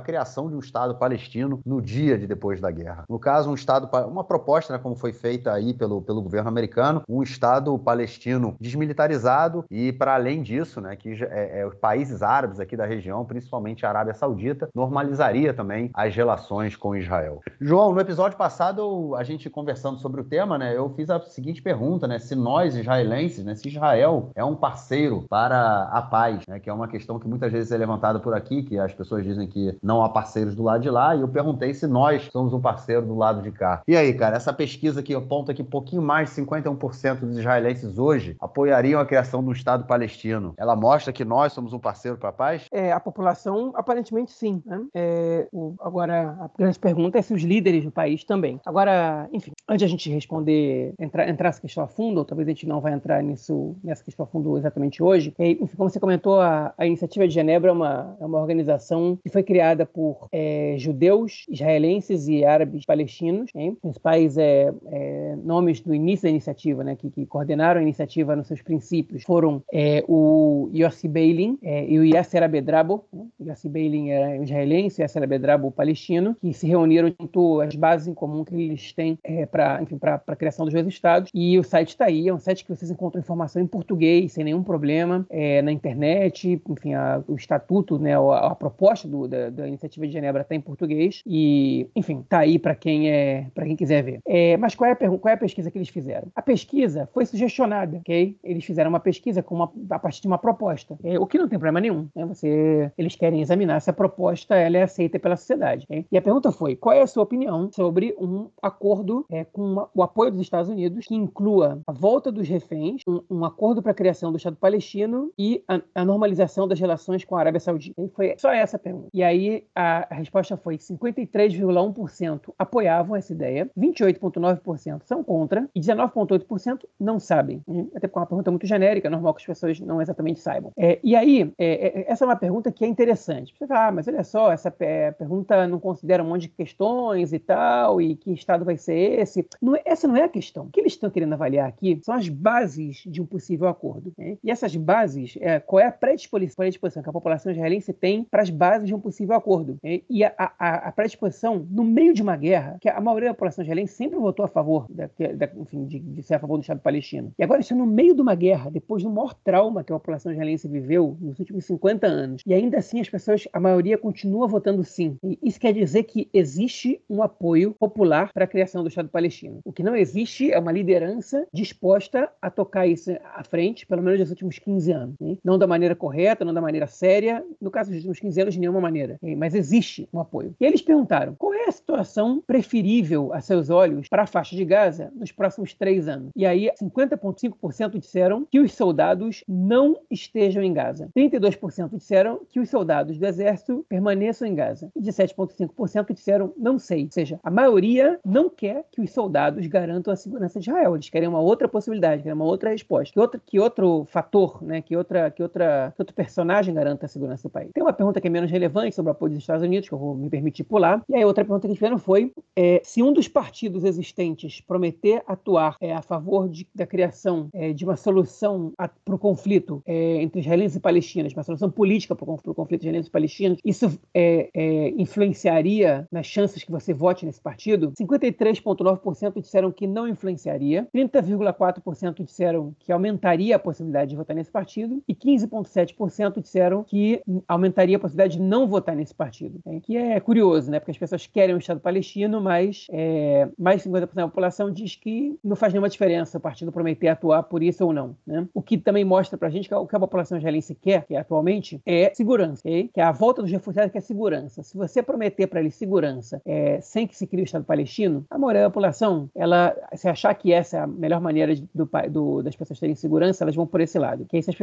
criação de um Estado palestino no dia de depois da guerra. No caso, um Estado, uma proposta, né, como foi feita aí pelo, pelo governo americano, um Estado palestino desmilitarizado e, para além disso, né, que é, é, os países árabes aqui da região, principalmente a Arábia Saudita, normalizaria também as relações com Israel. João, no episódio passado, a gente conversando sobre o tema, né, eu fiz a seguinte pergunta, né, se nós israelenses, né, se Israel é um parceiro para a paz, né, que é uma questão que muitas vezes é levantada por aqui, que as pessoas dizem que não há parceiros do lado de lá, e eu perguntei se nós somos um parceiro do lado de cá. E aí, cara, essa pesquisa que aponta que pouquinho mais de 51% dos israelenses hoje apoiariam a criação um Estado palestino, ela mostra que nós somos um parceiro para a paz? É, a população, aparentemente sim. Né? É, o, agora, a grande pergunta é se os líderes do país também. Agora, enfim, antes de a gente responder, entrar, entrar nessa questão a fundo, ou talvez a gente não vai entrar nisso, nessa questão a fundo exatamente hoje, é, enfim, como você comentou, a, a Iniciativa de Genebra é uma, é uma organização que foi criada por é, judeus, israelenses e árabes palestinos, hein? Os principais é, é, nomes do início da iniciativa, né, que, que, coordenaram a iniciativa nos seus princípios, foram é, o Yossi Beilin é, e o Yasser Abedrabo. Né? Yossi Beilin era israelense, Yasser Abedrabo palestino, que se reuniram junto às bases em comum que eles têm para a criação dos dois estados. E o site está aí, é um site que vocês encontram informação em português, sem nenhum problema, na internet, enfim, a, o estatuto, né, a, a proposta do, da, da, iniciativa de Genebra está em português e, enfim, está aí para quem é para quem quiser ver. É, mas qual é, a, qual é a pesquisa que eles fizeram? A pesquisa foi sugestionada, ok? Eles fizeram uma pesquisa com uma, a partir de uma proposta, o que não tem problema nenhum. Né? Você, eles querem examinar se a proposta ela é aceita pela sociedade. Okay? E a pergunta foi: qual é a sua opinião sobre um acordo é, com uma, o apoio dos Estados Unidos que inclua a volta dos reféns, um, um acordo para a criação do Estado palestino e a, a, normalização das relações com a Arábia Saudita? E foi só essa a pergunta. E aí a, resposta foi: 53,1% apoiavam essa ideia, 28,9% são contra e 19,8% não sabem. Até porque é uma pergunta muito genérica, normal que as pessoas não exatamente saibam. É, e aí, é, é, essa é uma pergunta que é interessante. Você fala, ah, mas olha só, essa pergunta não considera um monte de questões e tal, e que estado vai ser esse. Não, é, essa não é a questão. O que eles estão querendo avaliar aqui são as bases de um possível acordo. Né? E essas bases, é, qual é a predisposição que a população israelense tem para as bases de um possível acordo? E a, a, a predisposição, no meio de uma guerra, que a maioria da população israelense sempre votou a favor da, da, enfim, de, de, ser a favor do Estado palestino. E agora, isso no meio de uma guerra, depois do maior trauma que a população israelense viveu nos últimos 50 anos, e ainda assim as pessoas, a maioria, continua votando sim. E isso quer dizer que existe um apoio popular para a criação do Estado palestino. O que não existe é uma liderança disposta a tocar isso à frente, pelo menos nos últimos 15 anos. Né? Não da maneira correta, não da maneira séria, no caso dos últimos 15 anos, de nenhuma maneira. Mas existe um apoio. E eles perguntaram: qual é a situação preferível a seus olhos para a faixa de Gaza nos próximos três anos? E aí, 50,5% disseram que os soldados não estejam em Gaza. 32% disseram que os soldados do exército permaneçam em Gaza. E 17,5% disseram não sei. Ou seja, a maioria não quer que os soldados garantam a segurança de Israel. Eles querem uma outra possibilidade, querem uma outra resposta. Que, outra, que outro fator, né? que, outra, que, outra, que outro personagem garanta a segurança do país. Tem uma pergunta que é menos relevante sobre o apoio dos Estados Unidos, que eu vou me permitir pular. E aí, outra pergunta que fizeram foi é, se um dos partidos existentes prometer atuar é, a favor de, da criação é, de uma solução para o conflito é, entre israelenses e palestinos, uma solução política para o conflito israelenses e palestinos, isso é, é, influenciaria nas chances que você vote nesse partido? 53,9% disseram que não influenciaria, 30,4% disseram que aumentaria a possibilidade de votar nesse partido e 15,7% disseram que aumentaria a possibilidade de não votar nesse partido. Né? Que é curioso, né? Porque as pessoas querem um Estado palestino, mas é, mais de 50% da população diz que não faz nenhuma diferença o partido prometer atuar por isso ou não. Né? O que também mostra pra gente que o que a população israelense quer, que é atualmente, é segurança, okay? que é a volta dos refugiados que é segurança. Se você prometer para eles segurança é, sem que se crie o Estado palestino, a maioria da população, ela, se achar que essa é a melhor maneira de, do, do, das pessoas terem segurança, elas vão por esse lado. Que se, as,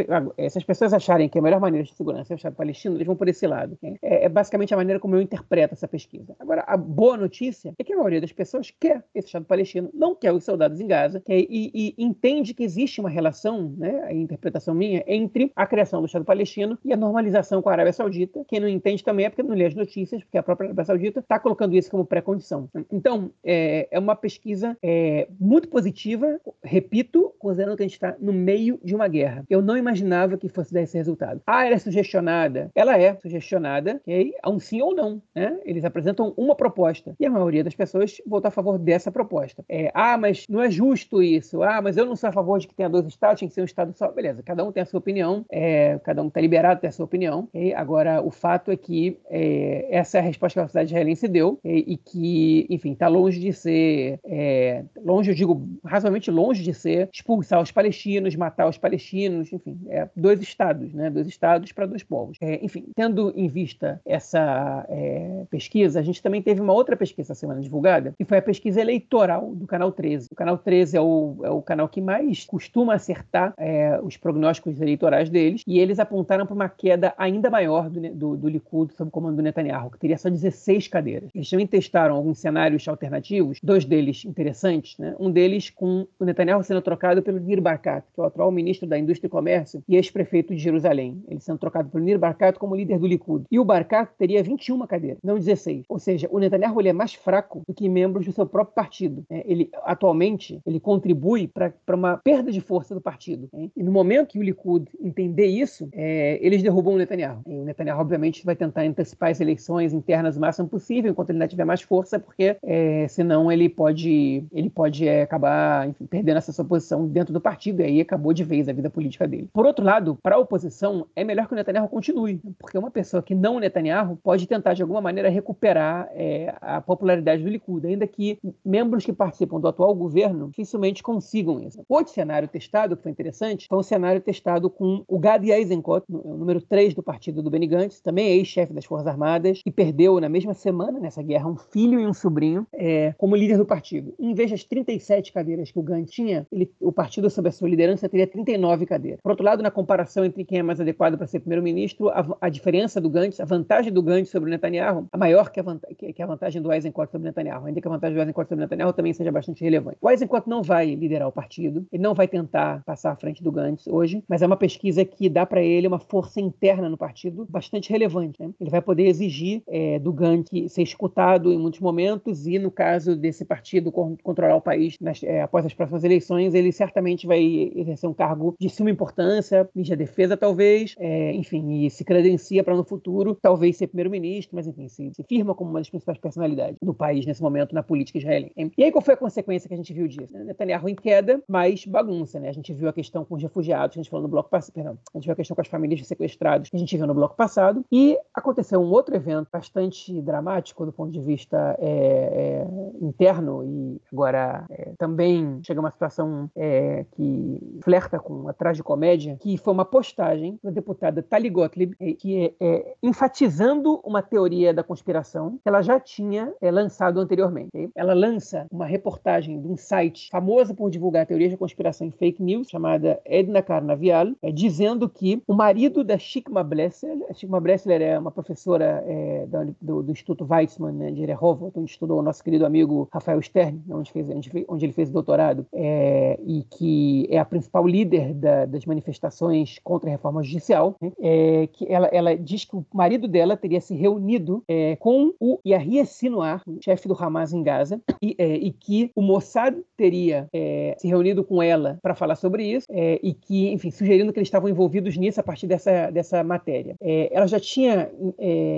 se as pessoas acharem que a melhor maneira de segurança é o Estado palestino, eles vão por esse lado. É, é basicamente a maneira como eu interpreto essa pesquisa. Agora, a boa notícia é que a maioria das pessoas quer esse Estado palestino, não quer os soldados em Gaza, quer, e, e, entende que existe uma relação, né, a interpretação minha, entre a criação do Estado palestino e a normalização com a Arábia Saudita. Quem não entende também é porque não lê as notícias, porque a própria Arábia Saudita está colocando isso como pré-condição. Então, é, é uma pesquisa é, muito positiva, repito, considerando que a gente está no meio de uma guerra. Eu não imaginava que fosse dar esse resultado. Ah, ela é sugestionada. Ela é sugestionada? A um sim ou não. Né? Eles apresentam uma proposta e a maioria das pessoas votou a favor dessa proposta. É, ah, mas não é justo isso. Ah, mas eu não sou a favor de que tenha dois estados, tinha que ser um estado só. Beleza, cada um tem a sua opinião, é, cada um está liberado a ter a sua opinião. Okay? Agora, o fato é que é, essa é a resposta que a sociedade israelense deu e, e que, enfim, está longe de ser, é, longe, eu digo, razoavelmente longe de ser expulsar os palestinos, matar os palestinos, enfim, é dois estados, né? Dois estados para dois povos. É, enfim, tendo em vista essa é, pesquisa, a gente também teve uma outra pesquisa essa semana divulgada, que foi a pesquisa eleitoral do Canal 13. O Canal 13 é o, é o canal que mais costuma acertar é, os prognósticos eleitorais deles, e eles apontaram para uma queda ainda maior do, do, do Likud sob o comando do Netanyahu, que teria só 16 cadeiras. Eles também testaram alguns cenários alternativos, dois deles interessantes, né? um deles com o Netanyahu sendo trocado pelo Nir Barkat, que é o atual ministro da Indústria e Comércio e ex-prefeito de Jerusalém. Ele sendo trocado pelo Nir Barkat como líder do Likud. E o Barkat teria 21 cadeiras, não 16. Ou seja, o Netanyahu é mais fraco do que membros do seu próprio partido. Né? Ele, atualmente, ele contribui para uma perda de força do partido. Né? E no momento que o Likud entender isso, é, eles derrubam o Netanyahu. E o Netanyahu, obviamente, vai tentar antecipar as eleições internas o máximo possível, enquanto ele ainda tiver mais força, porque é, senão ele pode, ele pode é, acabar enfim, perdendo essa sua posição dentro do partido, e aí acabou de vez a vida política dele. Por outro lado, para a oposição, é melhor que o Netanyahu continue, porque uma pessoa que não Netanyahu pode tentar, de alguma maneira, recuperar é, a popularidade do Likud, ainda que membros que participam do atual governo dificilmente consigam isso. Outro cenário testado, que foi interessante, foi um cenário testado com o Gadi Eisenkot, o número 3 do partido do Benny Gantz, também ex-chefe das Forças Armadas, que perdeu na mesma semana, nessa guerra, um filho e um sobrinho é, como líder do partido. Em vez das 37 cadeiras que o Gantz tinha, ele, o partido, sob a sua liderança, teria 39 cadeiras. Por outro lado, na comparação entre quem é mais adequado para ser primeiro-ministro, a, a, diferença do Gantz, a vantagem do Gantz sobre o Netanyahu, a maior que a, que, que a vantagem do Eisenkot sobre o Netanyahu, ainda que a vantagem do Eisenkot sobre o Netanyahu também seja bastante relevante. O Eisenkot não vai liderar o partido, ele não vai tentar passar à frente do Gantz hoje, mas é uma pesquisa que dá para ele uma força interna no partido bastante relevante. Né? Ele vai poder exigir é, do Gantz ser escutado em muitos momentos e, no caso desse partido controlar o país nas, é, após as próximas eleições, ele certamente vai exercer um cargo de suma importância, ministro da Defesa talvez, é, enfim, e se credencia para no futuro talvez ser primeiro-ministro, mas enfim, se, se, firma como uma das principais personalidades do país nesse momento na política israelense. E aí qual foi a consequência que a gente viu disso? Netanyahu em queda, mas bagunça, né? A gente viu a questão com os refugiados, que a gente falou no bloco passado, perdão, a gente viu a questão com as famílias sequestrados, que a gente viu no bloco passado, e aconteceu um outro evento bastante dramático do ponto de vista é, é, interno e agora é, também chega uma situação é, que flerta com a tragicomédia, que foi uma postagem da deputada Tali Gottlieb, é, que é, enfatizando uma teoria da conspiração que ela já tinha lançado anteriormente. Okay? Ela lança uma reportagem de um site famoso por divulgar teorias da conspiração em fake news, chamada Edna Carnavial, é, dizendo que o marido da Shikma Blessler, a Shikma Blessler é uma professora é, do, do, Instituto Weizmann né, de Rehovot, onde estudou o nosso querido amigo Rafael Stern, onde, fez, onde ele fez doutorado, é, e que é a principal líder da, das manifestações contra a reforma judicial, né, é, que ela, ela diz que o marido dela teria se reunido é, com o Yahya Sinwar, chefe do Hamas em Gaza, e, é, e que o Mossad teria é, se reunido com ela para falar sobre isso é, e que, enfim, sugerindo que eles estavam envolvidos nisso a partir dessa, dessa matéria. É, ela já tinha,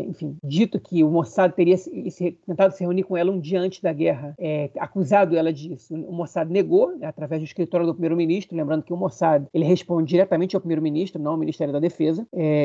enfim, dito que o Mossad teria se, se, tentado se reunir com ela um dia antes da guerra, acusado ela disso. O Mossad negou, né, através do escritório do primeiro-ministro, lembrando que o Mossad ele responde diretamente ao primeiro-ministro, não ao Ministério da Defesa,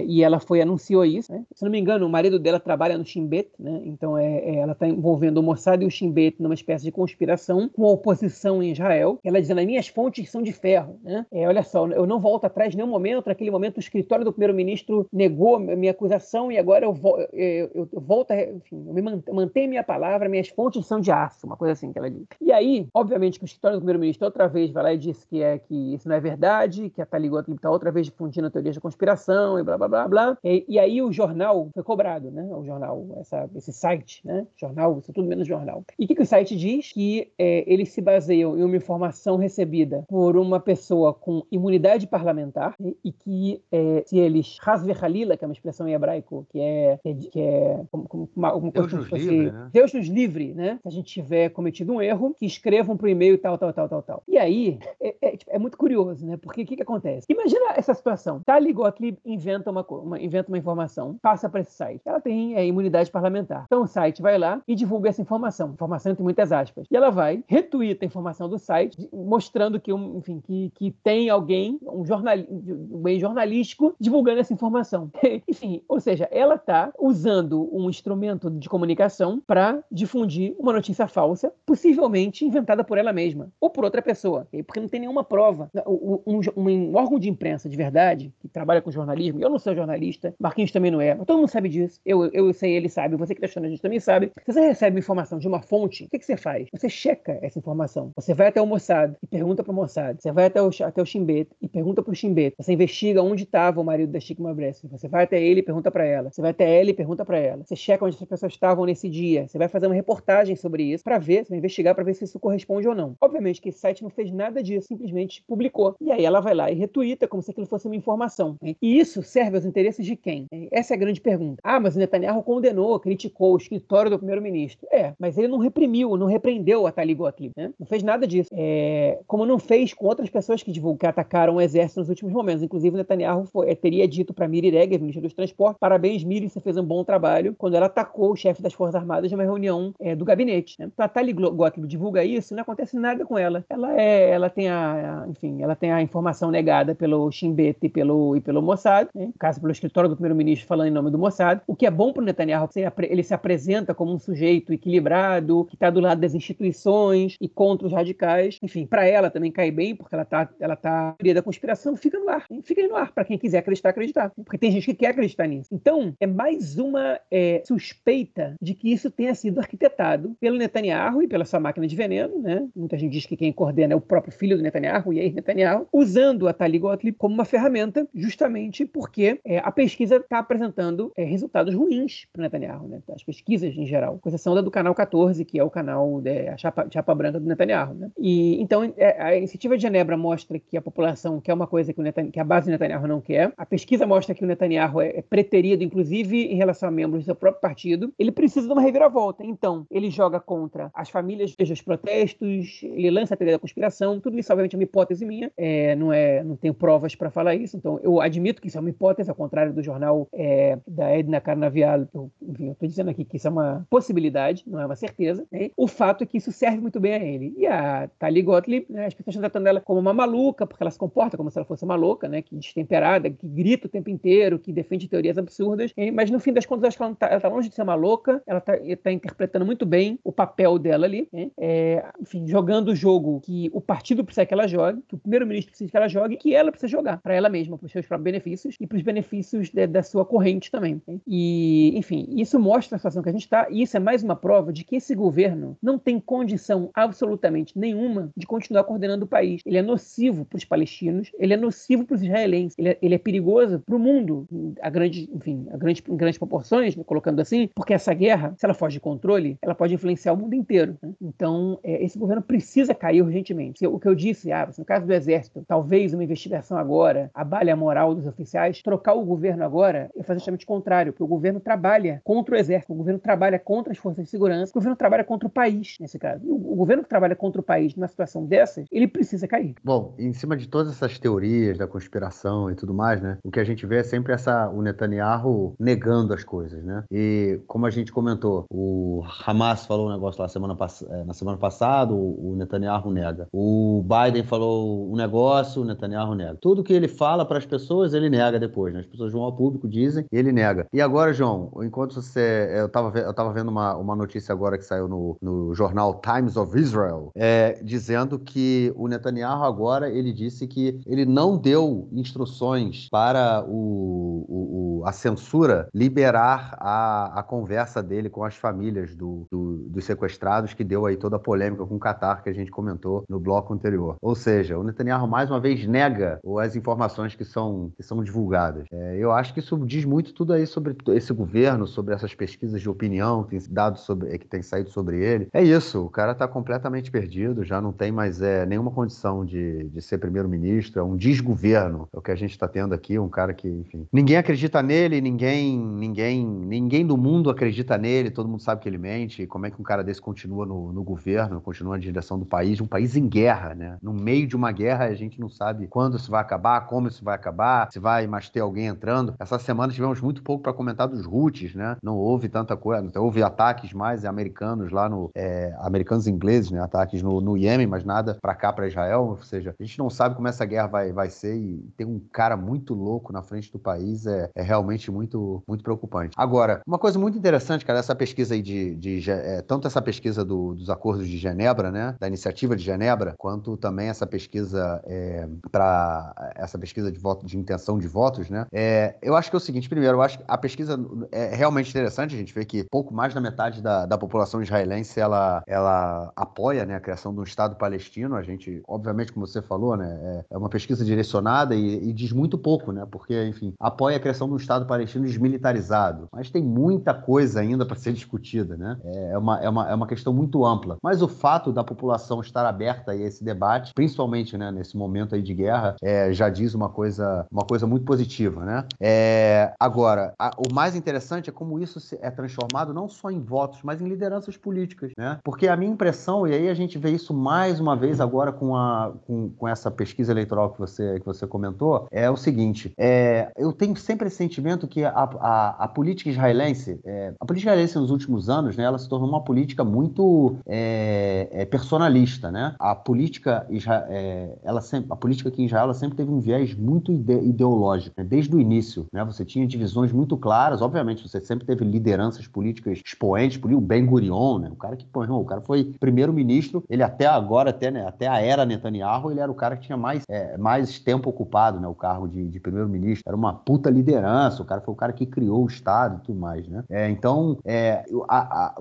e ela foi anunciou isso. Né? Se não me engano, o marido dela trabalha no Shin Bet, né? então é, ela está envolvendo o Mossad e o Shin Bet numa espécie de conspiração com a oposição em Israel. Ela dizendo: as minhas fontes são de ferro. Né? É, olha só, eu não volto atrás nenhum momento. Naquele momento, o escritório do primeiro-ministro negou minha acusação e agora eu, eu, eu, eu volto, a, enfim, eu me mantenho minha palavra, minhas fontes são de aço, uma coisa assim que ela diz. E aí, obviamente, que o escritório do primeiro-ministro outra vez vai lá e diz que, é, que isso não é verdade, que a Tali Gottlieb está outra vez difundindo a teoria da conspiração e blá blá blá blá. E, e, aí o jornal foi cobrado, né? O jornal, essa, esse site, né? Jornal, isso é tudo menos jornal. E o que, que o site diz? Que é, eles se baseiam em uma informação recebida por uma pessoa com imunidade parlamentar e, e que é, se eles Hasve Halila, que é uma expressão em hebraico, que é, que é como, como uma, uma Deus nos livre, né? Deus nos livre, né? Se a gente tiver cometido um erro, que escrevam para o e-mail tal, tal, tal, tal, tal. E aí, é, é, tipo, é muito curioso, né? Porque o que, que acontece? Imagina essa situação. Tali Gottlieb inventa uma, uma, inventa uma informação, passa para esse site. Ela tem é, imunidade parlamentar. Então o site vai lá e divulga essa informação. Informação entre muitas aspas. E ela vai, retuita a informação do site, mostrando que, enfim, que, que tem alguém, um, jornal, um meio jornalístico, divulgando essa informação. [LAUGHS] enfim, ou seja, ela está usando um instrumento de comunicação para difundir uma notícia falsa, possivelmente inventada por ela mesma ou por outra pessoa, porque não tem nenhuma prova. Um, um, um órgão de imprensa de verdade, que trabalha com jornalismo, eu não sou jornalista, Marquinhos também não é, mas todo mundo sabe disso. Eu, eu sei, ele sabe, você que está achando a gente também sabe. Se você recebe informação de uma fonte, o que, que você faz? Você checa essa informação. Você vai até o Mossad e pergunta para o Mossad. Você vai até o, até o Shimbet e pergunta para o Shimbet. Você investiga onde estava o marido da Chico Mabresse. Você vai até ele e pergunta para ela. Você vai até ela e pergunta para ela. Você checa onde as pessoas estavam nesse dia. Você vai fazer uma reportagem sobre isso para ver, você vai investigar para ver se isso corresponde ou não. Obviamente que esse site não fez nada disso, simplesmente publicou. E aí ela vai lá e retuita como se aquilo fosse uma informação. E isso serve aos interesses de quem? Essa é a grande pergunta. Ah, mas o Netanyahu condenou, criticou o escritório do primeiro-ministro. É, mas ele não reprimiu, não repreendeu a Tali Gottlieb, né? Não fez nada disso. É, como não fez com outras pessoas que divulgam, que atacaram o exército nos últimos momentos. Inclusive, o Netanyahu foi, teria dito para Miri Regev, ministra dos Transportes, parabéns, Miri, você fez um bom trabalho, quando ela atacou o chefe das Forças Armadas numa reunião é, do gabinete. Né? Então, a Tali Gottlieb divulga isso, não acontece nada com ela. Ela é, ela tem a, a enfim, ela tem a informação negada pelo Shin Bet e pelo, e pelo Mossad, né? no caso pelo escritório do primeiro-ministro falando em nome do Mossad, o que é bom para o Netanyahu, ele se apresenta como um sujeito equilibrado, que está do lado das instituições e contra os radicais. Enfim, para ela também cai bem, porque ela está ela tá teoria da conspiração, fica no ar. Fica aí no ar para quem quiser acreditar, acreditar. Porque tem gente que quer acreditar nisso. Então, é mais uma é, suspeita de que isso tenha sido arquitetado pelo Netanyahu e pela sua máquina de veneno, né? Muita gente diz que quem coordena é o próprio filho do Netanyahu, Yair Netanyahu, usando a Tali Gottlieb como uma ferramenta, justamente porque é, a pesquisa está apresentando é, resultados ruins para Netanyahu, né? As pesquisas em geral, com exceção da do canal 14, que é o canal é, a chapa, chapa branca do Netanyahu, né? E então é, a iniciativa de Genebra mostra que a população quer uma coisa que, o que a base do Netanyahu não quer. A pesquisa mostra que o Netanyahu é, é preterido, inclusive em relação a membros do seu próprio partido. Ele precisa de uma reviravolta. Então, ele joga contra as famílias, os protestos, ele lança a teoria da conspiração. Tudo isso, obviamente, é uma hipótese minha. É, não, é, não tenho provas para falar isso. Então, eu admito que isso é uma hipótese, ao contrário do jornal é, da Edna Carnavial. Eu, estou dizendo aqui que isso é uma possibilidade, não é uma certeza. Né? O fato é que isso serve muito bem a ele. E a Tali Gottlieb, né, as pessoas estão tratando ela como uma maluca, porque ela se comporta como se ela fosse uma louca, né, que destemperada, que grita o tempo inteiro, que defende teorias absurdas. Mas no fim das contas, acho que ela está tá longe de ser uma louca, ela está tá interpretando muito bem o papel dela ali, né? é, enfim, jogando o jogo que o partido precisa que ela jogue, que o primeiro-ministro precisa que ela jogue, que ela precisa jogar para ela mesma, para os seus próprios benefícios e para os benefícios de, da sua corrente também. E, enfim, isso mostra a situação que a gente está, e isso é mais uma prova de que esse governo não tem condição absolutamente nenhuma de continuar coordenando o país. Ele é nocivo para os palestinos, ele é nocivo para os israelenses, ele é, ele é perigoso para o mundo, a grande, enfim, a grande, em grandes proporções, né, colocando assim, porque essa guerra, se ela foge de controle, ela pode influenciar o mundo inteiro. Né? Então, é, esse governo precisa cair urgentemente. O que eu disse, ah, no caso do Exército, talvez uma investigação agora abale a moral dos oficiais, trocar o governo agora é fazer justamente o contrário, porque o governo trabalha contra o exército, o governo trabalha contra as forças de segurança, o governo trabalha contra o país, nesse caso. E o, governo que trabalha contra o país numa situação dessas, ele precisa cair. Bom, em cima de todas essas teorias da conspiração e tudo mais, né? O que a gente vê é sempre essa, o Netanyahu negando as coisas, né? E como a gente comentou, o Hamas falou um negócio lá semana é, na semana passada, o Netanyahu nega. O Biden falou um negócio, o Netanyahu nega. Tudo que ele fala para as pessoas, ele nega depois, né? As pessoas vão ao público, dizem, e ele nega. E agora, João, enquanto você. Eu estava eu tava vendo uma, uma notícia agora que saiu no, no jornal Times of Israel, é, dizendo que o Netanyahu agora ele disse que ele não deu instruções para o, o, o a censura liberar a, a conversa dele com as famílias do, do, dos sequestrados, que deu aí toda a polêmica com o Qatar que a gente comentou no bloco anterior. Ou seja, o Netanyahu mais uma vez nega as informações que são, que são divulgadas. É, eu acho que isso diz muito tudo aí sobre esse governo, sobre essas pesquisas de opinião que tem, dado sobre, que tem saído sobre ele. É isso, o cara está completamente perdido, já não tem mais é, nenhuma condição de, de ser primeiro-ministro, é um desgoverno, é o que a gente está tendo aqui, um cara que, enfim, ninguém acredita nele, ninguém, ninguém, ninguém do mundo acredita nele, todo mundo sabe que ele mente, como é que um cara desse continua no, no governo, continua na direção do país, um país em guerra, né? No meio de uma guerra, a gente não sabe quando isso vai acabar, como isso vai acabar, se vai mais ter alguém entrando. Essa semana tivemos muito pouco para comentar dos Houthis, né? Não houve tanta coisa, houve ataques mais americanos lá no, é, americanos e ingleses, né? Ataques no, no Iêmen, mas nada para cá, para Israel, ou seja, a gente não sabe como essa guerra vai, vai ser e tem um cara muito louco na frente do país, é, é realmente muito, muito preocupante. Agora, uma coisa muito interessante, cara, essa pesquisa aí de, de é, tanto essa pesquisa do, dos acordos de Genebra, né, da iniciativa de Genebra, quanto também essa pesquisa é, para essa pesquisa de voto, de intenção de votos, né, é, eu acho que é o seguinte, primeiro, eu acho que a pesquisa é realmente interessante, a gente vê que pouco mais da metade da, da população israelense, ela, ela apoia, né, a criação de um Estado palestino, a gente, obviamente, como você falou, né, é, é uma pesquisa direcionada e, e diz muito pouco, né, porque, enfim, apoia a criação de um Estado palestino desmilitarizado, mas tem muita coisa ainda para ser discutida, né, é, é uma, é, uma, é uma questão muito ampla, mas o fato da população estar aberta a esse debate, principalmente, né, nesse momento aí de guerra, é, já diz uma coisa, uma coisa muito positiva, né, é, agora, a, o mais interessante é como isso é transformado não só em votos, mas em lideranças políticas, né, porque a minha impressão, e aí a gente vê isso mais uma vez agora com, a, com, com essa pesquisa eleitoral que você, que você comentou, é o seguinte, é, eu tenho sempre esse sentimento que a, a, a política israelense, é, a política israelense nos últimos anos, né, ela se tornou uma política muito é, é personalista, né? A política, é, ela sempre, a política aqui em Israel ela sempre teve um viés muito ide ideológico, né? desde o início, né? Você tinha divisões muito claras, obviamente você sempre teve lideranças políticas expoentes, o Ben Gurion, né? O cara que, pô, o cara foi primeiro-ministro, ele até agora, até, né, até a era Netanyahu, ele era o cara que tinha mais, é, mais tempo ocupado, né, o cargo de, de primeiro-ministro. Era uma puta liderança, o cara foi o cara que criou o Estado e tudo mais, né? É, então, é, a, a,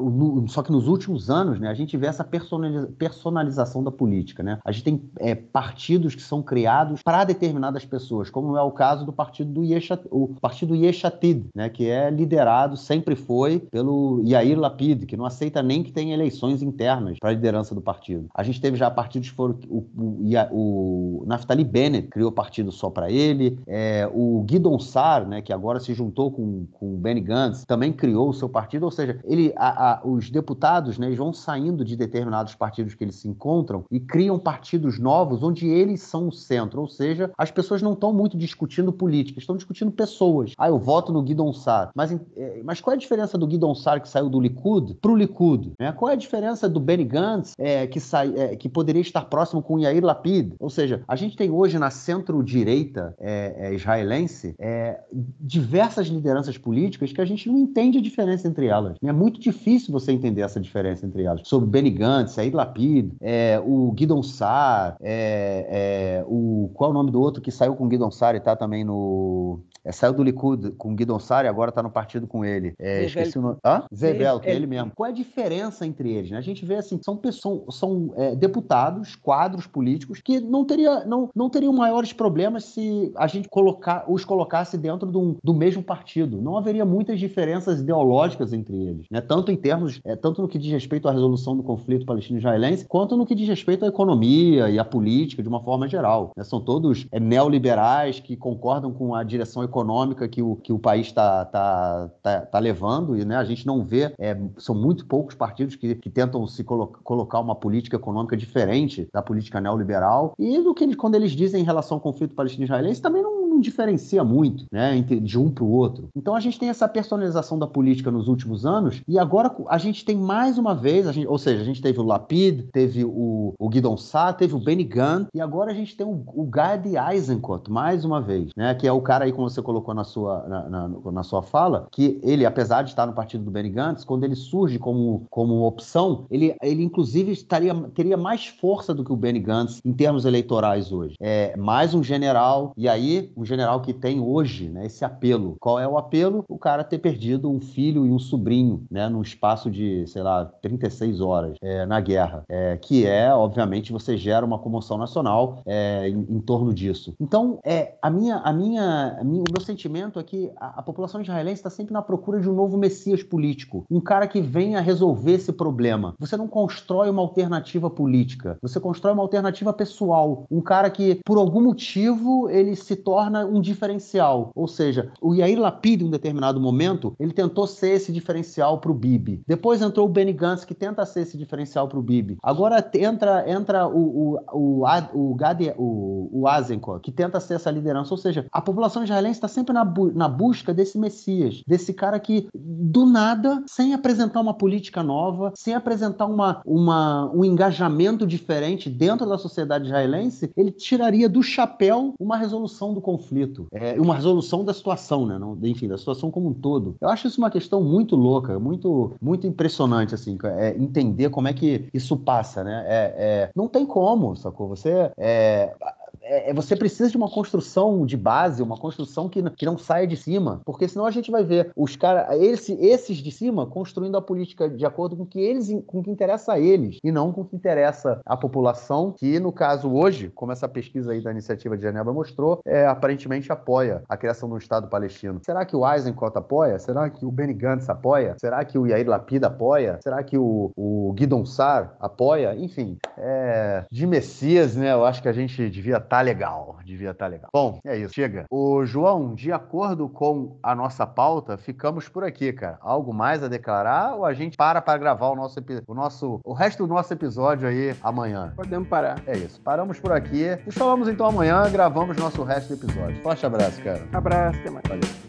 só que nos últimos anos, né, a gente vê essa personaliza, personalização da política, né? A gente tem é, partidos que são criados para determinadas pessoas, como é o caso do partido do Yeshat, o partido Yeshatid, né, que é liderado, sempre foi, pelo Yair Lapid, que não aceita nem que tenha eleições internas para a liderança do partido. A gente teve já partidos que foram o, o, o Naftali Bennett criou partido só para ele, é, o Guidon Sar, né, que agora se juntou com, com o Benny Gantz, também criou o seu partido, ou seja, ele, a, a, os deputados né, vão saindo de determinados partidos que eles se encontram e criam partidos novos onde eles são o centro, ou seja, as pessoas não estão muito discutindo política, estão discutindo pessoas. Ah, eu voto no Guidon Sar, mas, é, mas qual é a diferença do Guidon Sar que saiu do Likud para o Likud? Né? Qual é a diferença do Benny Gantz é, que, sai, é, que poderia estar próximo com Yair Lapid? Ou seja, a gente tem hoje na centro-direita israelense diversas lideranças políticas que a gente não entende a diferença entre elas. É muito difícil você entender essa diferença entre elas. Sobre Benny Gantz, Yair Lapid, o Guidon Sar, o, qual é o nome do outro que saiu com o Guidon Sar e está também no é, saiu do Likud com Guidon Sari, agora está no partido com ele. É, esqueci o nome. Hã? Zebel, que é ele mesmo. Qual é a diferença entre eles? Né? A gente vê assim, são pessoas, são é, deputados, quadros políticos que não, teria, não, não teriam maiores problemas se a gente colocar, os colocasse dentro do, do mesmo partido. Não haveria muitas diferenças ideológicas entre eles, né? Tanto em termos, é, tanto no que diz respeito à resolução do conflito palestino-israelense, quanto no que diz respeito à economia e à política de uma forma geral. Né? São todos é, neoliberais que concordam com a direção econômica econômica que o, que o país está tá, tá, tá levando, e né, a gente não vê, é, são muito poucos partidos que, que tentam se colo colocar uma política econômica diferente da política neoliberal, e do que quando eles dizem em relação ao conflito palestino-israelense também não, diferencia muito né, de um para o outro. Então a gente tem essa personalização da política nos últimos anos, e agora a gente tem mais uma vez, gente, ou seja, a gente teve o Lapid, teve o, o Guidon Sá, teve o Benny Gantz, e agora a gente tem o, o Gadi Eisenkot, mais uma vez, né, que é o cara aí, como você colocou na sua, na, na, na sua fala, que ele, apesar de estar no partido do Benny Gantz, quando ele surge como, como opção, ele, ele inclusive estaria, teria mais força do que o Benny Gantz em termos eleitorais hoje. É mais um general, e aí um general que tem hoje né, esse apelo. Qual é o apelo? O cara ter perdido um filho e um sobrinho, né, num espaço de, sei lá, 36 horas é, na guerra, é, que é, obviamente, você gera uma comoção nacional é, em, em, torno disso. Então, é, a minha, a minha, a minha, o meu sentimento é que a, a população israelense está sempre na procura de um novo messias político, um cara que venha resolver esse problema. Você não constrói uma alternativa política, você constrói uma alternativa pessoal, um cara que, por algum motivo, ele se torna um diferencial. Ou seja, o Yair Lapid, em um determinado momento, ele tentou ser esse diferencial para o Bibi. Depois entrou o Benny Gantz, que tenta ser esse diferencial para o Bibi. Agora entra, entra o, o, o, o, Gade, o, o Azenko, que tenta ser essa liderança. Ou seja, a população israelense está sempre na, bu na busca desse Messias, desse cara que, do nada, sem apresentar uma política nova, sem apresentar uma, uma, um engajamento diferente dentro da sociedade israelense, ele tiraria do chapéu uma resolução do conflito, é, uma resolução da situação, né? Não, enfim, da situação como um todo. Eu acho isso uma questão muito louca, muito, muito impressionante, assim, é, entender como é que isso passa, né? É, é, não tem como, sacou? Você é, é, você precisa de uma construção de base, uma construção que, que não saia de cima, porque senão a gente vai ver os caras, esse, esses de cima, construindo a política de acordo com que eles, com que interessa a eles e não com o que interessa a população, que no caso hoje, como essa pesquisa aí da iniciativa de Genebra mostrou, é, aparentemente apoia a criação de um Estado palestino. Será que o Eisenkot apoia? Será que o Benny Gantz apoia? Será que o Yair Lapid apoia? Será que o, o Guidon Sar apoia? Enfim, é, de Messias, né? Eu acho que a gente devia estar tá legal, devia estar tá legal. Bom, é isso, chega. O João, de acordo com a nossa pauta, ficamos por aqui, cara. Algo mais a declarar ou a gente para para gravar o nosso, o nosso, o resto do nosso episódio aí amanhã? Podemos parar. É isso. Paramos por aqui. Nos falamos então amanhã, gravamos nosso resto do episódio. Forte abraço, cara. Abraço, até mais. Valeu.